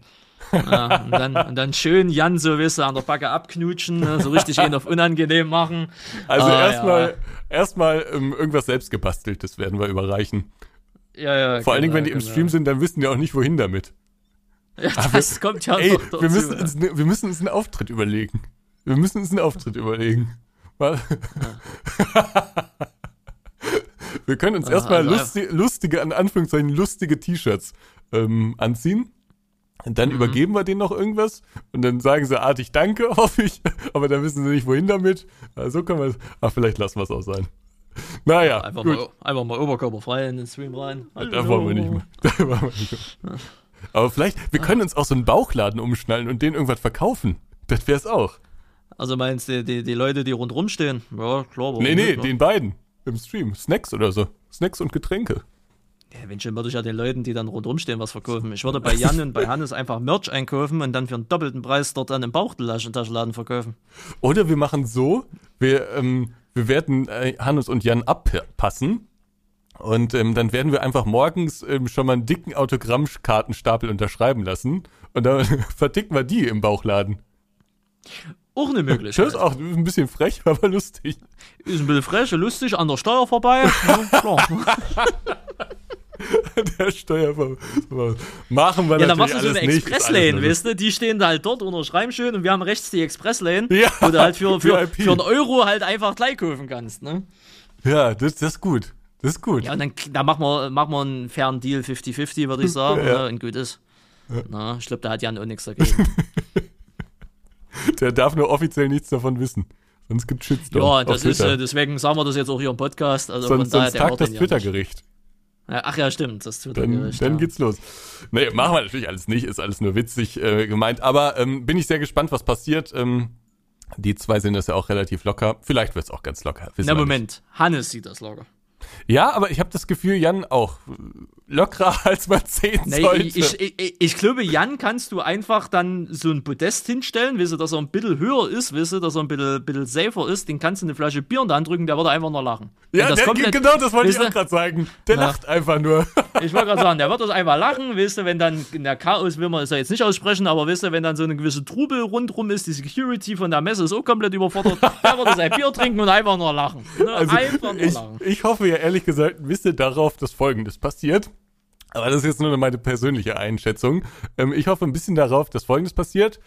Ja, und, dann, und dann schön Jan so, weißt du, an der Backe abknutschen, ne, so richtig ihn auf unangenehm machen. Also ah, erstmal ja. erstmal ähm, irgendwas selbstgebasteltes werden wir überreichen. Ja, ja. Vor genau, allen Dingen, wenn die genau. im Stream sind, dann wissen die auch nicht, wohin damit. Ja, ah, das wir, kommt ja ey, noch dazu. Wir müssen, uns, ne, wir müssen uns einen Auftritt überlegen. Wir müssen uns einen Auftritt überlegen. Ja. wir können uns erstmal also, lustige, lustige, an Anführungszeichen, lustige T-Shirts ähm, anziehen und dann mhm. übergeben wir denen noch irgendwas und dann sagen sie artig Danke, hoffe ich, aber dann wissen sie nicht, wohin damit. Also so können wir es. Ach, vielleicht lassen wir es auch sein. Naja. Einfach, gut. Mal, einfach mal oberkörperfrei in den Stream rein. Hallo. Da wollen wir nicht mehr. Da wollen wir nicht mehr. Aber vielleicht, wir können uns auch so einen Bauchladen umschnallen und denen irgendwas verkaufen. Das wäre es auch. Also meinst du, die, die Leute, die rundrum stehen? Ja, klar. Nee, nee, nicht, den beiden im Stream. Snacks oder so. Snacks und Getränke. Ja, wenn schon würde ich ja den Leuten, die dann rundherum stehen, was verkaufen. Ich würde bei Jan und bei Hannes einfach Merch einkaufen und dann für einen doppelten Preis dort an den Bauchtaschenladen verkaufen. Oder wir machen so, wir, ähm, wir werden äh, Hannes und Jan abpassen und ähm, dann werden wir einfach morgens ähm, schon mal einen dicken Autogrammkartenstapel unterschreiben lassen und dann verticken wir die im Bauchladen. Auch eine Möglichkeit. Das ist auch ein bisschen frech, aber lustig. Ist ein bisschen frech, lustig, an der Steuer vorbei. ja, klar. der Steuerver machen wir ja, dann machst du so eine Expresslane, weißt du? Die stehen da halt dort unterschreiben schön und wir haben rechts die Expresslane, ja, wo du halt für, für, für einen Euro halt einfach gleich kaufen kannst, ne? Ja, das, das ist gut. Das ist gut. Ja, und dann da machen wir, machen wir einen fairen Deal 50-50, würde ich sagen, ja. ne? und gut ist. Ja. Na, ich glaube, da hat Jan auch nichts dagegen. der darf nur offiziell nichts davon wissen. Sonst gibt es Shitstorm. Ja, das ist, äh, deswegen sagen wir das jetzt auch hier im Podcast. Also sonst, von daher, sonst tagt das Twitter-Gericht. Ach ja, stimmt. Das tut dann, dann ja. geht's los. Nee, machen wir natürlich alles nicht, ist alles nur witzig äh, gemeint. Aber ähm, bin ich sehr gespannt, was passiert. Ähm, die zwei sind das ja auch relativ locker. Vielleicht wird's auch ganz locker. Na Moment. Hannes sieht das locker. Ja, aber ich habe das Gefühl, Jan auch lockerer als man sehen nee, sollte. Ich, ich, ich, ich, glaube, Jan kannst du einfach dann so ein Podest hinstellen, du, dass er ein bisschen höher ist, du, dass er ein bisschen, bisschen safer ist, den kannst du eine Flasche Bier in der Hand drücken, der wird einfach nur lachen. Ja, das der, komplett, genau das wollte ich auch gerade sagen. Der Ja. lacht einfach nur. Ich wollte gerade sagen, der wird das einfach lachen, du, wenn dann in der Chaos, will man es ja jetzt nicht aussprechen, aber du, wenn dann so eine gewisse Trubel rundrum ist, die Security von der Messe ist auch komplett überfordert, der wird sein Bier trinken und einfach nur lachen. Ne? einfach nur lachen. ich hoffe ja ehrlich gesagt ein bisschen darauf, dass Folgendes passiert. Aber das ist jetzt nur meine persönliche Einschätzung. Ähm, ich hoffe ein bisschen darauf, dass Folgendes passiert.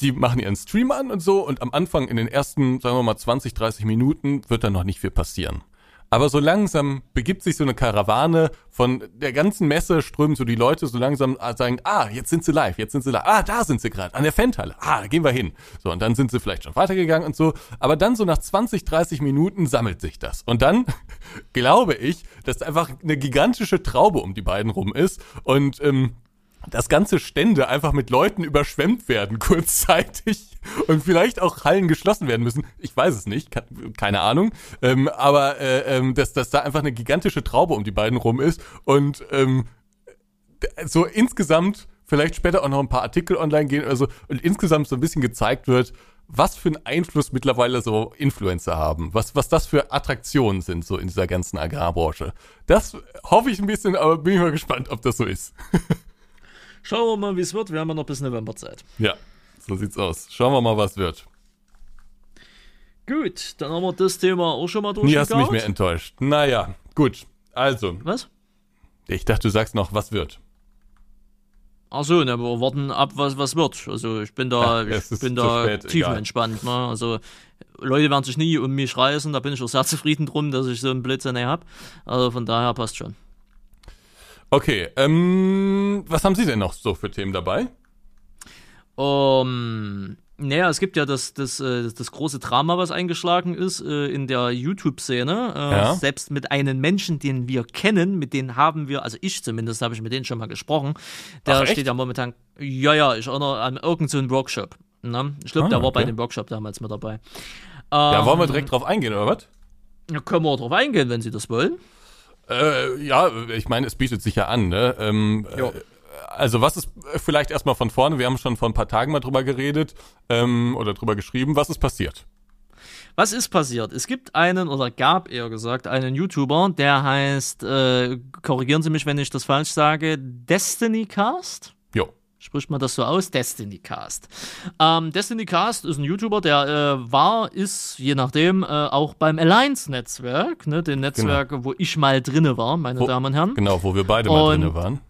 Die machen ihren Stream an und so und am Anfang in den ersten, sagen wir mal 20, 30 Minuten wird da noch nicht viel passieren. Aber so langsam begibt sich so eine Karawane von der ganzen Messe, strömen so die Leute so langsam ah, sagen, ah, jetzt sind sie live, jetzt sind sie live, ah, da sind sie gerade, an der Fendhalle, ah, gehen wir hin. So, und dann sind sie vielleicht schon weitergegangen und so. Aber dann so nach 20, 30 Minuten sammelt sich das. Und dann glaube ich, dass einfach eine gigantische Traube um die beiden rum ist und ähm, dass ganze Stände einfach mit Leuten überschwemmt werden kurzzeitig und vielleicht auch Hallen geschlossen werden müssen. Ich weiß es nicht, ke- keine Ahnung. Ähm, aber äh, ähm, dass, dass da einfach eine gigantische Traube um die beiden rum ist und ähm, so insgesamt vielleicht später auch noch ein paar Artikel online gehen oder so und insgesamt so ein bisschen gezeigt wird, was für einen Einfluss mittlerweile so Influencer haben, was, was das für Attraktionen sind so in dieser ganzen Agrarbranche. Das hoffe ich ein bisschen, aber bin ich mal gespannt, ob das so ist. Schauen wir mal, wie es wird. Wir haben ja noch bis November Zeit. Ja, so sieht's aus. Schauen wir mal, was wird. Gut, dann haben wir das Thema auch schon mal Nie hast du mich mehr enttäuscht. Naja, gut. Also, Was? ich dachte, du sagst noch, was wird. Achso, ne, wir warten ab, was, was wird. Also ich bin da, Ja, ich bin da spät, tiefenentspannt. Ne? Also Leute werden sich nie um mich reißen, da bin ich auch sehr zufrieden drum, dass ich so einen näher habe. Also von daher passt schon. Okay, ähm, was haben Sie denn noch so für Themen dabei? Um, naja, es gibt ja das, das, äh, das große Drama, was eingeschlagen ist äh, in der YouTube-Szene. Äh, Ja. Selbst mit einem Menschen, den wir kennen, mit denen haben wir, also ich zumindest, habe ich mit denen schon mal gesprochen. Der Ach, steht ja momentan, ja, ja, ich erinnere an irgendeinen so einen Workshop. Ne? Ich glaube, Ah, der war bei okay. dem Workshop damals mit dabei. Ja, wollen wir Ähm, direkt drauf eingehen, oder was? Da können wir drauf eingehen, wenn Sie das wollen. Äh, ja, ich meine, es bietet sich ja an, ne? Ähm, äh, also was ist äh, vielleicht erstmal von vorne, wir haben schon vor ein paar Tagen mal drüber geredet ähm, oder drüber geschrieben, was ist passiert? Was ist passiert? Es gibt einen, oder gab eher gesagt, einen YouTuber, der heißt, äh, korrigieren Sie mich, wenn ich das falsch sage, Destiny Cast? Jo. Spricht man das so aus? Destiny Cast. Ähm, Destiny Cast ist ein YouTuber, der äh, war, ist, je nachdem, äh, auch beim Alliance-Netzwerk, ne, dem Netzwerk, wo ich mal drinne war, meine Wo- Damen und Herren. Genau, wo wir beide mal Und- drinne waren.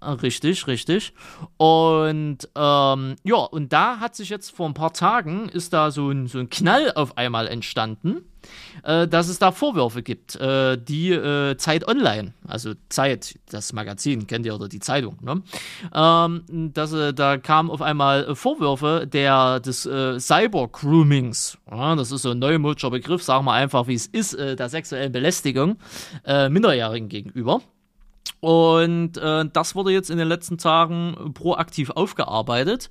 Ah, Richtig, richtig. Und ähm, ja, und da hat sich jetzt vor ein paar Tagen ist da so ein, so ein Knall auf einmal entstanden, äh, dass es da Vorwürfe gibt, äh, die äh, Zeit Online, also Zeit, das Magazin kennt ihr oder die Zeitung, ne? ähm, dass äh, da kamen auf einmal Vorwürfe der des äh, Cyber-Groomings. Ja, das ist so ein neumodischer Begriff, sagen wir einfach, wie es ist, äh, der sexuellen Belästigung äh, Minderjährigen gegenüber. Und äh, das wurde jetzt in den letzten Tagen proaktiv aufgearbeitet.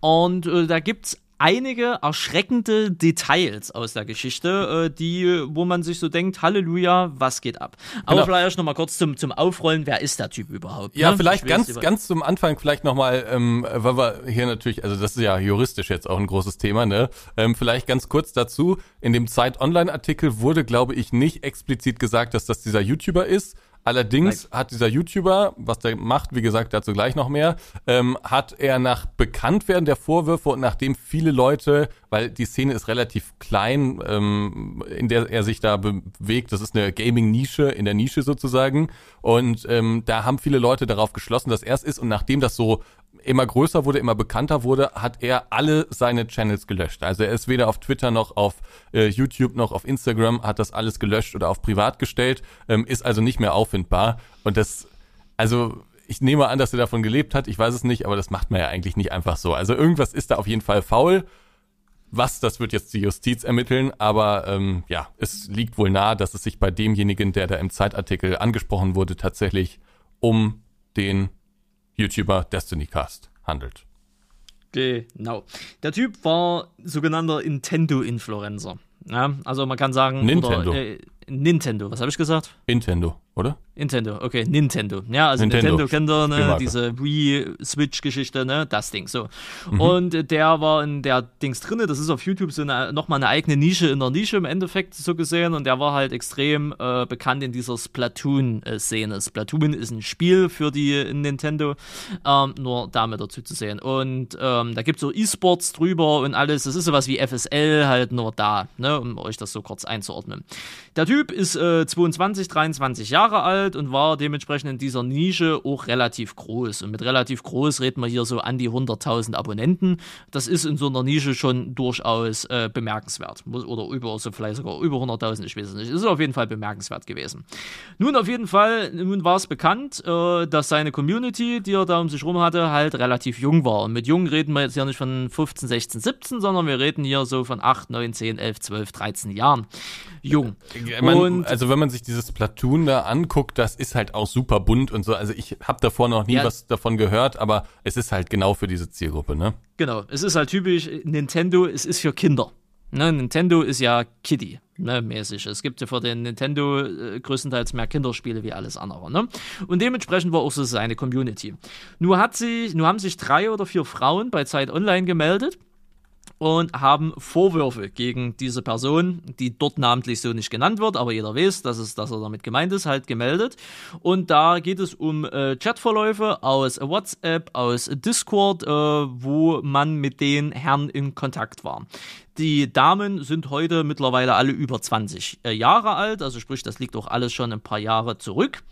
Und äh, da gibt's einige erschreckende Details aus der Geschichte, äh, die, wo man sich so denkt, Halleluja, was geht ab? Aber Genau. vielleicht noch mal kurz zum, zum Aufrollen, wer ist der Typ überhaupt? Ja, ne? vielleicht Ich weiß ganz, ganz zum Anfang vielleicht nochmal, ähm, weil wir hier natürlich, also das ist ja juristisch jetzt auch ein großes Thema, ne? Ähm, vielleicht ganz kurz dazu. In dem Zeit-Online-Artikel wurde, glaube ich, nicht explizit gesagt, dass das dieser YouTuber ist. Allerdings hat dieser YouTuber, was der macht, wie gesagt, dazu gleich noch mehr, ähm, hat er nach Bekanntwerden der Vorwürfe und nachdem viele Leute, weil die Szene ist relativ klein, ähm, in der er sich da bewegt, das ist eine Gaming-Nische, in der Nische sozusagen, und ähm, da haben viele Leute darauf geschlossen, dass er es ist und nachdem das so immer größer wurde, immer bekannter wurde, hat er alle seine Channels gelöscht. Also er ist weder auf Twitter noch auf äh, YouTube noch auf Instagram, hat das alles gelöscht oder auf privat gestellt, ähm, ist also nicht mehr auffindbar. Und das, also ich nehme an, dass er davon gelebt hat, ich weiß es nicht, aber das macht man ja eigentlich nicht einfach so. Also irgendwas ist da auf jeden Fall faul. Was, das wird jetzt die Justiz ermitteln, aber ähm, ja, es liegt wohl nahe, dass es sich bei demjenigen, der da im Zeitartikel angesprochen wurde, tatsächlich um den YouTuber Destiny Cast handelt. Genau. Der Typ war sogenannter Nintendo-Influencer. Ja, also man kann sagen, Nintendo. Oder, äh, Nintendo, was habe ich gesagt? Nintendo, oder? Nintendo, okay, Nintendo. Ja, also Nintendo. Nintendo, kennt ihr, ne? Diese Wii-Switch-Geschichte, ne? Das Ding, so. Mhm. Und der war in der Dings drinne, das ist auf YouTube so eine, nochmal eine eigene Nische in der Nische im Endeffekt so gesehen und der war halt extrem äh, bekannt in dieser Splatoon-Szene. Splatoon ist ein Spiel für die Nintendo, ähm, nur damit dazu zu sehen. Und ähm, da gibt es so E-Sports drüber und alles, das ist sowas wie FSL halt nur da, ne? Um euch das so kurz einzuordnen. Der Typ ist äh, 22, 23 Jahre alt und war dementsprechend in dieser Nische auch relativ groß. Und mit relativ groß reden wir hier so an die 100.000 Abonnenten. Das ist in so einer Nische schon durchaus äh, bemerkenswert. Oder über, so vielleicht sogar über 100.000, ich weiß es nicht. Ist auf jeden Fall bemerkenswert gewesen. Nun, auf jeden Fall, nun war es bekannt, äh, dass seine Community, die er da um sich rum hatte, halt relativ jung war. Und mit jung reden wir jetzt hier nicht von 15, 16, 17, sondern wir reden hier so von 8, 9, 10, 11, 12, 13 Jahren. Jung. Man, Und- also wenn man sich dieses Platoon da anguckt, das ist halt auch super bunt und so. Also ich habe davor noch nie Ja. was davon gehört, aber es ist halt genau für diese Zielgruppe, ne? Genau, es ist halt typisch Nintendo, es ist für Kinder. Ne, Nintendo ist ja Kiddie, ne, mäßig. Es gibt ja für den Nintendo äh, größtenteils mehr Kinderspiele wie alles andere, ne? Und dementsprechend war auch so seine Community. Nur hat sie, nur haben sich drei oder vier Frauen bei Zeit Online gemeldet und haben Vorwürfe gegen diese Person, die dort namentlich so nicht genannt wird, aber jeder weiß, dass, es, dass er damit gemeint ist, halt gemeldet. Und da geht es um äh, Chatverläufe aus WhatsApp, aus Discord, äh, wo man mit den Herren in Kontakt war. Die Damen sind heute mittlerweile alle über 20 äh, Jahre alt, also sprich, das liegt auch alles schon ein paar Jahre zurück.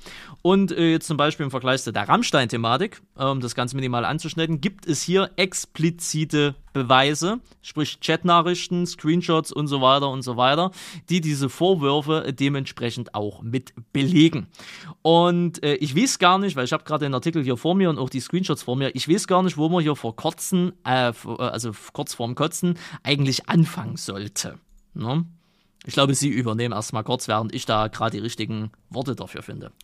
Und äh, jetzt zum Beispiel im Vergleich zu der Rammstein-Thematik, um das ganz minimal anzuschneiden, gibt es hier explizite Beweise, sprich Chatnachrichten, Screenshots und so weiter und so weiter, die diese Vorwürfe dementsprechend auch mit belegen. Und äh, ich weiß gar nicht, weil ich habe gerade den Artikel hier vor mir und auch die Screenshots vor mir, ich weiß gar nicht, wo man hier vor Kotzen, äh, äh, also kurz vorm Kotzen, eigentlich anfangen sollte. Ne? Ich glaube, Sie übernehmen erstmal kurz, während ich da gerade die richtigen Worte dafür finde.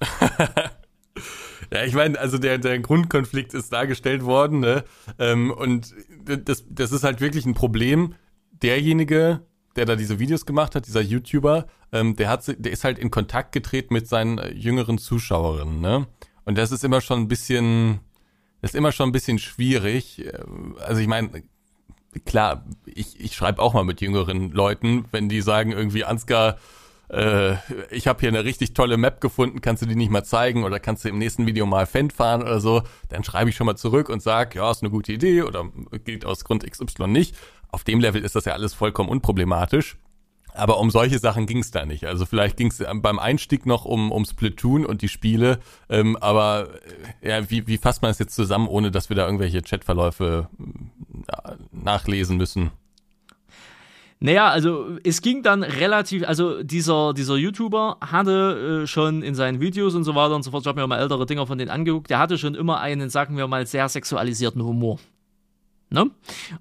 Ja, ich meine, also der, der Grundkonflikt ist dargestellt worden, ne? Ähm, und das, das ist halt wirklich ein Problem. Derjenige, der da diese Videos gemacht hat, dieser YouTuber, ähm, der hat, der ist halt in Kontakt getreten mit seinen äh, jüngeren Zuschauerinnen, ne? Und das ist immer schon ein bisschen, das ist immer schon ein bisschen schwierig. Ähm, Also ich meine, klar, ich, ich schreibe auch mal mit jüngeren Leuten, wenn die sagen irgendwie, Ansgar, äh, ich habe hier eine richtig tolle Map gefunden, kannst du die nicht mal zeigen oder kannst du im nächsten Video mal Fan fahren oder so, dann schreibe ich schon mal zurück und sag, ja, ist eine gute Idee oder geht aus Grund XY nicht. Auf dem Level ist das ja alles vollkommen unproblematisch. Aber um solche Sachen ging es da nicht. Also vielleicht ging es beim Einstieg noch um, um Splatoon und die Spiele. Ähm, aber äh, ja, wie, wie fasst man das jetzt zusammen, ohne dass wir da irgendwelche Chatverläufe äh, nachlesen müssen? Naja, also es ging dann relativ, also dieser, dieser YouTuber hatte äh, schon in seinen Videos und so weiter und so fort, ich habe mir mal ältere Dinger von denen angeguckt, der hatte schon immer einen, sagen wir mal, sehr sexualisierten Humor. Ne?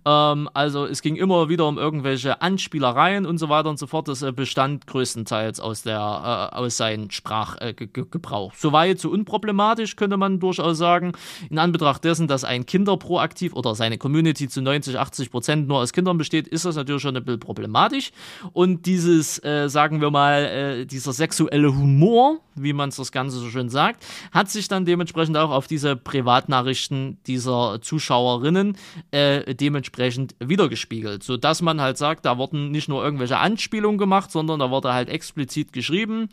Ähm, also es ging immer wieder um irgendwelche Anspielereien und so weiter und so fort. Das äh, bestand größtenteils aus der äh, aus seinem Sprachgebrauch. Soweit so unproblematisch könnte man durchaus sagen. In Anbetracht dessen, dass ein Kinder proaktiv oder seine Community zu 90, 80 Prozent nur aus Kindern besteht, ist das natürlich schon ein bisschen problematisch. Und dieses, äh, sagen wir mal, äh, dieser sexuelle Humor, wie man es das Ganze so schön sagt, hat sich dann dementsprechend auch auf diese Privatnachrichten dieser Zuschauerinnen äh, dementsprechend wiedergespiegelt, sodass man halt sagt, da wurden nicht nur irgendwelche Anspielungen gemacht, sondern da wurde halt explizit geschrieben,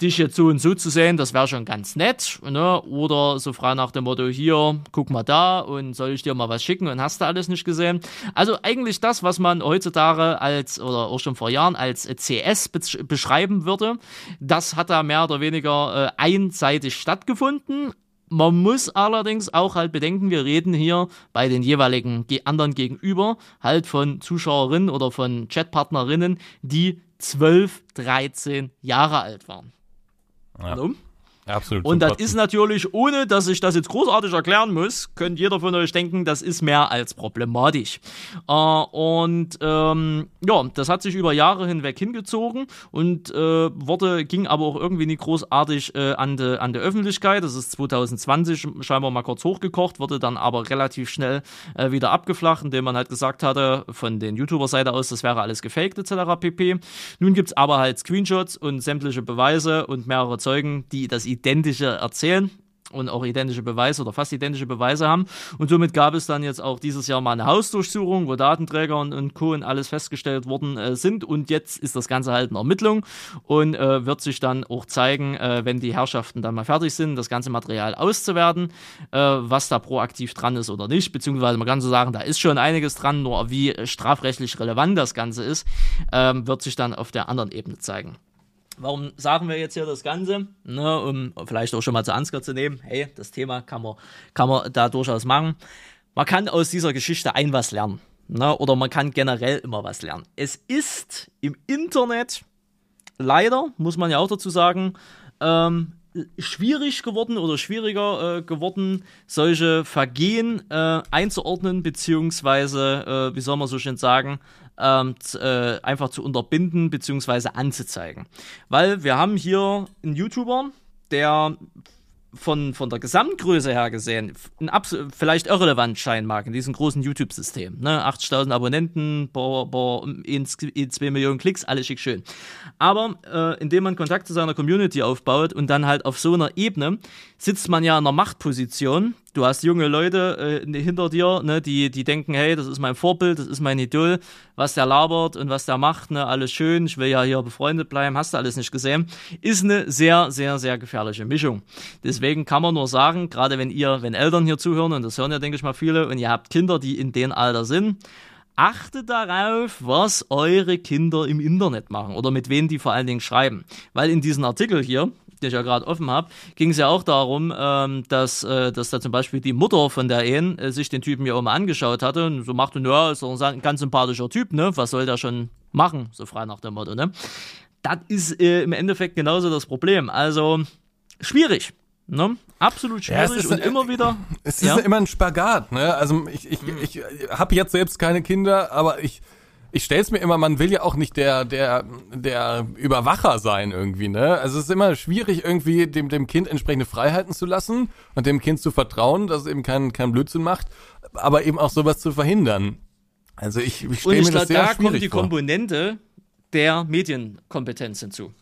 dich jetzt so und so zu sehen, das wäre schon ganz nett, ne? Oder so frei nach dem Motto, hier, guck mal da und soll ich dir mal was schicken und hast du alles nicht gesehen. Also eigentlich das, was man heutzutage als, oder auch schon vor Jahren als CS besch- beschreiben würde, das hat da mehr oder weniger äh, einseitig stattgefunden. Man muss allerdings auch halt bedenken, wir reden hier bei den jeweiligen ge- anderen gegenüber halt von Zuschauerinnen oder von Chatpartnerinnen, die 12, 13 Jahre alt waren. Ja. So. Absolut. Und das ist natürlich, ohne dass ich das jetzt großartig erklären muss, könnte jeder von euch denken, das ist mehr als problematisch. Äh, und ähm, ja, das hat sich über Jahre hinweg hingezogen und äh, wurde, ging aber auch irgendwie nicht großartig äh, an die an die Öffentlichkeit. Das ist 2020 scheinbar mal kurz hochgekocht, wurde dann aber relativ schnell äh, wieder abgeflacht, indem man halt gesagt hatte, von den YouTuber-Seite aus, das wäre alles gefaked etc. pp. Nun gibt es aber halt Screenshots und sämtliche Beweise und mehrere Zeugen, die das identische erzählen und auch identische Beweise oder fast identische Beweise haben. Und somit gab es dann jetzt auch dieses Jahr mal eine Hausdurchsuchung, wo Datenträger und, und Co. und alles festgestellt worden äh, sind. Und jetzt ist das Ganze halt in Ermittlung und äh, wird sich dann auch zeigen, äh, wenn die Herrschaften dann mal fertig sind, das ganze Material auszuwerten, äh, was da proaktiv dran ist oder nicht. Beziehungsweise man kann so sagen, da ist schon einiges dran, nur wie strafrechtlich relevant das Ganze ist, ähm, wird sich dann auf der anderen Ebene zeigen. Warum sagen wir jetzt hier das Ganze? Ne, um vielleicht auch schon mal zu Ansgar zu nehmen. Hey, das Thema kann man, kann man da durchaus machen. Man kann aus dieser Geschichte ein was lernen. Ne, oder man kann generell immer was lernen. Es ist im Internet leider, muss man ja auch dazu sagen, ähm, schwierig geworden oder schwieriger äh, geworden, solche Vergehen äh, einzuordnen, beziehungsweise, äh, wie soll man so schön sagen, ähm, äh, einfach zu unterbinden beziehungsweise anzuzeigen. Weil wir haben hier einen YouTuber, der von, von der Gesamtgröße her gesehen vielleicht irrelevant scheinen mag in diesem großen YouTube-System. Ne? 80.000 Abonnenten, boah, boah, in, in 2 Millionen Klicks, alles schick schön. Aber äh, indem man Kontakt zu seiner Community aufbaut und dann halt auf so einer Ebene, sitzt man ja in einer Machtposition. Du hast junge Leute äh, hinter dir, ne, die, die denken, hey, das ist mein Vorbild, das ist mein Idol, was der labert und was der macht, ne, alles schön, ich will ja hier befreundet bleiben, hast du alles nicht gesehen, ist eine sehr, sehr, sehr gefährliche Mischung. Deswegen kann man nur sagen, gerade wenn ihr, wenn Eltern hier zuhören, und das hören ja, denke ich mal, viele, und ihr habt Kinder, die in dem Alter sind, achtet darauf, was eure Kinder im Internet machen oder mit wem die vor allen Dingen schreiben. Weil in diesem Artikel hier, den ich ja gerade offen habe, ging es ja auch darum, ähm, dass, äh, dass da zum Beispiel die Mutter von der Ehen äh, sich den Typen ja auch mal angeschaut hatte und so machte, ja, ist doch ein ganz sympathischer Typ, ne? Was soll der schon machen? So frei nach dem Motto, ne? Das ist äh, im Endeffekt genauso das Problem. Also schwierig. Ne? Absolut schwierig ja, ist, und immer wieder. Es ist ja? immer ein Spagat, ne? Also ich, ich, ich, ich habe jetzt selbst keine Kinder, aber ich ich stell's mir immer, man will ja auch nicht der, der, der Überwacher sein irgendwie, ne? Also es ist immer schwierig, irgendwie dem, dem Kind entsprechende Freiheiten zu lassen und dem Kind zu vertrauen, dass es eben keinen kein Blödsinn macht, aber eben auch sowas zu verhindern. Also ich, ich stelle mir das sehr da schwierig kommt die vor. Komponente der Medienkompetenz hinzu.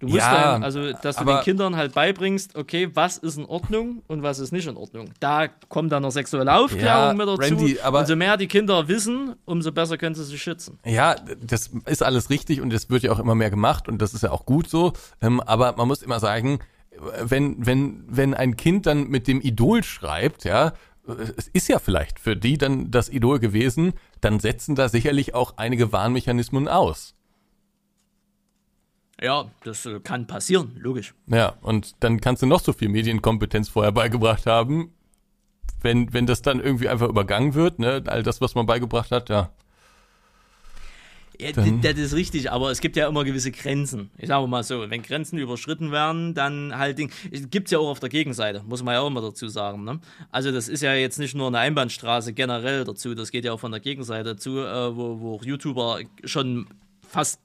Du musst ja, dann, also, dass du den Kindern halt beibringst, okay, was ist in Ordnung und was ist nicht in Ordnung. Da kommt dann noch sexuelle Aufklärung ja, mit dazu. Randy, aber umso mehr die Kinder wissen, umso besser können sie sich schützen. Ja, das ist alles richtig und das wird ja auch immer mehr gemacht und das ist ja auch gut so. Ähm, aber man muss immer sagen, wenn, wenn, wenn ein Kind dann mit dem Idol schreibt, ja, es ist ja vielleicht für die dann das Idol gewesen, dann setzen da sicherlich auch einige Warnmechanismen aus. Ja, das äh, kann passieren, logisch. Ja, und dann kannst du noch so viel Medienkompetenz vorher beigebracht haben. Wenn, wenn das dann irgendwie einfach übergangen wird, ne, all das, was man beigebracht hat, ja. Ja, das ist richtig, aber es gibt ja immer gewisse Grenzen. Ich sage mal so, wenn Grenzen überschritten werden, dann halt, gibt es ja auch auf der Gegenseite, muss man ja auch immer dazu sagen. Ne? Also das ist ja jetzt nicht nur eine Einbahnstraße generell dazu, das geht ja auch von der Gegenseite zu, äh, wo, wo YouTuber schon fast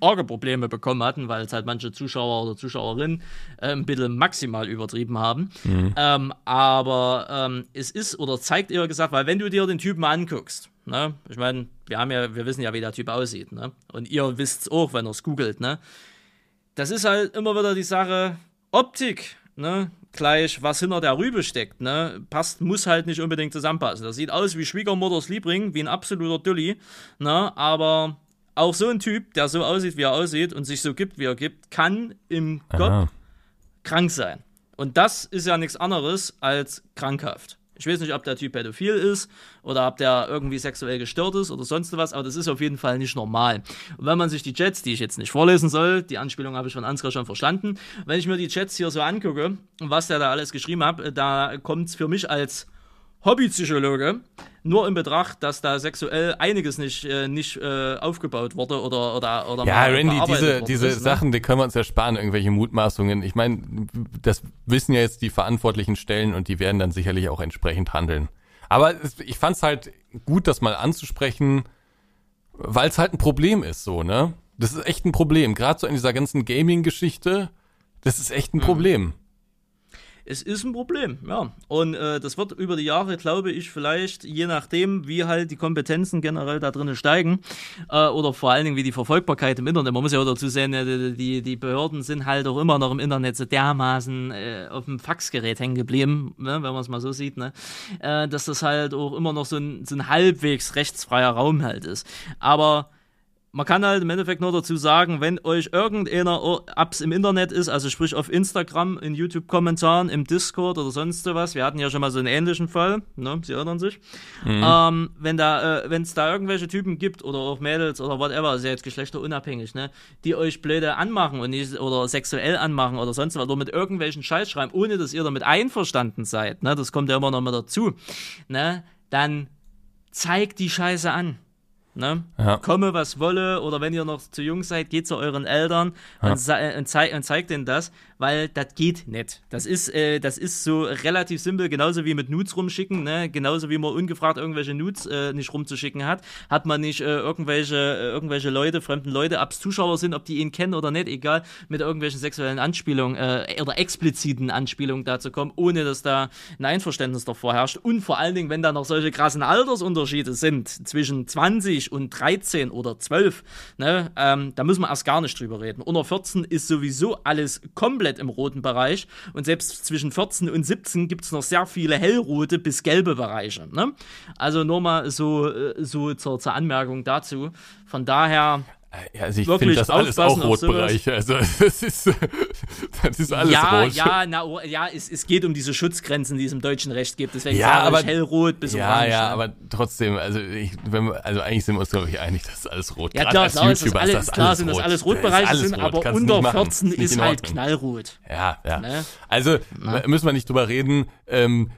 arge Probleme bekommen hatten, weil es halt manche Zuschauer oder Zuschauerinnen äh, ein bisschen maximal übertrieben haben. Mhm. Ähm, aber ähm, es ist oder zeigt eher gesagt, weil wenn du dir den Typen anguckst, ne, ich meine, wir haben ja, wir wissen ja, wie der Typ aussieht, ne? Und ihr wisst es auch, wenn ihr es googelt, ne? Das ist halt immer wieder die Sache Optik, ne? Gleich, was hinter der Rübe steckt, ne? Passt, muss halt nicht unbedingt zusammenpassen. Das sieht aus wie Schwiegermutters Liebling, wie ein absoluter Dulli, ne? Aber auch so ein Typ, der so aussieht, wie er aussieht und sich so gibt, wie er gibt, kann im. Kopf krank sein. Und das ist ja nichts anderes als krankhaft. Ich weiß nicht, ob der Typ pädophil ist oder ob der irgendwie sexuell gestört ist oder sonst was, aber das ist auf jeden Fall nicht normal. Und wenn man sich die Chats, die ich jetzt nicht vorlesen soll, die Anspielung habe ich von Ansgar schon verstanden, wenn ich mir die Chats hier so angucke, was der da alles geschrieben hat, da kommt es für mich als Hobbypsychologe, nur in Betracht, dass da sexuell einiges nicht, äh, nicht äh, aufgebaut wurde oder oder oder Ja, Randy, diese, diese ist, ne? Sachen, die können wir uns ersparen, irgendwelche Mutmaßungen. Ich meine, das wissen ja jetzt die verantwortlichen Stellen und die werden dann sicherlich auch entsprechend handeln. Aber ich fand es halt gut, das mal anzusprechen, weil es halt ein Problem ist, so, ne? Das ist echt ein Problem. Gerade so in dieser ganzen Gaming-Geschichte, das ist echt ein mhm. Problem es ist ein Problem, ja. Und äh, das wird über die Jahre, glaube ich, vielleicht, je nachdem, wie halt die Kompetenzen generell da drinnen steigen, äh, oder vor allen Dingen, wie die Verfolgbarkeit im Internet. Man muss ja auch dazu sehen, äh, die, die Behörden sind halt auch immer noch im Internet so dermaßen äh, auf dem Faxgerät hängen geblieben, ne, wenn man es mal so sieht, ne? Äh, dass das halt auch immer noch so ein, so ein halbwegs rechtsfreier Raum halt ist. Aber man kann halt im Endeffekt nur dazu sagen, wenn euch irgendeiner Apps im Internet ist, also sprich auf Instagram, in YouTube-Kommentaren, im Discord oder sonst was, wir hatten ja schon mal so einen ähnlichen Fall, ne, Sie erinnern sich, mhm. ähm, wenn da, äh, wenn es da irgendwelche Typen gibt oder auch Mädels oder whatever, ist ja jetzt geschlechterunabhängig, ne, die euch blöde anmachen und nicht, oder sexuell anmachen oder sonst was, oder mit irgendwelchen Scheiß schreiben, ohne dass ihr damit einverstanden seid, ne, das kommt ja immer noch mal dazu, ne, dann zeigt die Scheiße an. Ne? Ja. Komme, was wolle, oder wenn ihr noch zu jung seid, geht zu euren Eltern ja. und, und, zei und, zeigt denen das, weil das geht nicht. Das ist, äh, das ist so relativ simpel, genauso wie mit Nudes rumschicken, ne? genauso wie man ungefragt irgendwelche Nudes äh, nicht rumzuschicken hat, hat man nicht äh, irgendwelche, äh, irgendwelche Leute, fremden Leute, ob es Zuschauer sind, ob die ihn kennen oder nicht, egal, mit irgendwelchen sexuellen Anspielungen äh, oder expliziten Anspielungen dazu kommen, ohne dass da ein Einverständnis davor herrscht. Und vor allen Dingen, wenn da noch solche krassen Altersunterschiede sind zwischen 20 und 13 oder 12, ne, ähm, da müssen wir erst gar nicht drüber reden. Unter 14 ist sowieso alles komplett im roten Bereich und selbst zwischen 14 und 17 gibt es noch sehr viele hellrote bis gelbe Bereiche. Ne? Also nur mal so, äh, so zur, zur Anmerkung dazu. Von daher also ich finde das alles auch Rotbereiche. Also das ist, das ist alles ja, rot. Ja, na, oh, ja, es, es geht um diese Schutzgrenzen, die es im deutschen Recht gibt. Deswegen ja, aber, hellrot bis ja, orange. Ja, ja, ne? aber trotzdem, also ich, wenn wir, also eigentlich sind wir uns glaube ich einig, dass alles rot. Ja, klar, klar, ist das alles, ist das klar sind das alles Rotbereiche das sind, rot. aber Kannst unter 14 ist halt knallrot. Ja, ja. Ne? Also na? müssen wir nicht drüber reden. Ähm,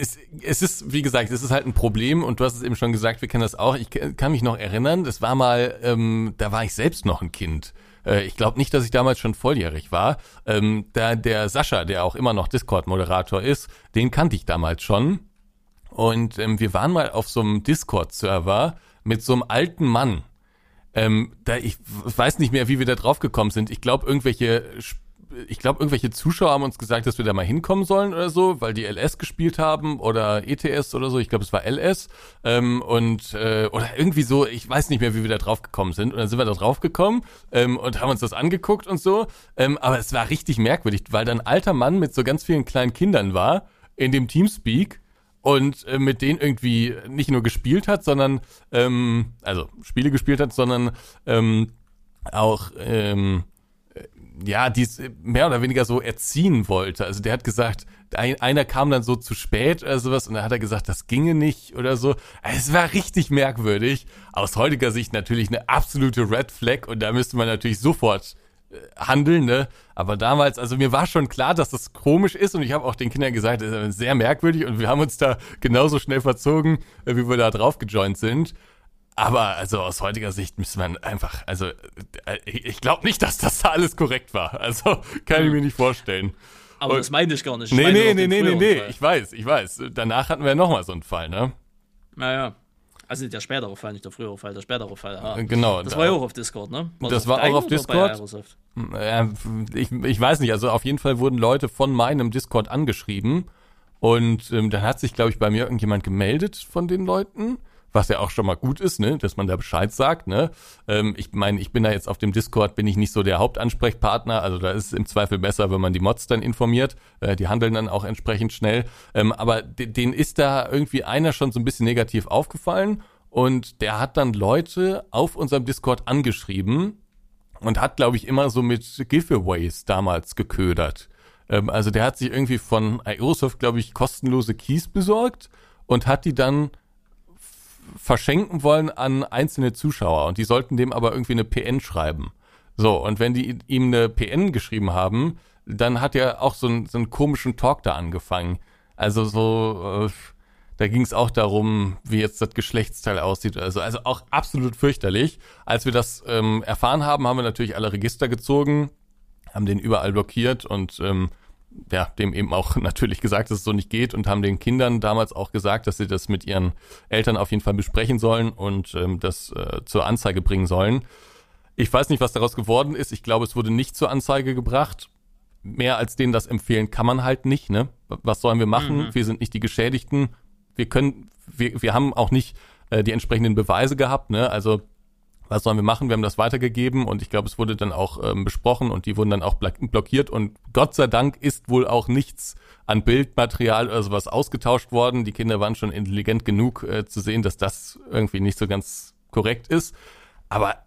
es, es ist, wie gesagt, es ist halt ein Problem und du hast es eben schon gesagt, wir kennen das auch. Ich kann mich noch erinnern, das war mal, ähm, da war ich selbst noch ein Kind. Äh, ich glaube nicht, dass ich damals schon volljährig war. Ähm, da der Sascha, der auch immer noch Discord-Moderator ist, den kannte ich damals schon. Und ähm, wir waren mal auf so einem Discord-Server mit so einem alten Mann. Ähm, da ich weiß nicht mehr, wie wir da drauf gekommen sind. Ich glaube, irgendwelche ich glaube, irgendwelche Zuschauer haben uns gesagt, dass wir da mal hinkommen sollen oder so, weil die LS gespielt haben oder ETS oder so. Ich glaube, es war LS. Ähm, und äh, oder irgendwie so, ich weiß nicht mehr, wie wir da drauf gekommen sind. Und dann sind wir da drauf gekommen ähm, und haben uns das angeguckt und so. Ähm, aber es war richtig merkwürdig, weil da ein alter Mann mit so ganz vielen kleinen Kindern war in dem Teamspeak und äh, mit denen irgendwie nicht nur gespielt hat, sondern ähm, also Spiele gespielt hat, sondern ähm, auch ähm, ja, die mehr oder weniger so erziehen wollte. Also der hat gesagt, ein, einer kam dann so zu spät oder sowas und dann hat er gesagt, das ginge nicht oder so. Es war richtig merkwürdig. Aus heutiger Sicht natürlich eine absolute Red Flag und da müsste man natürlich sofort äh, handeln, ne? Aber damals, also mir war schon klar, dass das komisch ist und ich habe auch den Kindern gesagt, das ist sehr merkwürdig und wir haben uns da genauso schnell verzogen, äh, wie wir da drauf gejoint sind. Aber also aus heutiger Sicht müsste man einfach, also äh, ich glaube nicht, dass das da alles korrekt war. Also kann ich mir nicht vorstellen. Aber Und, das meine ich gar nicht. Ich nee, nee, nee, nee, nee, nee, ich weiß, ich weiß. Danach hatten wir ja nochmal so einen Fall, ne? Naja. Also der spätere Fall, nicht der frühere Fall, der spätere Fall. Ja. Genau. Das da, war ja auch auf Discord, ne? War das, das war auch auf Discord. Ja, ich, ich weiß nicht, also auf jeden Fall wurden Leute von meinem Discord angeschrieben und ähm, dann hat sich, glaube ich, bei mir irgendjemand gemeldet von den Leuten was ja auch schon mal gut ist, ne, dass man da Bescheid sagt, ne. Ähm, ich meine, ich bin da jetzt auf dem Discord, bin ich nicht so der Hauptansprechpartner, also da ist es im Zweifel besser, wenn man die Mods dann informiert, äh, die handeln dann auch entsprechend schnell, ähm, aber denen ist da irgendwie einer schon so ein bisschen negativ aufgefallen und der hat dann Leute auf unserem Discord angeschrieben und hat, glaube ich, immer so mit Giveaways damals geködert. Ähm, also der hat sich irgendwie von Aerosoft, glaube ich, kostenlose Keys besorgt und hat die dann verschenken wollen an einzelne Zuschauer und die sollten dem aber irgendwie eine PN schreiben. So, und wenn die ihm eine PN geschrieben haben, dann hat er auch so, ein, so einen komischen Talk da angefangen. Also so, äh, Da ging es auch darum, wie jetzt das Geschlechtsteil aussieht. Also, also auch absolut fürchterlich. Als wir das ähm, erfahren haben, haben wir natürlich alle Register gezogen, haben den überall blockiert und ähm, ja, dem eben auch natürlich gesagt, dass es so nicht geht und haben den Kindern damals auch gesagt, dass sie das mit ihren Eltern auf jeden Fall besprechen sollen und ähm, das äh, zur Anzeige bringen sollen. Ich weiß nicht, was daraus geworden ist. Ich glaube, es wurde nicht zur Anzeige gebracht. Mehr als denen das empfehlen kann man halt nicht, ne? Was sollen wir machen? Mhm. Wir sind nicht die Geschädigten. Wir können, wir, wir haben auch nicht äh, die entsprechenden Beweise gehabt, ne? Also was sollen wir machen? Wir haben das weitergegeben und ich glaube, es wurde dann auch ähm, besprochen und die wurden dann auch blockiert und Gott sei Dank ist wohl auch nichts an Bildmaterial oder sowas ausgetauscht worden. Die Kinder waren schon intelligent genug äh, zu sehen, dass das irgendwie nicht so ganz korrekt ist. Aber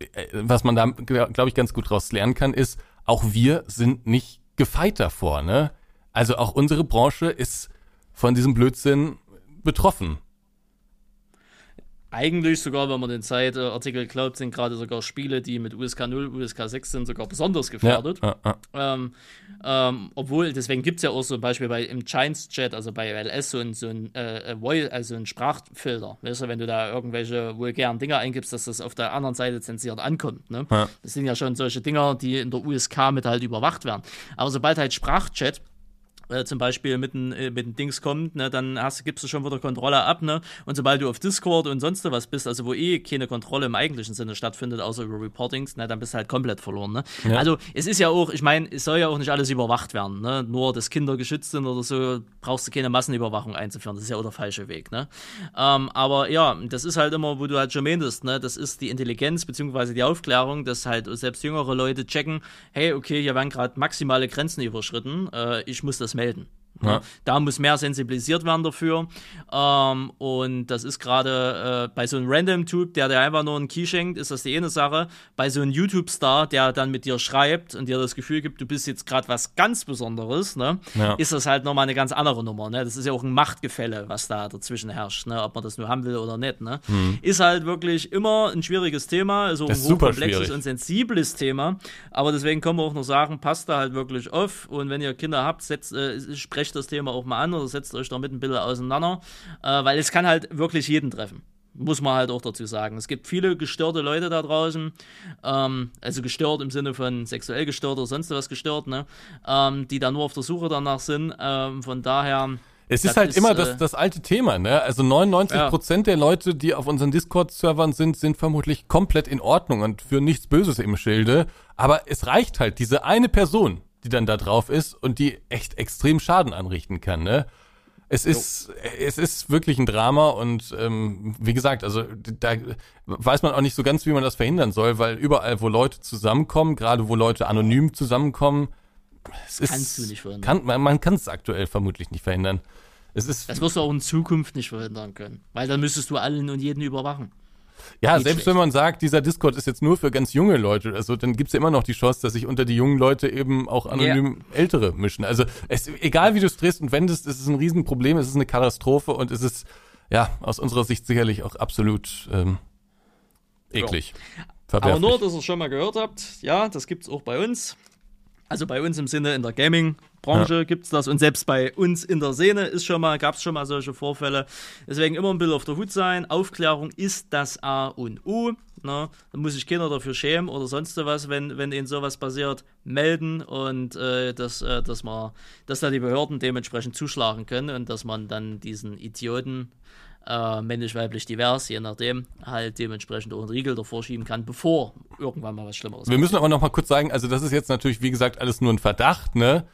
äh, was man da, glaube ich, ganz gut draus lernen kann, ist, auch wir sind nicht gefeit davor. Ne? Also auch unsere Branche ist von diesem Blödsinn betroffen. Eigentlich sogar, wenn man den Zeitartikel glaubt, sind gerade sogar Spiele, die mit USK 0, USK 6 sind, sogar besonders gefährdet. Ja, ja, ja. Ähm, ähm, obwohl, deswegen gibt es ja auch so ein Beispiel bei im Giants-Chat, also bei LS, so ein, so ein, äh, also ein Sprachfilter. Weißt du, wenn du da irgendwelche vulgären Dinger eingibst, dass das auf der anderen Seite zensiert ankommt. Ne? Das sind ja schon solche Dinger, die in der USK mit halt überwacht werden. Aber sobald halt Sprachchat äh, zum Beispiel mit ein, äh, mit ein Dings kommt, ne, dann hast, gibst du schon wieder Kontrolle ab, ne? Und sobald du auf Discord und sonst was bist, also wo eh keine Kontrolle im eigentlichen Sinne stattfindet, außer über Reportings, ne, dann bist du halt komplett verloren, ne? Ja. Also es ist ja auch, ich meine, es soll ja auch nicht alles überwacht werden, ne? Nur, dass Kinder geschützt sind oder so, brauchst du keine Massenüberwachung einzuführen. Das ist ja auch der falsche Weg, ne? Ähm, aber ja, das ist halt immer, wo du halt schon meintest, ne? Das ist die Intelligenz beziehungsweise die Aufklärung, dass halt selbst jüngere Leute checken, hey, okay, hier werden gerade maximale Grenzen überschritten, äh, ich muss das melden. Ja. Da muss mehr sensibilisiert werden dafür. Ähm, und das ist gerade äh, bei so einem Random-Tube, der dir einfach nur einen Key schenkt, ist das die eine Sache. Bei so einem YouTube-Star, der dann mit dir schreibt und dir das Gefühl gibt, du bist jetzt gerade was ganz Besonderes, ne, ja. ist das halt nochmal eine ganz andere Nummer. Ne? Das ist ja auch ein Machtgefälle, was da dazwischen herrscht, ne? ob man das nur haben will oder nicht. Ne? Mhm. Ist halt wirklich immer ein schwieriges Thema, also ein komplexes schwierig. und sensibles Thema. Aber deswegen können wir auch noch sagen, passt da halt wirklich auf. Und wenn ihr Kinder habt, setzt, äh, sprecht sprecht das Thema auch mal an oder setzt euch damit ein bisschen auseinander, äh, weil es kann halt wirklich jeden treffen. Muss man halt auch dazu sagen. Es gibt viele gestörte Leute da draußen, ähm, also gestört im Sinne von sexuell gestört oder sonst was gestört, ne? Ähm, die da nur auf der Suche danach sind. Ähm, von daher. Es ist halt ist, immer das, äh, das alte Thema, ne? Also 99 Prozent ja. der Leute, die auf unseren Discord-Servern sind, sind vermutlich komplett in Ordnung und für nichts Böses im Schilde. Aber es reicht halt, diese eine Person, die dann da drauf ist und die echt extrem Schaden anrichten kann, ne? Es ist, jo. es ist wirklich ein Drama und ähm, wie gesagt, also da weiß man auch nicht so ganz, wie man das verhindern soll, weil überall, wo Leute zusammenkommen, gerade wo Leute anonym zusammenkommen, es ist, Kannst du nicht verhindern. Kann, man, man kann es aktuell vermutlich nicht verhindern. Es ist, das wirst du auch in Zukunft nicht verhindern können, weil dann müsstest du allen und jeden überwachen. Ja, Geht selbst schlecht. wenn man sagt, dieser Discord ist jetzt nur für ganz junge Leute, also dann gibt's ja immer noch die Chance, dass sich unter die jungen Leute eben auch anonym yeah. Ältere mischen. Also es, egal wie du es drehst und wendest, es ist ein Riesenproblem, es ist eine Katastrophe und es ist ja aus unserer Sicht sicherlich auch absolut ähm, eklig. Ja. Aber nur, dass ihr schon mal gehört habt, ja, das gibt's auch bei uns. Also bei uns im Sinne in der Gaming Branche ja. gibt es das und selbst bei uns in der Szene ist schon mal, gab es schon mal solche Vorfälle. Deswegen immer ein bisschen auf der Hut sein. Aufklärung ist das A und O. Ne? Da muss sich keiner dafür schämen oder sonst was, wenn, wenn ihnen sowas passiert, melden und äh, dass, äh, dass, man, dass da die Behörden dementsprechend zuschlagen können und dass man dann diesen Idioten äh, männlich, weiblich, divers, je nachdem, halt dementsprechend auch einen Riegel davor schieben kann, bevor irgendwann mal was Schlimmeres Wir müssen aber noch mal kurz sagen, also das ist jetzt natürlich, wie gesagt, alles nur ein Verdacht, ne?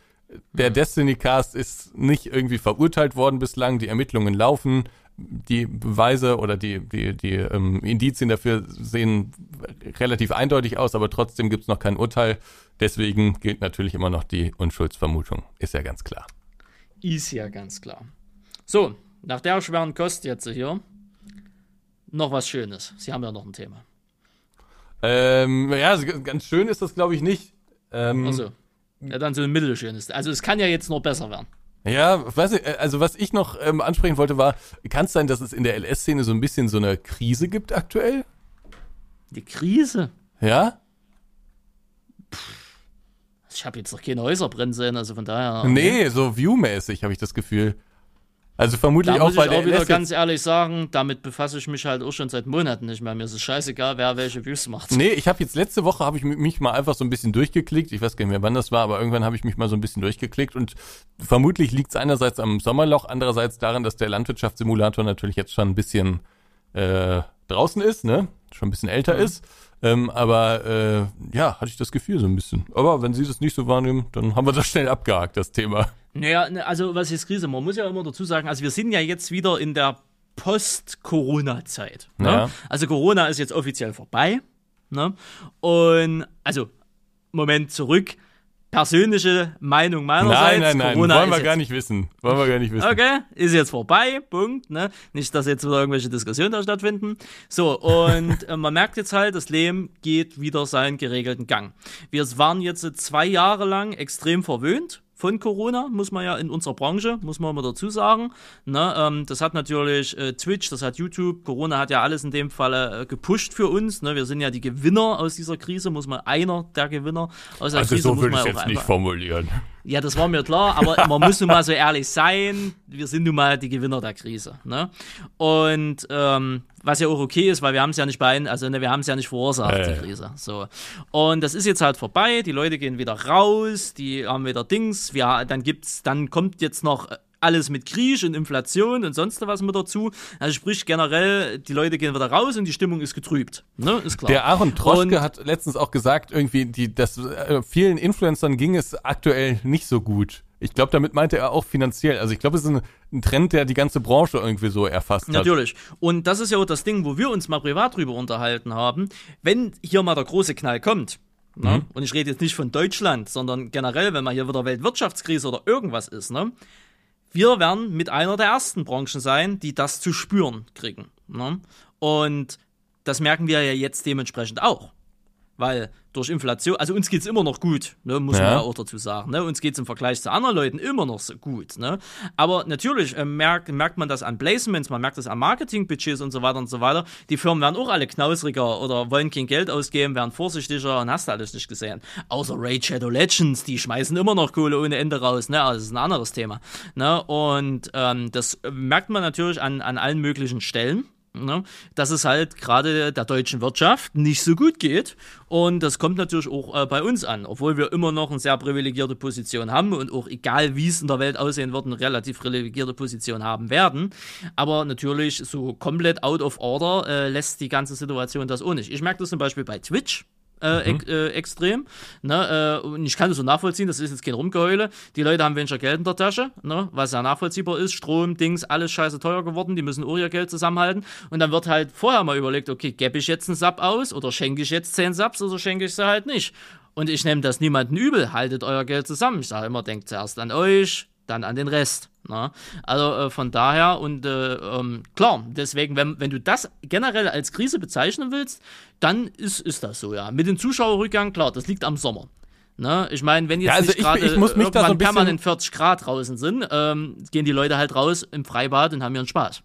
Der Destiny Cast ist nicht irgendwie verurteilt worden bislang. Die Ermittlungen laufen. Die Beweise oder die, die, die ähm, Indizien dafür sehen relativ eindeutig aus, aber trotzdem gibt es noch kein Urteil. Deswegen gilt natürlich immer noch die Unschuldsvermutung. Ist ja ganz klar. Ist ja ganz klar. So, nach der schweren Kost jetzt hier noch was Schönes. Sie haben ja noch ein Thema. Ähm, ja, ganz schön ist das, glaube ich, nicht. Ähm, also. Ja, dann so ein mittelschönes. Also es kann ja jetzt noch besser werden. Ja, weiß ich, äh, also was ich noch ähm, ansprechen wollte war, kann es sein, dass es in der LS-Szene so ein bisschen so eine Krise gibt aktuell? Die Krise? Ja? Ich habe jetzt noch keine Häuser brennen sehen, also von daher. Nee, okay. so viewmäßig habe ich das Gefühl. Also vermutlich Da auch, muss weil ich auch der wieder LS ganz ehrlich sagen, damit befasse ich mich halt auch schon seit Monaten nicht mehr. Mir ist es scheißegal, wer welche Views macht. Nee, ich habe jetzt letzte Woche habe ich mich mal einfach so ein bisschen durchgeklickt. Ich weiß gar nicht mehr, wann das war, aber irgendwann habe ich mich mal so ein bisschen durchgeklickt und vermutlich liegt es einerseits am Sommerloch, andererseits daran, dass der Landwirtschaftssimulator natürlich jetzt schon ein bisschen äh, draußen ist, ne? Schon ein bisschen älter Mhm. ist. Ähm, aber äh, ja, hatte ich das Gefühl so ein bisschen. Aber wenn Sie das nicht so wahrnehmen, dann haben wir das schnell abgehakt, das Thema. Naja, ne, also was ist Krise? Man muss ja immer dazu sagen, also wir sind ja jetzt wieder in der Post-Corona-Zeit. Ne? Ja. Also Corona ist jetzt offiziell vorbei. Ne? Und also, Moment zurück. Persönliche Meinung meinerseits. nein, nein, nein, Corona wollen wir gar nicht wissen. Wollen wir gar nicht wissen. Okay, ist jetzt vorbei, Punkt. Ne? Nicht, dass jetzt wieder irgendwelche Diskussionen da stattfinden. So, und äh, man merkt jetzt halt, das Leben geht wieder seinen geregelten Gang. Wir waren jetzt zwei Jahre lang extrem verwöhnt von Corona, muss man ja in unserer Branche, muss man mal dazu sagen. Ne, ähm, das hat natürlich äh, Twitch, das hat YouTube, Corona hat ja alles in dem Falle äh, gepusht für uns. Ne? Wir sind ja die Gewinner aus dieser Krise, muss man einer der Gewinner aus der Also Krise so muss würde ich auch jetzt nicht formulieren. Ja, das war mir klar, aber man muss nun mal so ehrlich sein, wir sind nun mal die Gewinner der Krise. Ne? Und ähm, was ja auch okay ist, weil wir haben es ja nicht bein, also ne, wir haben es ja nicht verursacht, Ja, die. Krise. So. Und das ist jetzt halt vorbei, die Leute gehen wieder raus, die haben wieder Dings, wir, dann gibt's, dann kommt jetzt noch alles mit Krieg und Inflation und sonst was mit dazu. Also sprich generell, die Leute gehen wieder raus und die Stimmung ist getrübt. Ne? Ist klar. Der Aaron Troschke Und- hat letztens auch gesagt, irgendwie, die, dass äh, vielen Influencern ging es aktuell nicht so gut. Ich glaube, damit meinte er auch finanziell. Also ich glaube, es ist ein, ein Trend, der die ganze Branche irgendwie so erfasst hat. Natürlich. Und das ist ja auch das Ding, wo wir uns mal privat drüber unterhalten haben. Wenn hier mal der große Knall kommt, ne, und ich rede jetzt nicht von Deutschland, sondern generell, wenn mal hier wieder Weltwirtschaftskrise oder irgendwas ist, ne, wir werden mit einer der ersten Branchen sein, die das zu spüren kriegen. Ne? Und das merken wir ja jetzt dementsprechend auch. Weil durch Inflation, also uns geht's immer noch gut, ne, muss man Ja. ja auch dazu sagen. Ne? Uns geht's im Vergleich zu anderen Leuten immer noch so gut. Ne? Aber natürlich äh, merkt, merkt man das an Placements, man merkt das an Marketingbudgets und so weiter und so weiter. Die Firmen werden auch alle knausriger oder wollen kein Geld ausgeben, werden vorsichtiger und hast du alles nicht gesehen. Außer Raid Shadow Legends, die schmeißen immer noch Kohle ohne Ende raus. Ne? Also das ist ein anderes Thema. Ne? Und ähm, das merkt man natürlich an, an allen möglichen Stellen ne, dass es halt gerade der deutschen Wirtschaft nicht so gut geht. Und das kommt natürlich auch äh, bei uns an, obwohl wir immer noch eine sehr privilegierte Position haben und auch egal wie es in der Welt aussehen wird, eine relativ privilegierte Position haben werden. Aber natürlich so komplett out of order äh, lässt die ganze Situation das auch nicht. Ich merke das zum Beispiel bei Twitch äh, ex äh, extrem. Ne? Äh, und ich kann das so nachvollziehen, das ist jetzt kein Rumgeheule. Die Leute haben weniger Geld in der Tasche, ne? was ja nachvollziehbar ist. Strom, Dings, alles scheiße teuer geworden, die müssen auch ihr Geld zusammenhalten. Und dann wird halt vorher mal überlegt, okay, gebe ich jetzt einen Sub aus oder schenke ich jetzt 10 Subs oder schenke ich sie halt nicht. Und ich nehme das niemanden übel, haltet euer Geld zusammen. Ich sage immer, denkt zuerst an euch, dann an den Rest. Ne? Also äh, von daher und äh, ähm, klar, deswegen, wenn, wenn du das generell als Krise bezeichnen willst, dann ist, ist das so, ja. Mit dem Zuschauerrückgang, klar, das liegt am Sommer. Ne? Ich meine, wenn jetzt Ja, also nicht ich- gerade so irgendwann bisschen- permanent 40 Grad draußen sind, ähm, gehen die Leute halt raus im Freibad und haben ihren Spaß.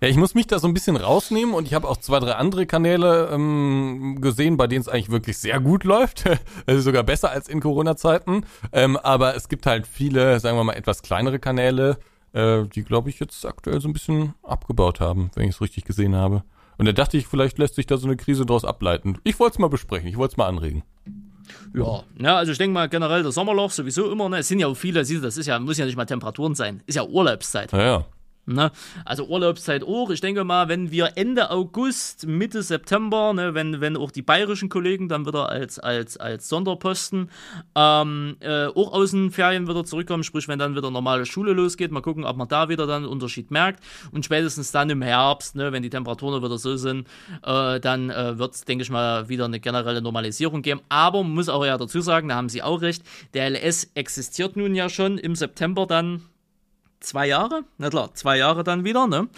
Ja, ich muss mich da so ein bisschen rausnehmen und ich habe auch zwei, drei andere Kanäle ähm, gesehen, bei denen es eigentlich wirklich sehr gut läuft. also sogar besser als in Corona-Zeiten. Ähm, aber es gibt halt viele, sagen wir mal, etwas kleinere Kanäle, äh, die, glaube ich, jetzt aktuell so ein bisschen abgebaut haben, wenn ich es richtig gesehen habe. Und da dachte ich, vielleicht lässt sich da so eine Krise draus ableiten. Ich wollte es mal besprechen, ich wollte es mal anregen. Ja, ja, also ich denke mal generell das Sommerloch sowieso immer, ne? Es sind ja auch viele, das ist ja, muss ja nicht mal Temperaturen sein, ist ja Urlaubszeit. Naja. Ne? Also Urlaubszeit auch. Ich denke mal, wenn wir Ende August, Mitte September, ne, wenn, wenn auch die bayerischen Kollegen dann wieder als, als, als Sonderposten ähm, äh, auch aus den Ferien wieder zurückkommen, sprich, wenn dann wieder normale Schule losgeht, mal gucken, ob man da wieder dann einen Unterschied merkt. Und spätestens dann im Herbst, ne, wenn die Temperaturen wieder so sind, äh, dann äh, wird es, denke ich mal, wieder eine generelle Normalisierung geben. Aber man muss auch ja dazu sagen, da haben Sie auch recht, der LS existiert nun ja schon im September dann zwei Jahre, na klar, zwei Jahre dann wieder, ne?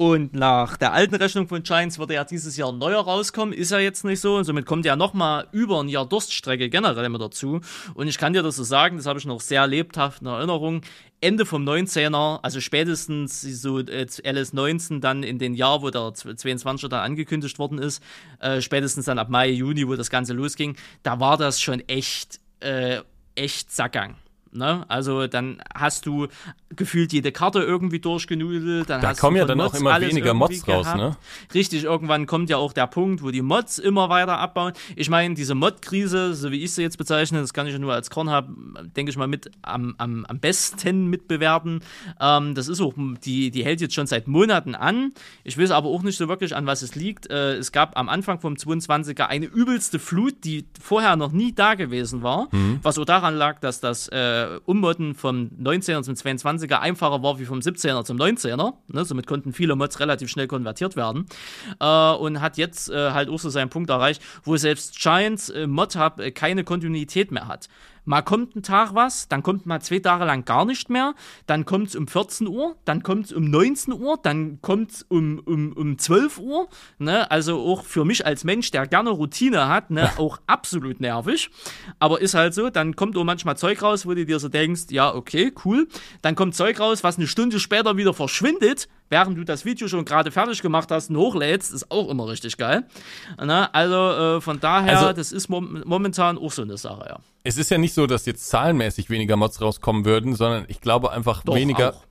Und nach der alten Rechnung von Giants würde ja dieses Jahr neuer rauskommen, ist ja jetzt nicht so. Und somit kommt ja nochmal über ein Jahr Durststrecke generell immer dazu. Und ich kann dir das so sagen, das habe ich noch sehr lebhaft in Erinnerung. Ende vom 19er, also spätestens so äh, LS19 dann in den Jahr, wo der 22er dann angekündigt worden ist, äh, spätestens dann ab Mai, Juni, wo das Ganze losging, da war das schon echt, äh, echt Sackgang. Ne? Also dann hast du gefühlt jede Karte irgendwie durchgenudelt. Dann da kommen ja dann auch Mods immer alles weniger Mods raus, gehabt. ne? Richtig, irgendwann kommt ja auch der Punkt, wo die Mods immer weiter abbauen. Ich meine, diese Mod-Krise, so wie ich sie jetzt bezeichne, das kann ich ja nur als Kornhub, denke ich mal, mit am, am, am besten mitbewerten. Ähm, das ist auch, die, die hält jetzt schon seit Monaten an. Ich weiß aber auch nicht so wirklich, an was es liegt. Äh, es gab am Anfang vom 22er eine übelste Flut, die vorher noch nie da gewesen war, was auch daran lag, dass das äh, Ummodden vom 19er zum 22er einfacher war wie vom 17er zum 19er. Ne? Somit konnten viele Mods relativ schnell konvertiert werden. Äh, und hat jetzt äh, halt auch so seinen Punkt erreicht, wo selbst Giants äh, Mod Hub äh, keine Kontinuität mehr hat. Mal kommt ein Tag was, dann kommt mal zwei Tage lang gar nicht mehr, dann kommt es um 14 Uhr, dann kommt es um 19 Uhr, dann kommt es um, um, um 12 Uhr. Ne? Also auch für mich als Mensch, der gerne Routine hat, ne? auch absolut nervig. Aber ist halt so, dann kommt auch manchmal Zeug raus, wo du dir so denkst, ja, okay, cool. Dann kommt Zeug raus, was eine Stunde später wieder verschwindet, während du das Video schon gerade fertig gemacht hast und hochlädst, ist auch immer richtig geil. Ne? Also äh, von daher, Also- das ist mom momentan auch so eine Sache, ja. Es ist ja nicht so, dass jetzt zahlenmäßig weniger Mods rauskommen würden, sondern ich glaube einfach Doch, weniger. auch.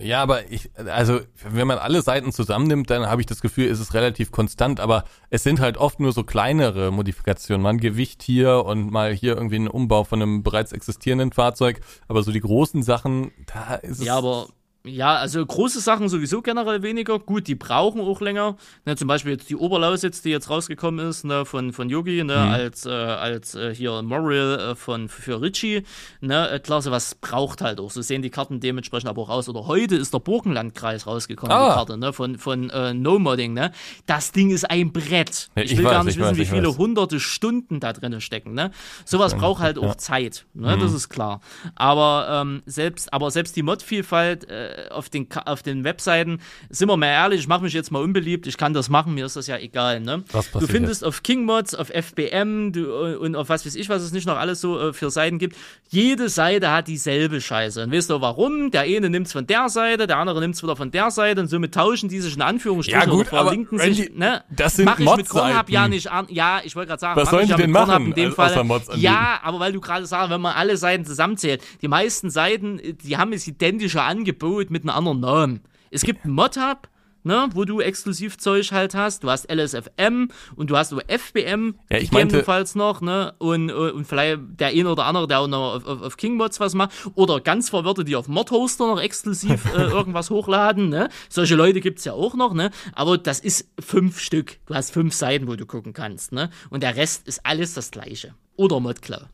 Ja, aber ich, also wenn man alle Seiten zusammennimmt, dann habe ich das Gefühl, ist es relativ konstant. Aber es sind halt oft nur so kleinere Modifikationen. Mal ein Gewicht hier und mal hier irgendwie ein Umbau von einem bereits existierenden Fahrzeug. Aber so die großen Sachen, da ist es. Ja, aber ja, also große Sachen sowieso generell weniger. Gut, die brauchen auch länger. Ne, zum Beispiel jetzt die Oberlausitz, die jetzt rausgekommen ist, ne, von, von Yogi, ne, als, äh, als äh, hier Moral äh, von für Richie. Ne, äh, klar, sowas braucht halt auch. So sehen die Karten dementsprechend aber auch aus. Oder heute ist der Burgenlandkreis rausgekommen, Ah. die Karte, ne, von, von äh, No-Modding, ne. Das Ding ist ein Brett. Ja, ich ich will weiß, gar nicht ich wissen, weiß, wie viele weiß. hunderte Stunden da drin stecken, ne. Sowas braucht halt auch ja. Zeit, ne, Mhm. das ist klar. Aber ähm, selbst, aber selbst die Modvielfalt äh, auf den auf den Webseiten, sind wir mal ehrlich, ich mache mich jetzt mal unbeliebt, ich kann das machen, mir ist das ja egal, ne? Du findest auf King Mods, auf FBM du, äh, und auf was weiß ich, was es nicht noch alles so äh, für Seiten gibt, jede Seite hat dieselbe Scheiße. Und weißt du warum? Der eine nimmt's von der Seite, der andere nimmt's wieder von der Seite und somit tauschen die sich in Anführungsstrichen Ja, gut, aber verlinken Randy, sich, ne? das sind Mach ich mit Mod-Seiten. ja nicht an. Ja, ich wollte gerade sagen, Was sollen ich die ja denn machen, in dem als- Fall. Ja, aber weil du gerade sagst, wenn man alle Seiten zusammenzählt, die meisten Seiten, die haben das identische Angebot mit einem anderen Namen. Es gibt einen Mod-Hub, ne, wo du Exklusivzeug halt hast. Du hast LSFM und du hast FBM, Ja, ich gegebenenfalls noch, ne, und, und vielleicht der eine oder andere, der auch noch auf, auf, auf King-Mods was macht, oder ganz Verwirrte, die auf Mod-Hoster noch exklusiv äh, irgendwas hochladen, ne. Solche Leute gibt's ja auch noch, ne, aber das ist fünf Stück. Du hast fünf Seiten, wo du gucken kannst, ne, und der Rest ist alles das Gleiche. Oder Modcloud.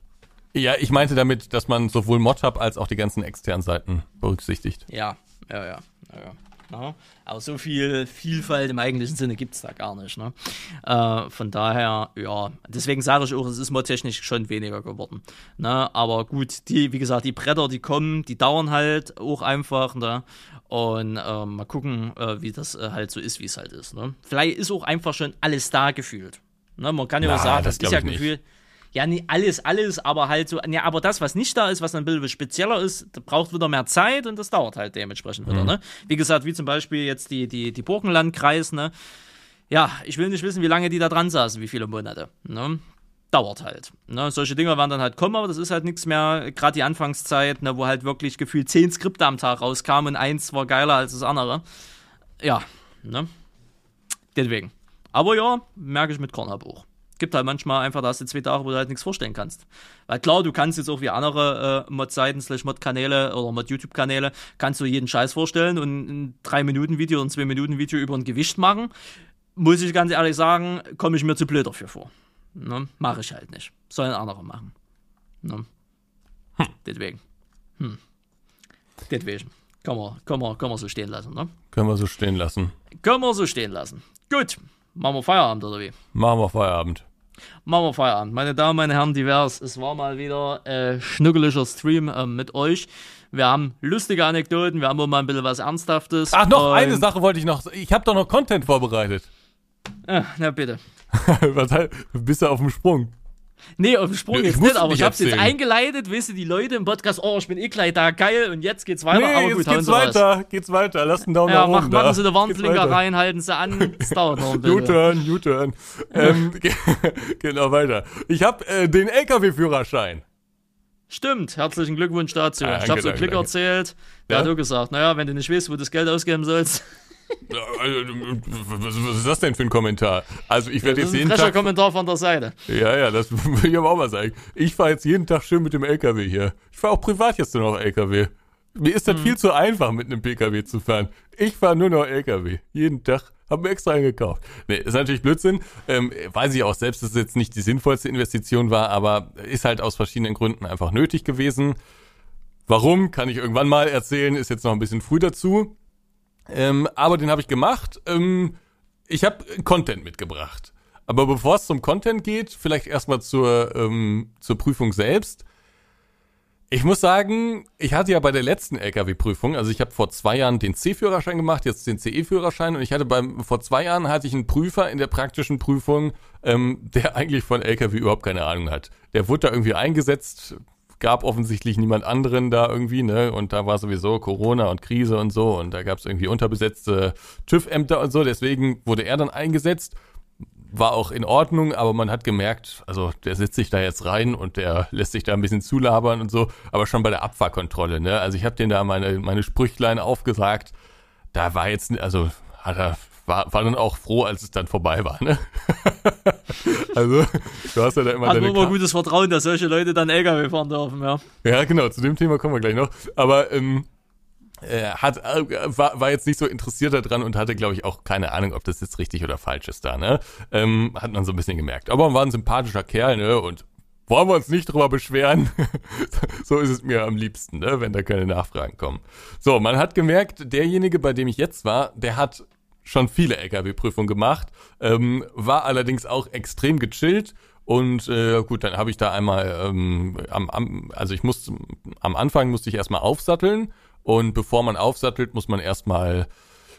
Ja, ich meinte damit, dass man sowohl ModHub als auch die ganzen externen Seiten berücksichtigt. Ja, ja, ja. ja, ja. Aber so viel Vielfalt im eigentlichen Sinne gibt's da gar nicht. Ne? Äh, von daher, ja, deswegen sage ich auch, es ist modtechnisch schon weniger geworden. Ne? Aber gut, die, wie gesagt, die Bretter, die kommen, die dauern halt auch einfach. Ne? Und äh, mal gucken, äh, wie das äh, halt so ist, wie es halt ist. Ne? Vielleicht ist auch einfach schon alles da gefühlt. Ne? Man kann ja Na, auch sagen, das ist ja ich nicht. Ja, nicht alles, alles, aber halt so, ja, aber das, was nicht da ist, was dann ein bisschen spezieller ist, braucht wieder mehr Zeit und das dauert halt dementsprechend wieder, ne? Wie gesagt, wie zum Beispiel jetzt die, die, die Burgenlandkreis, ne? Ja, ich will nicht wissen, wie lange die da dran saßen, wie viele Monate, ne? Dauert halt. Ne? Solche Dinge werden dann halt kommen, aber das ist halt nichts mehr, gerade die Anfangszeit, ne, wo halt wirklich gefühlt zehn Skripte am Tag rauskamen und eins war geiler als das andere. Ja, ne? Deswegen. Aber ja, merke ich mit Kornhub auch. Gibt halt manchmal einfach, da hast du zwei Tage, wo du halt nichts vorstellen kannst. Weil klar, du kannst jetzt auch wie andere äh, Mod-Seiten, slash Mod-Kanäle oder Mod-YouTube-Kanäle, kannst du jeden Scheiß vorstellen und ein 3-Minuten-Video und ein 2-Minuten-Video über ein Gewicht machen. Muss ich ganz ehrlich sagen, komme ich mir zu blöd dafür vor. Ne? Mache ich halt nicht. Sollen andere machen. Ne? Deswegen. Hm. Deswegen. Kann man, kann, man, kann man so stehen lassen, ne? Können wir so stehen lassen. Können wir so stehen lassen. Gut. Machen wir Feierabend, oder wie? Machen wir Feierabend. Machen wir Feierabend. Meine Damen, meine Herren, divers. Es war mal wieder äh, schnuckeliger Stream ähm, mit euch. Wir haben lustige Anekdoten, wir haben auch mal ein bisschen was Ernsthaftes. Ach, noch Und- eine Sache wollte ich noch. Ich habe doch noch Content vorbereitet. Äh, na bitte. Was bist du auf dem Sprung? Nee, auf dem Sprung jetzt nicht, aber ich hab's jetzt erzählen. eingeleitet, weißt du, die Leute im Podcast, oh, ich bin eh gleich da, geil, und jetzt geht's weiter, Nee, aber jetzt gut, geht's weiter. Geht's weiter. Lass einen Daumen Ja, nach mach, oben machen da. Sie den Warnblinker rein, halten Sie an, es dauert noch ein bisschen. U-Turn, U-Turn. ähm, ge- genau weiter. Ich habe äh, den LKW-Führerschein. Stimmt, herzlichen Glückwunsch dazu. Ah, ich habe so danke, Klick danke. erzählt. Der Ja? hat auch gesagt, naja, wenn du nicht weißt, wo du das Geld ausgeben sollst. Ja, also, Was was ist das denn für ein Kommentar? Also ich werde Das jetzt ist ein jeden Tag. Kommentar von der Seite. Ja, ja, das will ich aber auch mal sagen. Ich fahre jetzt jeden Tag schön mit dem LKW hier. Ich fahre auch privat jetzt nur noch LKW. Mir ist das viel zu einfach, mit einem PKW zu fahren. Ich fahre nur noch LKW. Jeden Tag. Hab mir extra eingekauft. Nee, ist natürlich Blödsinn. Ähm, weiß ich auch selbst, dass es jetzt nicht die sinnvollste Investition war, aber ist halt aus verschiedenen Gründen einfach nötig gewesen. Warum, kann ich irgendwann mal erzählen, ist jetzt noch ein bisschen früh dazu. Ähm, aber den habe ich gemacht. Ähm, ich habe Content mitgebracht. Aber bevor es zum Content geht, vielleicht erstmal zur, ähm, zur Prüfung selbst. Ich muss sagen, ich hatte ja bei der letzten LKW-Prüfung, also ich habe vor zwei Jahren den C-Führerschein gemacht, jetzt den CE-Führerschein und ich hatte beim vor zwei Jahren hatte ich einen Prüfer in der praktischen Prüfung, ähm, der eigentlich von LKW überhaupt keine Ahnung hat. Der wurde da irgendwie eingesetzt, gab offensichtlich niemand anderen da irgendwie, ne? Und da war sowieso Corona und Krise und so und da gab es irgendwie unterbesetzte TÜV-Ämter und so, deswegen wurde er dann eingesetzt war auch in Ordnung, aber man hat gemerkt, also der setzt sich da jetzt rein und der lässt sich da ein bisschen zulabern und so, aber schon bei der Abfahrkontrolle, ne? Also ich habe den da meine meine Sprüchlein aufgesagt. Da war jetzt also hat er war, war dann auch froh, als es dann vorbei war, ne? also, du hast ja da immer Hat deine man immer gutes Vertrauen, dass solche Leute dann LKW fahren dürfen, ja. ja, genau, zu dem Thema kommen wir gleich noch. Aber ähm, er hat, äh, war, war jetzt nicht so interessiert daran und hatte, glaube ich, auch keine Ahnung, ob das jetzt richtig oder falsch ist da, ne? Ähm, hat man so ein bisschen gemerkt. Aber er war ein sympathischer Kerl, ne? Und wollen wir uns nicht drüber beschweren. so ist es mir am liebsten, ne? wenn da keine Nachfragen kommen. So, man hat gemerkt, derjenige, bei dem ich jetzt war, der hat schon viele LKW-Prüfungen gemacht, ähm, war allerdings auch extrem gechillt. Und äh, gut, dann habe ich da einmal, ähm, am, am, also ich musste, am Anfang musste ich erstmal aufsatteln und bevor man aufsattelt, muss man erstmal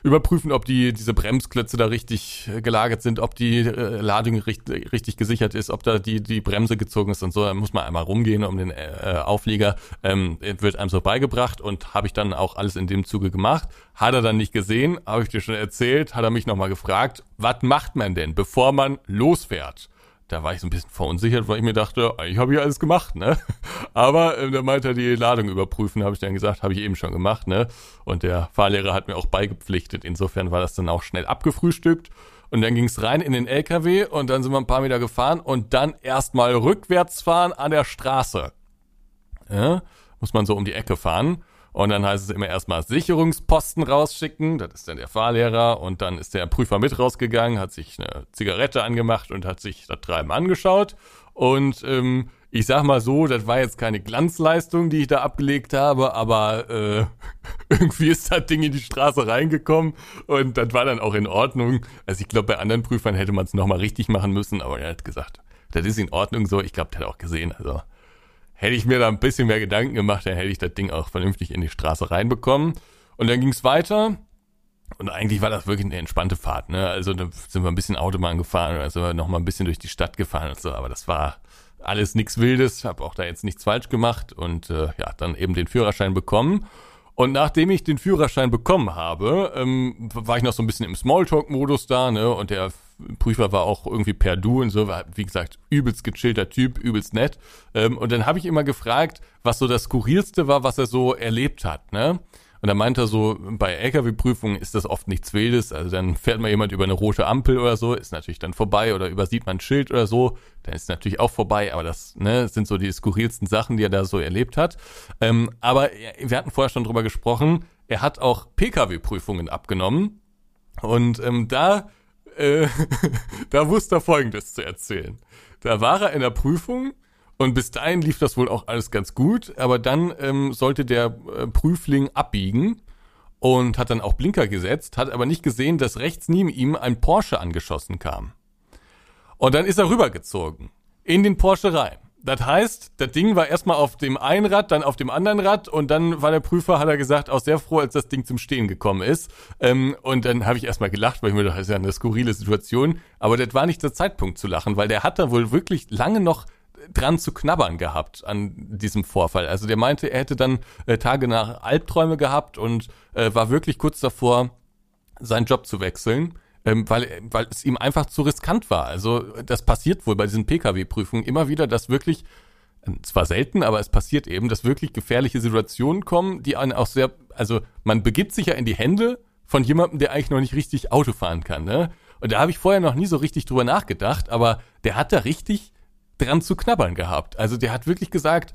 überprüfen, ob die diese Bremsklötze da richtig äh, gelagert sind, ob die äh, Ladung richtig, richtig gesichert ist, ob da die die Bremse gezogen ist und so. Da muss man einmal rumgehen um den äh, Auflieger. Ähm, wird einem so beigebracht und habe ich dann auch alles in dem Zuge gemacht. Hat er dann nicht gesehen, habe ich dir schon erzählt, hat er mich nochmal gefragt, was macht man denn, bevor man losfährt? Da war ich so ein bisschen verunsichert, weil ich mir dachte, ich habe ja alles gemacht, ne? Aber ähm, da meinte er, die Ladung überprüfen, habe ich dann gesagt, habe ich eben schon gemacht, ne? Und der Fahrlehrer hat mir auch beigepflichtet. Insofern war das dann auch schnell abgefrühstückt. Und dann ging's rein in den LKW und dann sind wir ein paar Meter gefahren und dann erstmal rückwärts fahren an der Straße. Ja? Muss man so um die Ecke fahren. Und dann heißt es immer erstmal Sicherungsposten rausschicken. Das ist dann der Fahrlehrer. Und dann ist der Prüfer mit rausgegangen, hat sich eine Zigarette angemacht und hat sich das Treiben angeschaut. Und ähm, ich sag mal so, das war jetzt keine Glanzleistung, die ich da abgelegt habe, aber äh, irgendwie ist das Ding in die Straße reingekommen und das war dann auch in Ordnung. Also ich glaube, bei anderen Prüfern hätte man es nochmal richtig machen müssen, aber er hat gesagt, das ist in Ordnung so. Ich glaube, der hat auch gesehen. Also hätte ich mir da ein bisschen mehr Gedanken gemacht, dann hätte ich das Ding auch vernünftig in die Straße reinbekommen. Und dann ging es weiter. Und eigentlich war das wirklich eine entspannte Fahrt, ne? Also da sind wir ein bisschen Autobahn gefahren, also noch mal ein bisschen durch die Stadt gefahren und so, aber das war alles nichts Wildes, habe auch da jetzt nichts falsch gemacht und äh, ja, dann eben den Führerschein bekommen. Und nachdem ich den Führerschein bekommen habe, ähm, war ich noch so ein bisschen im Smalltalk-Modus da, ne? Und der Prüfer war auch irgendwie per Du und so, war, wie gesagt, übelst gechillter Typ, übelst nett. Ähm, und dann habe ich immer gefragt, was so das Skurrilste war, was er so erlebt hat, ne? Und dann meinte er so, bei LKW-Prüfungen ist das oft nichts Wildes. Also dann fährt mal jemand über eine rote Ampel oder so, ist natürlich dann vorbei oder übersieht man ein Schild oder so, dann ist natürlich auch vorbei. Aber das ne, sind so die skurrilsten Sachen, die er da so erlebt hat. Ähm, aber wir hatten vorher schon drüber gesprochen, er hat auch Pkw-Prüfungen abgenommen. Und ähm, da, äh, da wusste er Folgendes zu erzählen. Da war er in der Prüfung und bis dahin lief das wohl auch alles ganz gut, aber dann ähm, sollte der äh, Prüfling abbiegen und hat dann auch Blinker gesetzt, hat aber nicht gesehen, dass rechts neben ihm ein Porsche angeschossen kam. Und dann ist er rübergezogen in den Porsche rein. Das heißt, das Ding war erstmal auf dem einen Rad, dann auf dem anderen Rad und dann war der Prüfer, hat er gesagt, auch sehr froh, als das Ding zum Stehen gekommen ist. Ähm, und dann habe ich erstmal gelacht, weil ich mir dachte, das ist ja eine skurrile Situation. Aber das war nicht der Zeitpunkt zu lachen, weil der hat da wohl wirklich lange noch dran zu knabbern gehabt an diesem Vorfall. Also der meinte, er hätte dann äh, Tage nach Albträume gehabt und äh, war wirklich kurz davor, seinen Job zu wechseln, ähm, weil, weil es ihm einfach zu riskant war. Also das passiert wohl bei diesen Pkw-Prüfungen immer wieder, dass wirklich zwar selten, aber es passiert eben, dass wirklich gefährliche Situationen kommen, die einen auch sehr, also man begibt sich ja in die Hände von jemandem, der eigentlich noch nicht richtig Auto fahren kann, ne? Und da habe ich vorher noch nie so richtig drüber nachgedacht, aber der hat da richtig dran zu knabbern gehabt. Also der hat wirklich gesagt,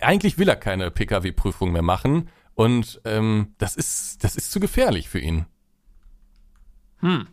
eigentlich will er keine Pkw-Prüfung mehr machen und ähm, das ist das ist zu gefährlich für ihn. Hm.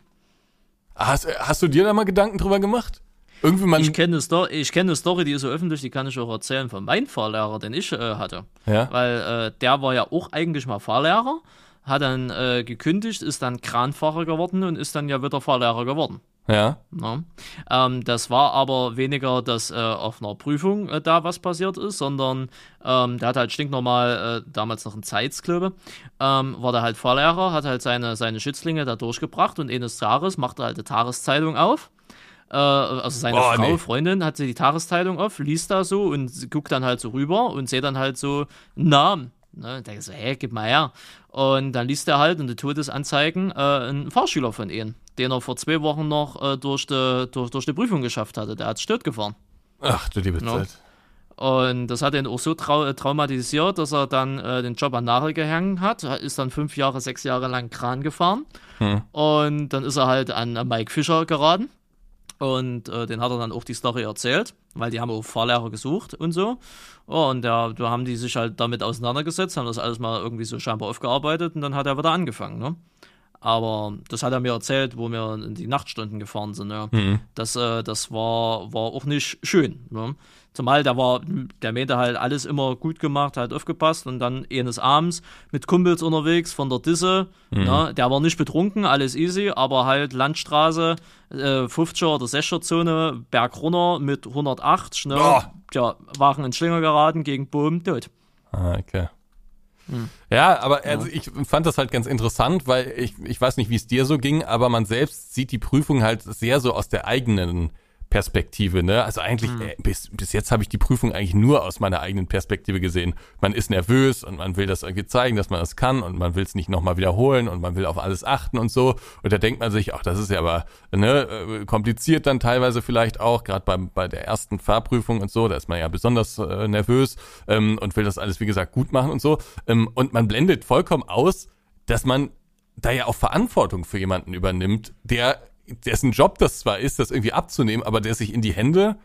Hast, hast du dir da mal Gedanken drüber gemacht? Irgendwie man, Ich kenne eine, kenn eine Story, die ist so öffentlich, die kann ich auch erzählen von meinem Fahrlehrer, den ich äh, hatte. ja, Weil äh, der war ja auch eigentlich mal Fahrlehrer, hat dann äh, gekündigt, ist dann Kranfahrer geworden und ist dann ja wieder Fahrlehrer geworden. Ja, Ne? Ähm, das war aber weniger, dass äh, auf einer Prüfung äh, da was passiert ist, sondern ähm, der hat halt stinknormal, äh, damals noch ein Zeitsklöbe, ähm, war der halt Fahrlehrer, hat halt seine, seine Schützlinge da durchgebracht und eines Tages machte halt die Tageszeitung auf. Äh, also seine Boah, Frau, nee. Freundin, hat sie die Tageszeitung auf, liest da so und guckt dann halt so rüber und seht dann halt so einen Namen. Ne, und denkt so, hey, gib mal her. Und dann liest er halt in den Todesanzeigen äh, einen Fahrschüler von ihnen, den er vor zwei Wochen noch äh, durch, die, durch, durch die Prüfung geschafft hatte. Der hat stört gefahren. ach du liebe No. Zeit. Und das hat ihn auch so trau äh, traumatisiert, dass er dann äh, den Job an Nagel gehängt hat. Ist dann fünf Jahre, sechs Jahre lang Kran gefahren. Und dann ist er halt an Mike Fischer geraten. Und äh, den hat er dann auch die Story erzählt, weil die haben auch Fahrlehrer gesucht und so. Oh, und da, da haben die sich halt damit auseinandergesetzt, haben das alles mal irgendwie so scheinbar aufgearbeitet und dann hat er wieder angefangen, ne? Aber das hat er mir erzählt, wo wir in die Nachtstunden gefahren sind. Ja. Das, äh, das war, war auch nicht schön. Ne? Zumal der war, der meinte halt alles immer gut gemacht, hat aufgepasst und dann eines Abends mit Kumpels unterwegs von der Disse. Ne? Der war nicht betrunken, alles easy, aber halt Landstraße, äh, 50er oder 60er Zone, Berg runter mit 180. Ne? Boah. Tja, Wagen in Schlinger geraten, gegen Boom, tot. Ah, okay. Ja, aber also ich fand das halt ganz interessant, weil ich, ich weiß nicht, wie es dir so ging, aber man selbst sieht die Prüfung halt sehr so aus der eigenen Perspektive, ne? Also eigentlich, äh, bis, bis jetzt habe ich die Prüfung eigentlich nur aus meiner eigenen Perspektive gesehen. Man ist nervös und man will das irgendwie zeigen, dass man das kann und man will es nicht nochmal wiederholen und man will auf alles achten und so. Und da denkt man sich, ach, das ist ja aber ne, äh, kompliziert dann teilweise vielleicht auch, gerade bei, bei der ersten Fahrprüfung und so, da ist man ja besonders äh, nervös ähm, und will das alles, wie gesagt, gut machen und so. Ähm, und man blendet vollkommen aus, dass man da ja auch Verantwortung für jemanden übernimmt, der dessen Job das zwar ist, das irgendwie abzunehmen, aber der sich in die Hände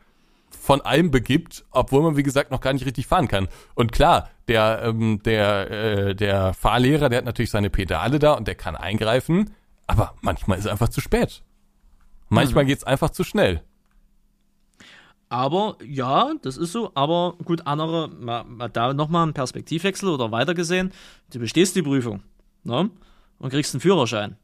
von allem begibt, obwohl man wie gesagt noch gar nicht richtig fahren kann. Und klar, der ähm, der äh, der Fahrlehrer, der hat natürlich seine Pedale da und der kann eingreifen, aber manchmal ist er einfach zu spät. Manchmal geht's einfach zu schnell. Aber ja, das ist so. Aber gut, andere, mal, mal da nochmal ein Perspektivwechsel oder weitergesehen. Du bestehst die Prüfung ne? und kriegst einen Führerschein.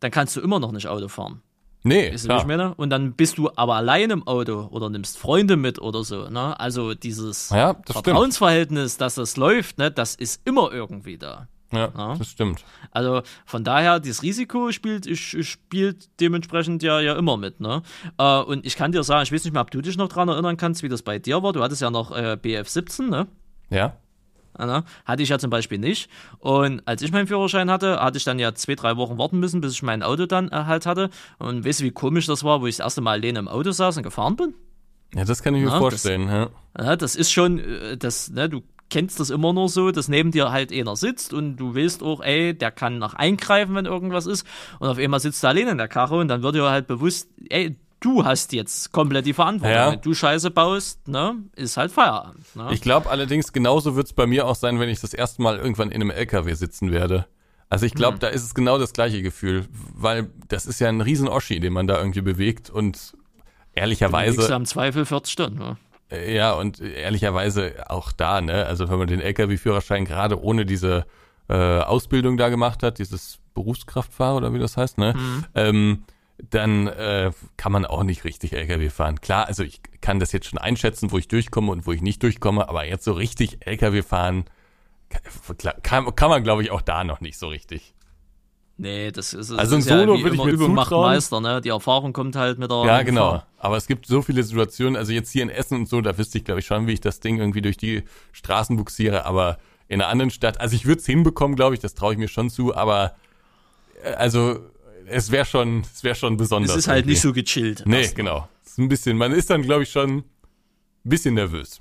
Dann kannst du immer noch nicht Auto fahren. Nee, Weißt du, klar. meine? Und dann bist du aber allein im Auto oder nimmst Freunde mit oder so. Ne? Also dieses Ja, das stimmt. Vertrauensverhältnis, dass das läuft, ne, das ist immer irgendwie da. Ja, Ja. das stimmt. Also von daher, das Risiko spielt, spielt dementsprechend ja, ja immer mit. Ne? Äh, und ich kann dir sagen, ich weiß nicht mehr, ob du dich noch dran erinnern kannst, wie das bei dir war. Du hattest ja noch äh, BF17, ne? Ja. Ja, ne? Hatte ich ja zum Beispiel nicht. Und als ich meinen Führerschein hatte, hatte ich dann ja zwei, drei Wochen warten müssen, bis ich mein Auto dann äh, halt hatte. Und weißt du, wie komisch das war, wo ich das erste Mal alleine im Auto saß und gefahren bin? Ja, das kann ich mir Ja, das- vorstellen. Ja. Ja, das ist schon, äh, das, ne, du kennst das immer nur so, dass neben dir halt einer sitzt und du weißt auch, ey, der kann noch eingreifen, wenn irgendwas ist. Und auf einmal sitzt du alleine in der Karre und dann wird dir halt bewusst, ey, du hast jetzt komplett die Verantwortung. Ja. Wenn du Scheiße baust, ne, ist halt Feierabend. Ne? Ich glaube allerdings, genauso wird's bei mir auch sein, wenn ich das erste Mal irgendwann in einem LKW sitzen werde. Also ich glaube, da ist es genau das gleiche Gefühl, weil das ist ja ein riesen Oschi, den man da irgendwie bewegt und du ehrlicherweise, am Zweifel 40 Stunden. Ne? ja, und ehrlicherweise auch da, ne, also wenn man den LKW-Führerschein gerade ohne diese äh, Ausbildung da gemacht hat, dieses Berufskraftfahrer oder wie das heißt, ne, ähm, dann äh, kann man auch nicht richtig LKW fahren. Klar, also ich kann das jetzt schon einschätzen, wo ich durchkomme und wo ich nicht durchkomme, aber jetzt so richtig LKW fahren kann, kann, kann man, glaube ich, auch da noch nicht so richtig. Nee, das ist, das Also ein ist Solo ja würde ich mir Übung macht. Meister, ne? Die Erfahrung kommt halt mit der Ja, genau. Aber es gibt so viele Situationen, also jetzt hier in Essen und so, da wüsste ich, glaube ich, schon, wie ich das Ding irgendwie durch die Straßen buxiere, aber in einer anderen Stadt, also ich würde es hinbekommen, glaube ich, das traue ich mir schon zu, aber äh, also es wäre schon, es wäre schon besonders. Es ist halt irgendwie. nicht so gechillt. Nee, genau. Es ist ein bisschen, man ist dann, glaube ich, schon ein bisschen nervös.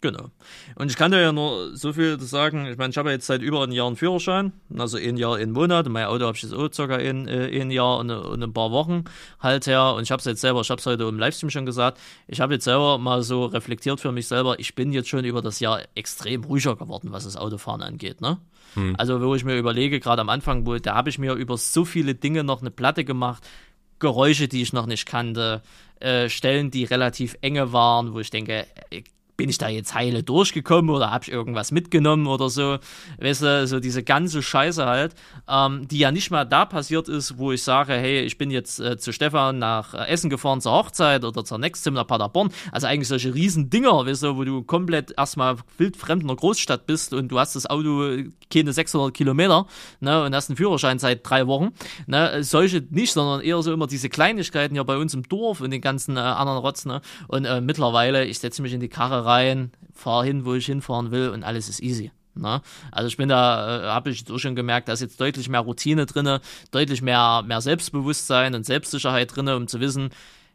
Genau. Und ich kann dir ja nur so viel sagen, ich meine, ich habe jetzt seit über einem Jahr einen Führerschein, also ein Jahr, ein Monat, und mein Auto habe ich jetzt auch circa ein, äh, ein Jahr und, und ein paar Wochen halt her und ich habe es jetzt selber, ich habe es heute im Livestream schon gesagt, ich habe jetzt selber mal so reflektiert für mich selber, ich bin jetzt schon über das Jahr extrem ruhiger geworden, was das Autofahren angeht, ne? Hm. Also wo ich mir überlege, gerade am Anfang, wo, da habe ich mir über so viele Dinge noch eine Platte gemacht, Geräusche, die ich noch nicht kannte, äh, Stellen, die relativ enge waren, wo ich denke, äh, bin ich da jetzt heile durchgekommen oder habe ich irgendwas mitgenommen oder so. Weißt du, so diese ganze Scheiße halt, ähm, die ja nicht mal da passiert ist, wo ich sage, hey, ich bin jetzt äh, zu Stefan nach äh, Essen gefahren zur Hochzeit oder zur Nextim nach Paderborn. Also eigentlich solche riesen Dinger, weißt du, wo du komplett erstmal wildfremd in der Großstadt bist und du hast das Auto keine 600 Kilometer ne, und hast einen Führerschein seit drei Wochen. Ne, solche nicht, sondern eher so immer diese Kleinigkeiten ja bei uns im Dorf und den ganzen äh, anderen Rotz. Ne? Und äh, mittlerweile, ich setze mich in die Karre rein, fahre hin, wo ich hinfahren will und alles ist easy. Ne? Also ich bin da, äh, habe ich auch schon gemerkt, da ist jetzt deutlich mehr Routine drin, deutlich mehr, mehr Selbstbewusstsein und Selbstsicherheit drin, um zu wissen,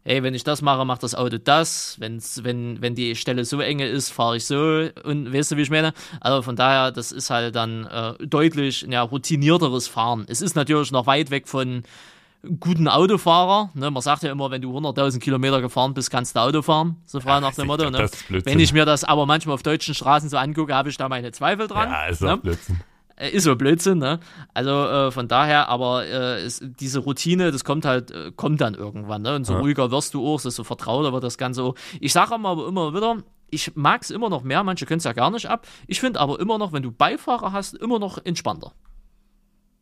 hey, wenn ich das mache, macht das Auto das. Wenn's, wenn, wenn die Stelle so enge ist, fahre ich so. Und weißt du, wie ich meine? Also von daher, das ist halt dann äh, deutlich ja, routinierteres Fahren. Es ist natürlich noch weit weg von guten Autofahrer. Ne? Man sagt ja immer, wenn du 100.000 Kilometer gefahren bist, kannst du Auto fahren. So frei ja, nach dem Motto. Ne? Wenn ich mir das aber manchmal auf deutschen Straßen so angucke, habe ich da meine Zweifel dran. Ja, ist ne? Blödsinn. Äh, ist so Blödsinn, ne? Also äh, von daher, aber äh, ist, diese Routine, das kommt halt, äh, kommt dann irgendwann, ne? Und so ja. ruhiger wirst du auch, so vertrauter wird das Ganze auch. Ich sage aber immer wieder, ich mag es immer noch mehr, manche können es ja gar nicht ab. Ich finde aber immer noch, wenn du Beifahrer hast, immer noch entspannter.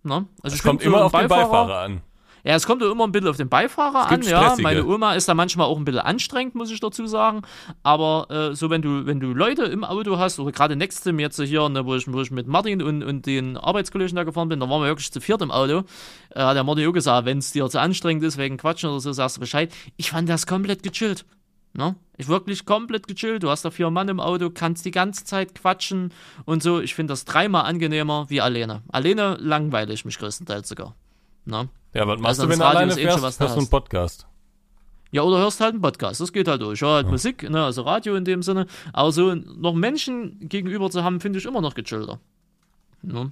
Ne? Also es kommt immer auf Beifahrer, den Beifahrer an. Ja, es kommt immer ein bisschen auf den Beifahrer an. Ja, meine Oma ist da manchmal auch ein bisschen anstrengend, muss ich dazu sagen. Aber äh, so, wenn du, wenn du Leute im Auto hast, oder gerade Nextim jetzt hier, ne, wo, ich, wo ich mit Martin und, und den Arbeitskollegen da gefahren bin, da waren wir wirklich zu viert im Auto. Äh, der Martin auch gesagt, wenn es dir zu anstrengend ist, wegen Quatschen oder so, sagst du Bescheid. Ich fand das komplett gechillt. Ne? Ich wirklich komplett gechillt. Du hast da vier Mann im Auto, kannst die ganze Zeit quatschen und so. Ich finde das dreimal angenehmer wie alleine. Alleine langweile ich mich größtenteils sogar. Ne? Ja, was machst also du, wenn du alleine fährst? Hast, hast du einen Podcast? Ja, oder hörst halt einen Podcast. Das geht halt durch. Höre halt ja. Musik, ne, also Radio in dem Sinne. Aber so noch Menschen gegenüber zu haben, finde ich immer noch gechillter. Ne?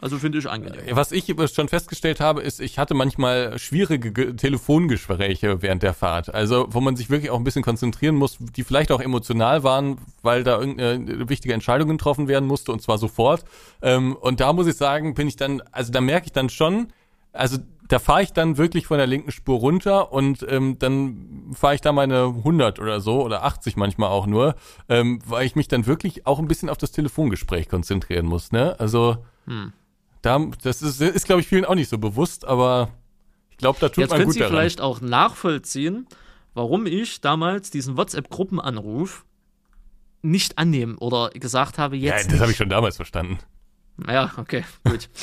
Also finde ich angenehm. Was ich schon festgestellt habe, ist, ich hatte manchmal schwierige Telefongespräche während der Fahrt. Also, wo man sich wirklich auch ein bisschen konzentrieren muss, die vielleicht auch emotional waren, weil da irgendeine wichtige Entscheidung getroffen werden musste und zwar sofort. Ähm, und da muss ich sagen, bin ich dann, also da merke ich dann schon, also da fahre ich dann wirklich von der linken Spur runter und ähm, dann fahre ich da meine 100 oder so oder 80 manchmal auch nur, ähm, weil ich mich dann wirklich auch ein bisschen auf das Telefongespräch konzentrieren muss. Ne? Also hm. da, das ist, ist glaube ich vielen auch nicht so bewusst, aber ich glaube, da tut Jetzt man gut Sie daran. vielleicht auch nachvollziehen, warum ich damals diesen WhatsApp-Gruppenanruf nicht annehmen oder gesagt habe, jetzt. Ja, das habe ich schon damals verstanden. Ja, okay, gut.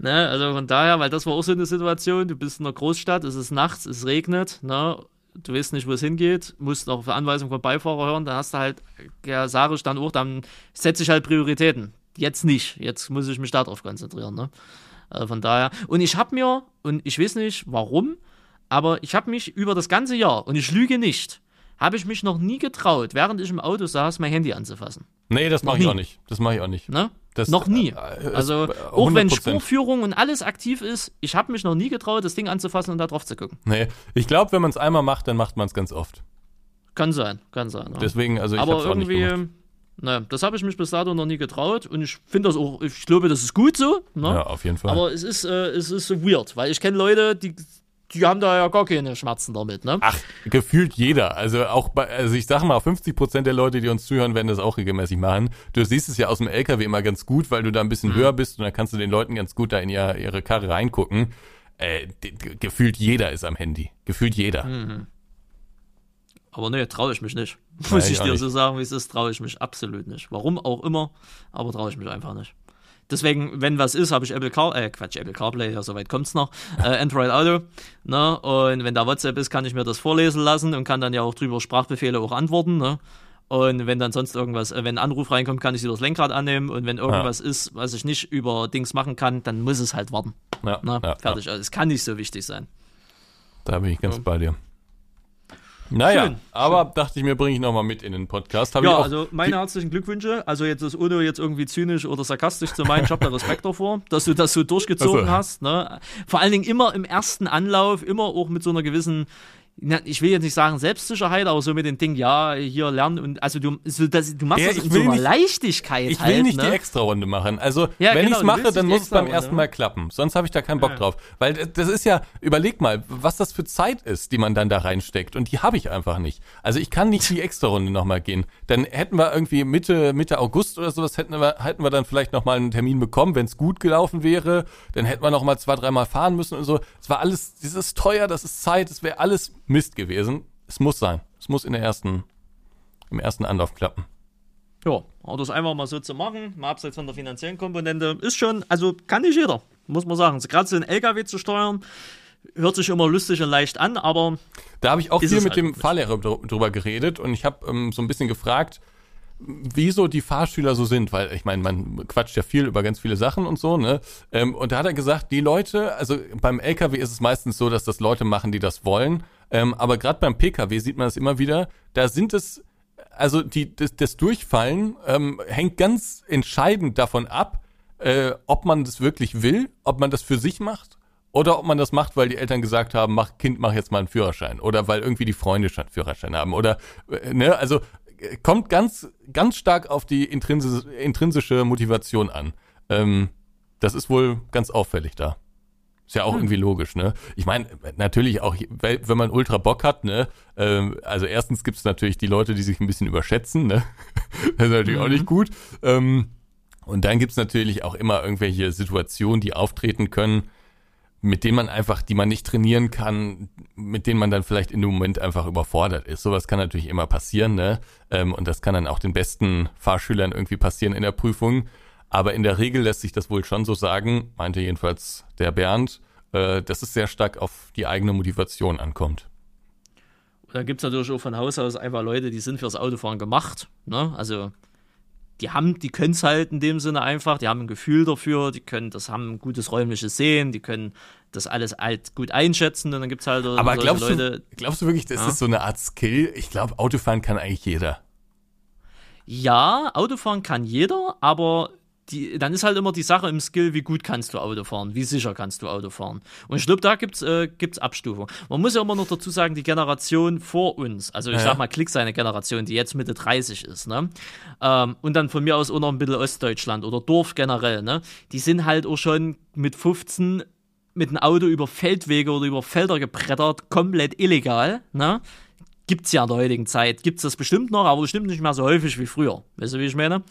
ne, also von daher, weil das war auch so eine Situation, du bist in einer Großstadt, es ist nachts, es regnet, ne, du weißt nicht, wo es hingeht, musst auch für Anweisungen vom Beifahrer hören, dann hast du halt, ja, sage ich dann auch, dann setze ich halt Prioritäten. Jetzt nicht, jetzt muss ich mich darauf konzentrieren, ne. Also von daher, und ich habe mir, und ich weiß nicht warum, aber ich habe mich über das ganze Jahr, und ich lüge nicht, habe ich mich noch nie getraut, während ich im Auto saß, mein Handy anzufassen. Nee, das mache ich auch nicht. Das mache ich auch nicht. Ne? Das, noch nie. Äh, also, auch wenn Spurführung und alles aktiv ist, ich habe mich noch nie getraut, das Ding anzufassen und da drauf zu gucken. Nee, ich glaube, wenn man es einmal macht, dann macht man es ganz oft. Kann sein, kann sein. Ja. Deswegen, also ich Aber irgendwie, naja, das habe ich mich bis dato noch nie getraut und ich finde das auch, ich glaube, das ist gut so. Ne? Ja, auf jeden Fall. Aber es ist, äh, es ist so weird, weil ich kenne Leute, die die haben da ja gar keine Schmerzen damit, ne? Ach, gefühlt jeder. Also auch bei, also ich sag mal, 50 Prozent der Leute, die uns zuhören, werden das auch regelmäßig machen. Du siehst es ja aus dem LKW immer ganz gut, weil du da ein bisschen mhm. höher bist und dann kannst du den Leuten ganz gut da in ihre, ihre Karre reingucken. Äh, gefühlt jeder ist am Handy. Gefühlt jeder. Mhm. Aber nee, traue ich mich nicht. Muss Nein, ich dir so sagen, wie es ist, traue ich mich absolut nicht. Warum auch immer, aber traue ich mich einfach nicht. Deswegen, wenn was ist, habe ich Apple Car, äh, Quatsch, Apple CarPlay, ja, soweit kommt's noch, äh, Android Auto, ne, und wenn da WhatsApp ist, kann ich mir das vorlesen lassen und kann dann ja auch drüber Sprachbefehle auch antworten, ne, und wenn dann sonst irgendwas, äh, wenn ein Anruf reinkommt, kann ich sie das Lenkrad annehmen und wenn irgendwas ja. ist, was ich nicht über Dings machen kann, dann muss es halt warten. Ja, ne? ja fertig. Also es kann nicht so wichtig sein. Da bin ich ganz bei dir. Naja, Schön, aber dachte ich mir, bringe ich nochmal mit in den Podcast. Hab Ja, also meine herzlichen Glückwünsche. Also jetzt ist ohne jetzt irgendwie zynisch oder sarkastisch zu meinen, ich habe da Respekt davor, dass du das so durchgezogen Also. hast. Ne? Vor allen Dingen immer im ersten Anlauf, immer auch mit so einer gewissen, ich will jetzt nicht sagen Selbstsicherheit, aber so mit den Dingen, ja, hier lernen und also du, so, das, du machst Ja, das in so einer nicht- Leichtigkeit ich will halt, nicht ne? die Extra-Runde machen. Also, Ja, wenn genau, ich es mache, dann muss es beim ersten ne? Mal klappen. Sonst habe ich da keinen Bock Ja. drauf. Weil das- das ist ja, überleg mal, was das für Zeit ist, die man dann da reinsteckt. Und die habe ich einfach nicht. Also ich kann nicht die Extra-Runde nochmal gehen. Dann hätten wir irgendwie Mitte, Mitte August oder sowas, hätten wir, hätten wir dann vielleicht nochmal einen Termin bekommen, wenn es gut gelaufen wäre. Dann hätten wir nochmal zwei, dreimal fahren müssen und so. Es war alles, das ist teuer, das ist Zeit, es wäre alles Mist gewesen. Es muss sein. Es muss in der ersten, im ersten Anlauf klappen. Ja, aber das einfach mal so zu machen, mal abseits von der finanziellen Komponente, ist schon, also kann nicht jeder, muss man sagen. Gerade so einen LKW zu steuern, hört sich immer lustig und leicht an, aber Da habe ich auch viel mit halt dem nicht. Fahrlehrer dr- drüber geredet und ich habe ähm, so ein bisschen gefragt, wieso die Fahrschüler so sind, weil ich meine, man quatscht ja viel über ganz viele Sachen und so, ne? Ähm, und da hat er gesagt, die Leute, also beim LKW ist es meistens so, dass das Leute machen, die das wollen, ähm, aber gerade beim PKW sieht man das immer wieder, da sind es, also die, das, das Durchfallen ähm, hängt ganz entscheidend davon ab, äh, ob man das wirklich will, ob man das für sich macht oder ob man das macht, weil die Eltern gesagt haben, mach Kind, mach jetzt mal einen Führerschein oder weil irgendwie die Freunde schon einen Führerschein haben oder äh, ne, also äh, kommt ganz ganz stark auf die intrinsische, intrinsische Motivation an. Ähm, das ist wohl ganz auffällig da. Ist ja auch irgendwie logisch, ne? Ich meine, natürlich auch, wenn man ultra Bock hat, ne? Ähm, also erstens gibt es natürlich die Leute, die sich ein bisschen überschätzen, ne? Das ist natürlich auch nicht gut. Ähm, und dann gibt's natürlich auch immer irgendwelche Situationen, die auftreten können, mit denen man einfach, die man nicht trainieren kann, mit denen man dann vielleicht in dem Moment einfach überfordert ist. Sowas kann natürlich immer passieren, ne? Ähm, und das kann dann auch den besten Fahrschülern irgendwie passieren in der Prüfung. Aber in der Regel lässt sich das wohl schon so sagen, meinte jedenfalls der Bernd, äh, dass es sehr stark auf die eigene Motivation ankommt. da gibt es natürlich auch von Haus aus einfach Leute, die sind fürs Autofahren gemacht. Ne? Also die haben, die können es halt in dem Sinne einfach, die haben ein Gefühl dafür, die können, das haben ein gutes räumliches Sehen, die können das alles halt gut einschätzen und dann gibt es halt Aber glaubst Leute, du, glaubst du wirklich, das Ja. ist so eine Art Skill? Ich glaube, Autofahren kann eigentlich jeder. Ja, Autofahren kann jeder, aber die, dann ist halt immer die Sache im Skill, wie gut kannst du Auto fahren, wie sicher kannst du Auto fahren. Und ich glaube, da gibt's äh, gibt's Abstufung. Man muss ja immer noch dazu sagen, die Generation vor uns, also ich Ja. sag mal Klick seine Generation, die jetzt Mitte 30 ist, ne? Ähm, und dann von mir aus auch noch ein bisschen Ostdeutschland oder Dorf generell, ne? Die sind halt auch schon mit 15 mit einem Auto über Feldwege oder über Felder gebrettert, komplett illegal, ne? Gibt's ja in der heutigen Zeit. Gibt's das bestimmt noch, aber bestimmt nicht mehr so häufig wie früher. Weißt du, wie ich meine?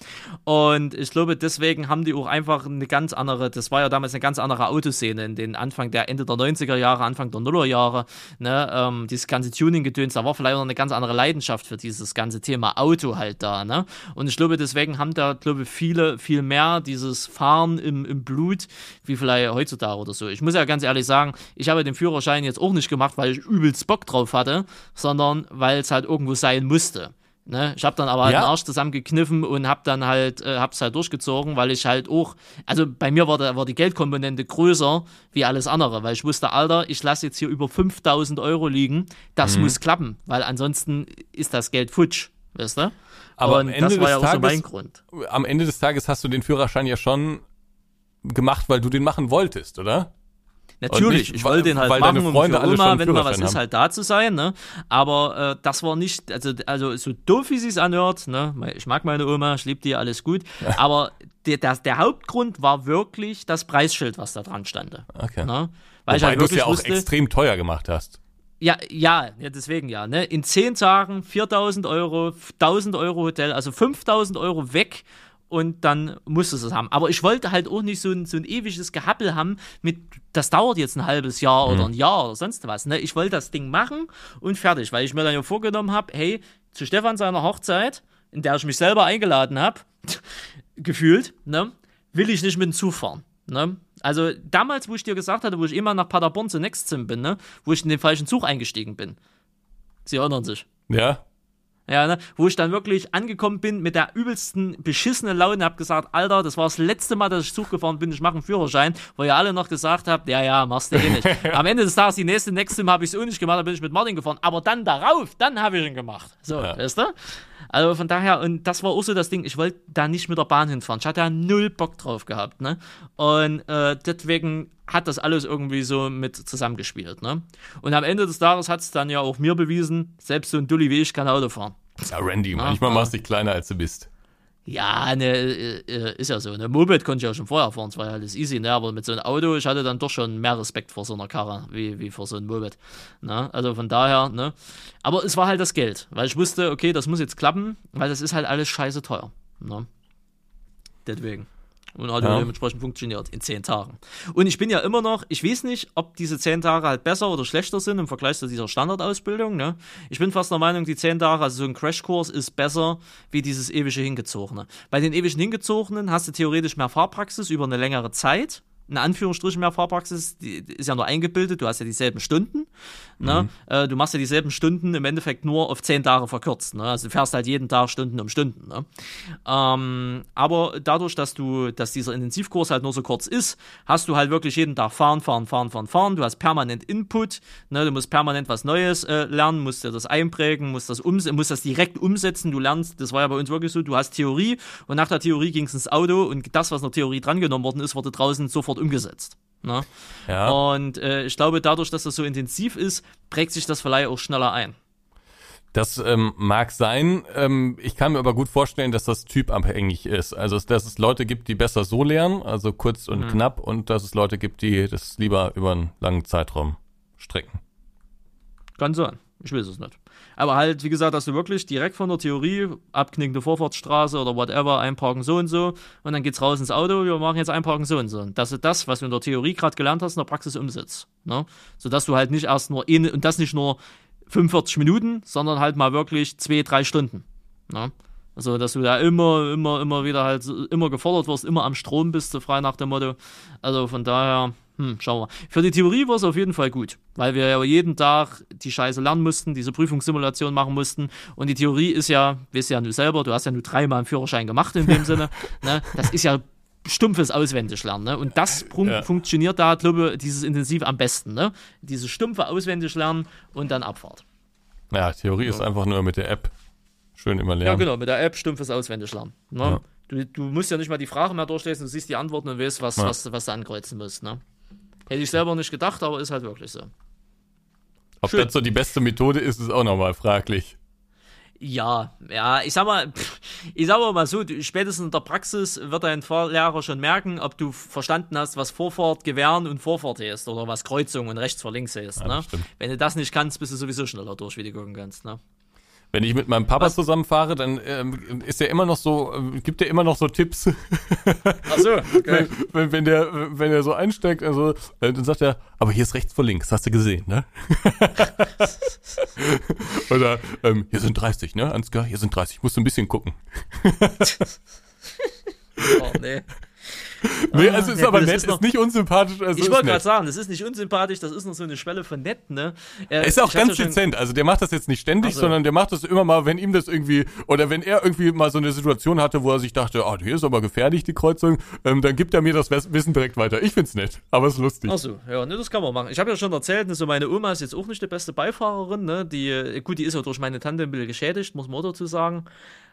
Und ich glaube, deswegen haben die auch einfach eine ganz andere, das war ja damals eine ganz andere Autoszene in den Anfang der Ende der 90er Jahre, Anfang der Nullerjahre, ne, ähm, dieses ganze Tuning-Gedöns, da war vielleicht auch eine ganz andere Leidenschaft für dieses ganze Thema Auto halt da, ne? Und ich glaube, deswegen haben da, glaube ich, viele, viel mehr dieses Fahren im, im Blut, wie vielleicht heutzutage oder so. Ich muss ja ganz ehrlich sagen, ich habe den Führerschein jetzt auch nicht gemacht, weil ich übelst Bock drauf hatte, sondern weil es halt irgendwo sein musste. Ne? Ich habe dann aber halt Ja. den Arsch zusammengekniffen und habe dann halt, äh, hab's halt durchgezogen, weil ich halt auch, also bei mir war, der, war die Geldkomponente größer wie alles andere, weil ich wusste, Alter, ich lasse jetzt hier über 5000 Euro liegen, das Mhm. muss klappen, weil ansonsten ist das Geld futsch, weißt du? Aber und am Ende das war ja auch so Tages- mein Grund. Am Ende des Tages hast du den Führerschein ja schon gemacht, weil du den machen wolltest, oder? Natürlich, nicht, ich wollte den halt weil machen, deine Freunde für alle schon einen wenn mal was Führerschein ist, haben. halt da zu sein, ne? Aber äh, das war nicht, also, also so doof wie sie es anhört, ne? Ich mag meine Oma, ich liebe die, alles gut. Aber der, der, der Hauptgrund war wirklich das Preisschild, was da dran stand. Okay. Ne? Weil ich Wobei halt du es ja auch wusste, extrem teuer gemacht hast. ja, ja, ja, deswegen ja. Ne? In zehn Tagen 4000 Euro, 1000 Euro Hotel, also 5000 Euro weg und dann musstest du es haben. Aber ich wollte halt auch nicht so ein, so ein ewiges Gehappel haben mit, das dauert jetzt ein halbes Jahr oder ein Jahr oder sonst was. Ne? Ich wollte das Ding machen und fertig, weil ich mir dann ja vorgenommen habe, hey, zu Stefan seiner Hochzeit, in der ich mich selber eingeladen habe, gefühlt, ne, will ich nicht mit dem Zug fahren. Ne? Also damals, wo ich dir gesagt hatte, wo ich immer nach Paderborn zu Nextsim bin, ne, wo ich in den falschen Zug eingestiegen bin. Sie erinnern sich. Ja? Ja, ne? Wo ich dann wirklich angekommen bin mit der übelsten beschissenen Laune, hab gesagt, Alter, das war das letzte Mal, dass ich Zug gefahren bin, ich mache einen Führerschein, wo ihr alle noch gesagt habt, ja, ja, machst du eh nicht. Am Ende des Tages, die nächste Nextim habe ich es auch nicht gemacht, da bin ich mit Martin gefahren. Aber dann darauf, dann habe ich ihn gemacht. So, ja. weißt du? Also von daher, und das war auch so das Ding, ich wollte da nicht mit der Bahn hinfahren. Ich hatte ja null Bock drauf gehabt, ne? Und äh, deswegen hat das alles irgendwie so mit zusammengespielt, ne? Und am Ende des Tages hat es dann ja auch mir bewiesen, selbst so ein Dulli wie ich kann Auto fahren. Ja, Randy, manchmal machst du dich kleiner, als du bist. Ja, ne, äh, äh, ist ja so. Ne Moped konnte ich ja schon vorher fahren, es war ja alles easy, ne? Aber mit so einem Auto, ich hatte dann doch schon mehr Respekt vor so einer Karre, wie, wie vor so einem Moped. Ne? Also von daher, ne? Aber es war halt das Geld, weil ich wusste, okay, das muss jetzt klappen, weil das ist halt alles scheiße teuer. Ne? Deswegen. Und hat ja. dementsprechend funktioniert in zehn Tagen. Und ich bin ja immer noch, ich weiß nicht, ob diese zehn Tage halt besser oder schlechter sind im Vergleich zu dieser Standardausbildung. Ne? Ich bin fast der Meinung, die zehn Tage, also so ein Crashkurs ist besser wie dieses ewige Hingezogene. Bei den ewigen Hingezogenen hast du theoretisch mehr Fahrpraxis über eine längere Zeit in Anführungsstrichen mehr Fahrpraxis, die ist ja nur eingebildet, du hast ja dieselben Stunden. Ne? Mhm. Äh, du machst ja dieselben Stunden im Endeffekt nur auf zehn Tage verkürzt. Ne? Also du fährst halt jeden Tag Stunden um Stunden. Ne? Ähm, aber dadurch, dass du, dass dieser Intensivkurs halt nur so kurz ist, hast du halt wirklich jeden Tag fahren, fahren, fahren, fahren, fahren. Du hast permanent Input, ne? du musst permanent was Neues äh, lernen, musst dir das einprägen, musst das, um, musst das direkt umsetzen. Du lernst, das war ja bei uns wirklich so, du hast Theorie und nach der Theorie ging es ins Auto und das, was in der Theorie drangenommen worden ist, wurde draußen sofort umgesetzt. Ne? Ja. Und äh, ich glaube, dadurch, dass das so intensiv ist, prägt sich das vielleicht auch schneller ein. Das ähm, mag sein. Ähm, ich kann mir aber gut vorstellen, dass das typabhängig ist. Also, dass es Leute gibt, die besser so lernen, also kurz und mhm. knapp, und dass es Leute gibt, die das lieber über einen langen Zeitraum strecken. Kann sein. Ich weiß es nicht. Aber halt, wie gesagt, dass du wirklich direkt von der Theorie, abknickende Vorfahrtsstraße oder whatever, einparken so und so und dann geht's raus ins Auto, wir machen jetzt einparken so und so. Und dass du das, was du in der Theorie gerade gelernt hast, in der Praxis umsetzt. Ne? Sodass du halt nicht erst nur, in, und das nicht nur 45 Minuten, sondern halt mal wirklich zwei, drei Stunden. Ne? Also, dass du da immer, immer, immer wieder halt, immer gefordert wirst, immer am Strom bist, so frei nach dem Motto. Also von daher, hm, schauen wir. Für die Theorie war es auf jeden Fall gut, weil wir ja jeden Tag die Scheiße lernen mussten, diese Prüfungssimulation machen mussten. Und die Theorie ist ja, weißt ja du selber, du hast ja nur dreimal einen Führerschein gemacht in dem Sinne. Ne? Das ist ja stumpfes Auswendiglernen. Ne? Und das ja. funktioniert da, glaube ich, dieses Intensiv am besten. Ne? Dieses stumpfe Auswendiglernen und dann Abfahrt. Ja, Theorie ja. ist einfach nur mit der App schön immer lernen. Ja, genau, mit der App stumpfes Auswendiglernen. Ne? Ja. Du, du, musst ja nicht mal die Frage mehr durchlesen, du siehst die Antworten und weißt, was, was, was du ankreuzen musst. Ne? Hätte ich selber nicht gedacht, aber ist halt wirklich so. Ob Schön. das so die beste Methode ist, ist auch nochmal fraglich. Ja, ja, ich sag mal, ich sag mal so, spätestens in der Praxis wird dein Fahrlehrer schon merken, ob du verstanden hast, was Vorfahrt, Gewähren und Vorfahrt ist oder was Kreuzung und rechts vor links ist. Ja, ne? Wenn du das nicht kannst, bist du sowieso schneller durch, wie du gucken kannst. Ne? Wenn ich mit meinem Papa Was? zusammenfahre, dann ähm, ist er immer noch so, äh, gibt er immer noch so Tipps. Ach so, okay. wenn, wenn, wenn, der, wenn er so einsteigt, also, äh, dann sagt er, aber hier ist rechts vor links, hast du gesehen, ne? Oder, ähm, hier sind 30, ne, Ansgar, hier sind 30, musst du ein bisschen gucken. oh, nee. nee, also ist ja, aber nett, ist, noch, ist, nicht unsympathisch. Also ich wollte gerade sagen, das ist nicht unsympathisch, das ist noch so eine Schwelle von nett, ne? Er ist auch ganz dezent, also der macht das jetzt nicht ständig, so. sondern der macht das immer mal, wenn ihm das irgendwie, oder wenn er irgendwie mal so eine Situation hatte, wo er sich dachte, ah, oh, hier ist aber gefährlich, die Kreuzung, ähm, dann gibt er mir das Wissen direkt weiter. Ich find's nett, aber es ist lustig. Ach so, ja, ne, das kann man machen. Ich habe ja schon erzählt, ne, so meine Oma ist jetzt auch nicht die beste Beifahrerin, ne? Die, äh, gut, die ist ja durch meine Tante ein bisschen geschädigt, muss man auch dazu sagen.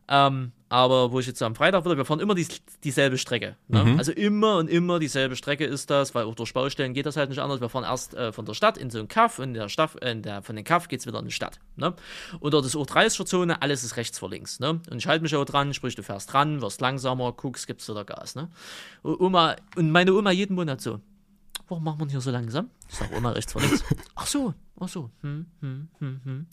Ähm, aber wo ich jetzt am Freitag wieder, wir fahren immer die, dieselbe Strecke. Ne? Mhm. Also immer und immer dieselbe Strecke ist das, weil auch durch Baustellen geht das halt nicht anders. Wir fahren erst äh, von der Stadt in so einen Kaff und der Stadt, äh, der, von den Kaff geht es wieder in die Stadt. Ne? Und dort ist auch 30er-Zone, alles ist rechts vor links. Ne? Und ich halte mich auch dran, sprich, du fährst dran, wirst langsamer, guckst, gibst wieder Gas. Ne? Und, Oma, und meine Oma jeden Monat so, warum machen wir hier so langsam? Ich sag Oma rechts vor links. ach so, ach so. Hm, hm, hm, hm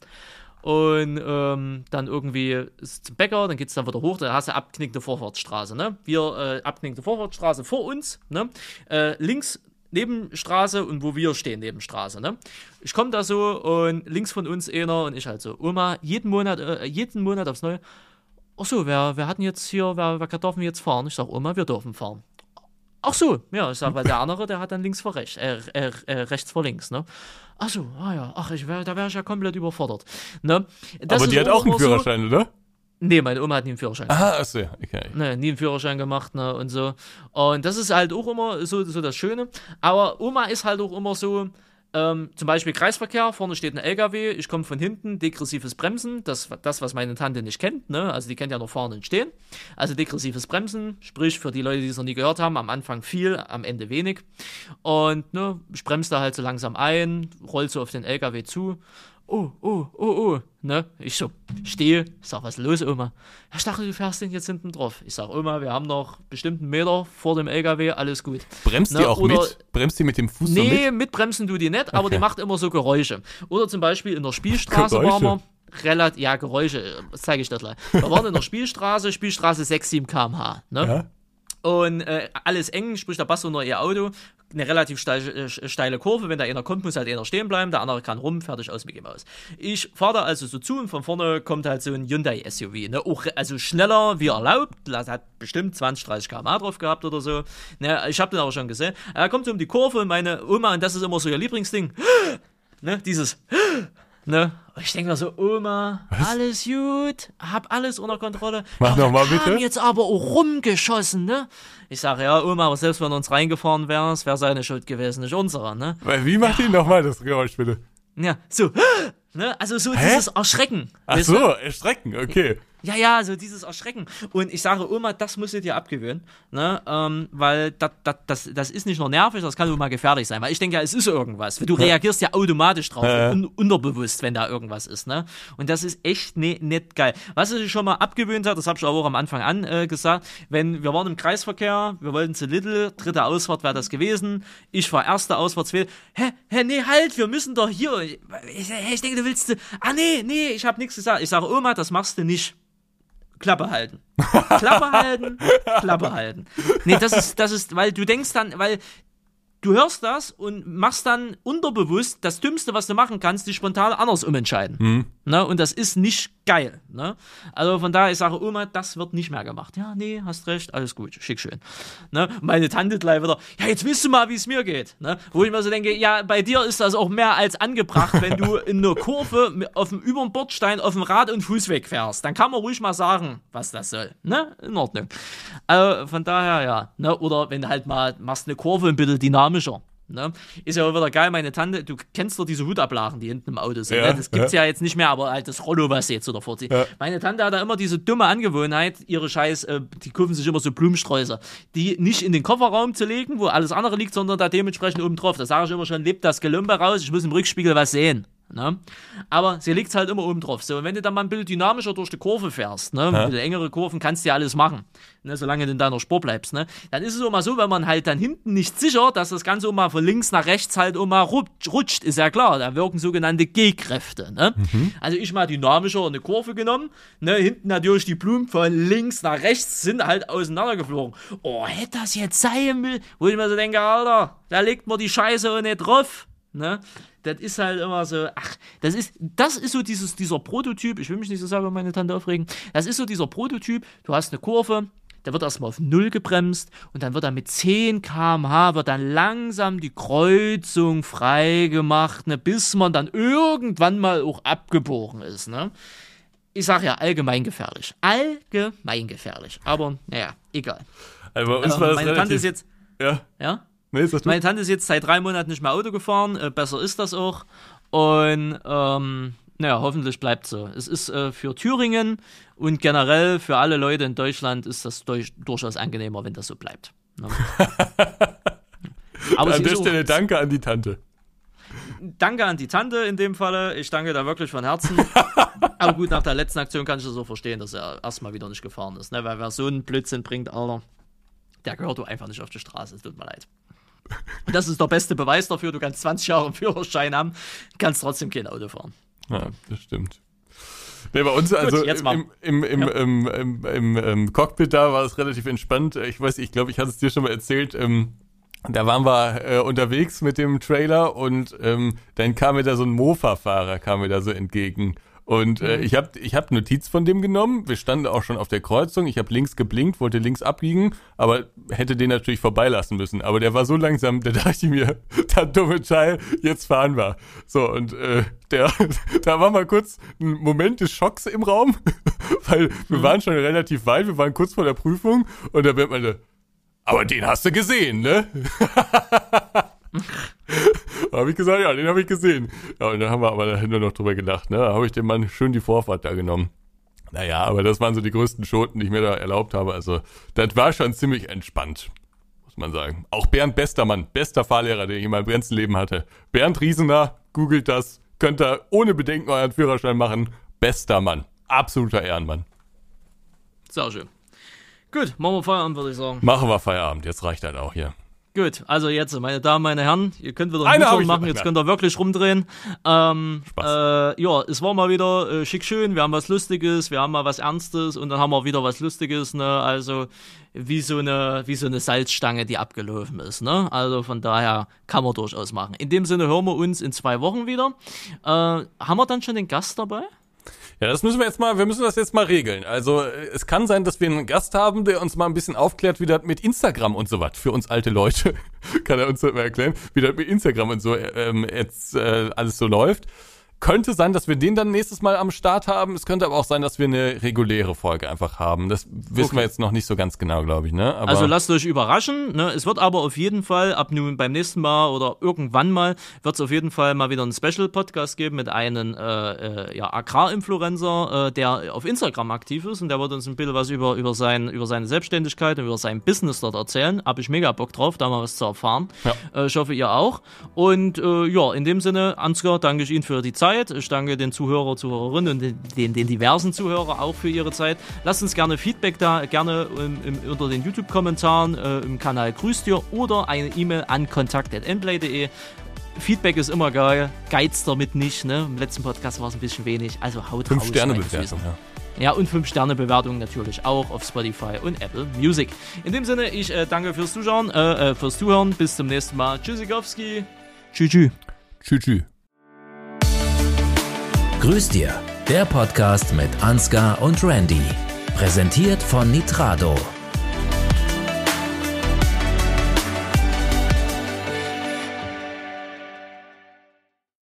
und ähm, dann irgendwie ist zum Bäcker, dann geht es dann wieder hoch, da hast du abknickte Vorfahrtsstraße, ne? Wir äh, abknickte Vorfahrtsstraße vor uns, ne? Äh, links Nebenstraße und wo wir stehen, Nebenstraße, ne? Ich komme da so und links von uns einer und ich halt so, Oma, jeden Monat, äh, jeden Monat aufs Neue. Ach so, wer, wer hat denn jetzt hier, wer, wer darf jetzt fahren? Ich sag, Oma, wir dürfen fahren. Ach so, ja, ich sag, weil der andere, der hat dann links vor rechts, äh, äh, äh, rechts vor links, ne? Ach so, ah ja, ach, ich wär, da wäre ich ja komplett überfordert, ne? Das Aber die hat auch einen immer so- Führerschein, oder? Nee, meine Oma hat nie einen Führerschein. Ah, achso, ja, okay. Ne, nie einen Führerschein gemacht, ne, und so. Und das ist halt auch immer so, so das Schöne. Aber Oma ist halt auch immer so, ähm, zum Beispiel Kreisverkehr, vorne steht ein LKW, ich komme von hinten, degressives Bremsen, das, das, was meine Tante nicht kennt, ne, also die kennt ja nur vorne und stehen. Also degressives Bremsen, sprich für die Leute, die es noch nie gehört haben, am Anfang viel, am Ende wenig. Und, ne, ich bremse da halt so langsam ein, roll so auf den LKW zu. Oh, oh, oh, oh, ne? Ich so, stehe, ich sag, was ist los, Oma? Ja, ich dachte, du fährst den jetzt hinten drauf. Ich sag, Oma, wir haben noch bestimmt einen Meter vor dem LKW, alles gut. Bremst die Ne, auch oder- mit? Bremst die mit dem Fuß so Nee, mit? mitbremsen du die nicht, aber Okay. die macht immer so Geräusche. Oder zum Beispiel in der Spielstraße waren wir. Geräusche? Relativ, ja, Geräusche, zeige ich das gleich. Wir waren in der Spielstraße, Spielstraße 6, 7 km/h. Ne? Ja? Und äh, alles eng, sprich der Bass unter ihr Auto, eine relativ steile, äh, steile Kurve. Wenn da einer kommt, muss halt einer stehen bleiben, der andere kann rum, fertig aus, ihm aus. Ich fahre da also so zu und von vorne kommt halt so ein Hyundai SUV. Ne? Auch, also schneller wie erlaubt, das hat bestimmt 20, 30 km drauf gehabt oder so. Ne? Ich habe den aber schon gesehen. Er kommt so um die Kurve und meine Oma, und das ist immer so ihr Lieblingsding, ne? dieses Ne? Und Ich denke mir so, Oma, alles gut, hab alles unter Kontrolle. Mach ja, noch mal der kam bitte. jetzt aber auch rumgeschossen, ne? Ich sage, ja, Oma, aber selbst wenn uns reingefahren wäre, es wäre seine Schuld gewesen, nicht unsere, ne? Weil, Wie macht die nochmal das Geräusch, bitte? Ja, so, ne? Also so Hä? dieses Erschrecken. Ach weißt du? so, erschrecken, okay. Ja, ja, so dieses Erschrecken. Und ich sage, Oma, das musst du dir abgewöhnen, ne? Ähm, weil das, das, das, das ist nicht nur nervig, das kann auch mal gefährlich sein. Weil ich denke ja, es ist irgendwas. Du reagierst ja automatisch drauf, Ja, ja. un unterbewusst, wenn da irgendwas ist, ne? Und das ist echt ne, nicht geil. Was ich schon mal abgewöhnt habe, das habe ich auch am Anfang an äh, gesagt, wenn wir waren im Kreisverkehr, wir wollten zu Little, dritte Ausfahrt wäre das gewesen, ich war erste Ausfahrt, zweite, hä, hä, nee, halt, wir müssen doch hier. Ich, ich denke, du willst, ah, nee, nee, ich habe nichts gesagt. Ich sage, Oma, das machst du nicht. Klappe halten. Klappe halten, Klappe halten. Nee, das ist, das ist, weil du denkst dann, weil du hörst das und machst dann unterbewusst das Dümmste, was du machen kannst, dich spontan anders umentscheiden. Ne? Und das ist nicht geil. Ne? Also von daher, ich sage, Oma, das wird nicht mehr gemacht. Ja, nee, hast recht, alles gut, schick schön. Ne? Meine Tante gleich wieder, ja, jetzt wisst du mal, wie es mir geht. Ne? Wo ich mir so denke, ja, bei dir ist das auch mehr als angebracht, wenn du in einer Kurve auf dem über dem Bordstein auf dem Rad- und Fußweg fährst. Dann kann man ruhig mal sagen, was das soll. Ne? In Ordnung. Also von daher, ja. Ne? Oder wenn du halt mal machst eine Kurve ein bisschen dynamischer. Ne? Ist ja auch wieder geil, meine Tante, du kennst doch diese Hutablagen, die hinten im Auto sind. Ja, ne? Das gibt's ja. jetzt nicht mehr, aber halt das Rollo, was sie jetzt so davor zieht. Ja. Meine Tante hat da immer diese dumme Angewohnheit, ihre Scheiß, äh, die kaufen sich immer so Blumensträuße, die nicht in den Kofferraum zu legen, wo alles andere liegt, sondern da dementsprechend oben drauf. Da sage ich immer schon, lebt das Gelumpe raus, ich muss im Rückspiegel was sehen. Ne? Aber sie liegt halt immer oben drauf. So, und wenn du dann mal ein bisschen dynamischer durch die Kurve fährst, ne? ein bisschen engere Kurven, kannst du ja alles machen, ne? solange du in deiner Spur bleibst. Ne? Dann ist es mal so, wenn man halt dann hinten nicht sicher, dass das Ganze mal von links nach rechts halt mal rutscht, ist ja klar. Da wirken sogenannte G-Kräfte. Ne? Also ich mal dynamischer eine Kurve genommen, ne? hinten natürlich die Blumen von links nach rechts sind halt auseinandergeflogen. Oh, hätte das jetzt sein müssen, wo ich mir so denke, Alter, da legt man die Scheiße auch nicht drauf. Ne? Das ist halt immer so, ach, das ist, das ist so dieses, dieser Prototyp, ich will mich nicht so sehr über meine Tante aufregen, das ist so dieser Prototyp, du hast eine Kurve, da wird erstmal auf Null gebremst und dann wird dann mit 10 km/h wird dann langsam die Kreuzung freigemacht, ne, bis man dann irgendwann mal auch abgebogen ist. Ne? Ich sag ja allgemein gefährlich. Allgemein gefährlich. Aber naja, egal. Also bei uns Ähm, war das meine relativ, Tante ist jetzt, Ja, ja? Nee? Meine Tante ist jetzt seit drei Monaten nicht mehr Auto gefahren, äh, besser ist das auch. Und ähm, naja, hoffentlich bleibt so. Es ist äh, für Thüringen und generell für alle Leute in Deutschland ist das durch, durchaus angenehmer, wenn das so bleibt. Ne? Aber An der Stelle danke an die Tante. danke an die Tante in dem Falle. Ich danke da wirklich von Herzen. Aber gut, nach der letzten Aktion kann ich das so verstehen, dass er erstmal wieder nicht gefahren ist. Ne? Weil wer so einen Blödsinn bringt, Alter, der gehört du einfach nicht auf die Straße. Es tut mir leid. Das ist der beste Beweis dafür. Du kannst 20 Jahre einen Führerschein haben, kannst trotzdem kein Auto fahren. Ja, das stimmt. Nee, bei uns, also mal. im, im, im, Ja. im, im, im Cockpit da war es relativ entspannt. Ich weiß, ich glaube, ich hatte es dir schon mal erzählt. Ähm, da waren wir äh, unterwegs mit dem Trailer und ähm, dann kam mir da so ein Mofa-Fahrer, kam mir da so entgegen. Und äh, ich habe ich hab Notiz von dem genommen. Wir standen auch schon auf der Kreuzung. Ich habe links geblinkt, wollte links abbiegen, aber hätte den natürlich vorbeilassen müssen. Aber der war so langsam, da dachte ich mir, der dumme Teil, jetzt fahren wir. So, und äh, der, da war mal kurz ein Moment des Schocks im Raum, weil wir waren schon relativ weit, wir waren kurz vor der Prüfung und da wird man, aber den hast du gesehen, ne? habe ich gesagt, ja, den habe ich gesehen. Ja, und dann haben wir aber dahinter noch drüber gedacht, ne? Da habe ich dem Mann schön die Vorfahrt da genommen. Naja, aber das waren so die größten Schoten, die ich mir da erlaubt habe. Also, das war schon ziemlich entspannt, muss man sagen. Auch Bernd Bestermann, bester Fahrlehrer, den ich in meinem ganzen Leben hatte. Bernd Riesener, googelt das, könnt ihr ohne Bedenken euren Führerschein machen. Bester Mann, absoluter Ehrenmann. Sehr schön. Gut, machen wir Feierabend, würde ich sagen. Machen wir Feierabend, jetzt reicht das auch hier. Gut, also jetzt, meine Damen, meine Herren, ihr könnt wieder einen U-Turn machen, jetzt könnt ihr wirklich rumdrehen. Ähm, Spaß. Äh, ja, es war mal wieder äh, schick schön, wir haben was Lustiges, wir haben mal was Ernstes und dann haben wir wieder was Lustiges, ne? Also wie so eine, wie so eine Salzstange, die abgelaufen ist, ne? Also von daher kann man durchaus machen. In dem Sinne hören wir uns in zwei Wochen wieder. Äh, haben wir dann schon den Gast dabei? Ja, das müssen wir jetzt mal, wir müssen das jetzt mal regeln. Also es kann sein, dass wir einen Gast haben, der uns mal ein bisschen aufklärt, wie das mit Instagram und so was für uns alte Leute, kann er uns mal erklären, wie das mit Instagram und so ähm, jetzt äh, alles so läuft könnte sein, dass wir den dann nächstes Mal am Start haben. Es könnte aber auch sein, dass wir eine reguläre Folge einfach haben. Das wissen okay. wir jetzt noch nicht so ganz genau, glaube ich. Ne? Aber also lasst euch überraschen. Ne? Es wird aber auf jeden Fall ab nun beim nächsten Mal oder irgendwann mal wird es auf jeden Fall mal wieder einen Special-Podcast geben mit einem äh, äh, ja, Agrarinfluencer, äh, der auf Instagram aktiv ist und der wird uns ein bisschen was über, über, sein, über seine Selbstständigkeit und über sein Business dort erzählen. Habe ich mega Bock drauf, da mal was zu erfahren. Ja. Äh, ich hoffe, ihr auch. Und äh, ja, in dem Sinne, Ansgar, danke ich Ihnen für die Zeit. Zeit. Ich danke den Zuhörer, Zuhörerinnen und den, den, den, diversen Zuhörer auch für ihre Zeit. Lasst uns gerne Feedback da, gerne im, im, unter den YouTube-Kommentaren äh, im Kanal Grüßt dir oder eine E-Mail an kontakt.endplay.de. Feedback ist immer geil, geizt damit nicht. Ne? Im letzten Podcast war es ein bisschen wenig, also haut Fünf Sterne Bewertung, ja. Ja, und 5-Sterne-Bewertung natürlich auch auf Spotify und Apple Music. In dem Sinne, ich äh, danke fürs Zuschauen, äh, äh fürs Zuhören. Bis zum nächsten Mal. Tschüssikowski. Tschüss. Tschüss. Tschüss. Grüß dir, der Podcast mit Ansgar und Randy. Präsentiert von Nitrado.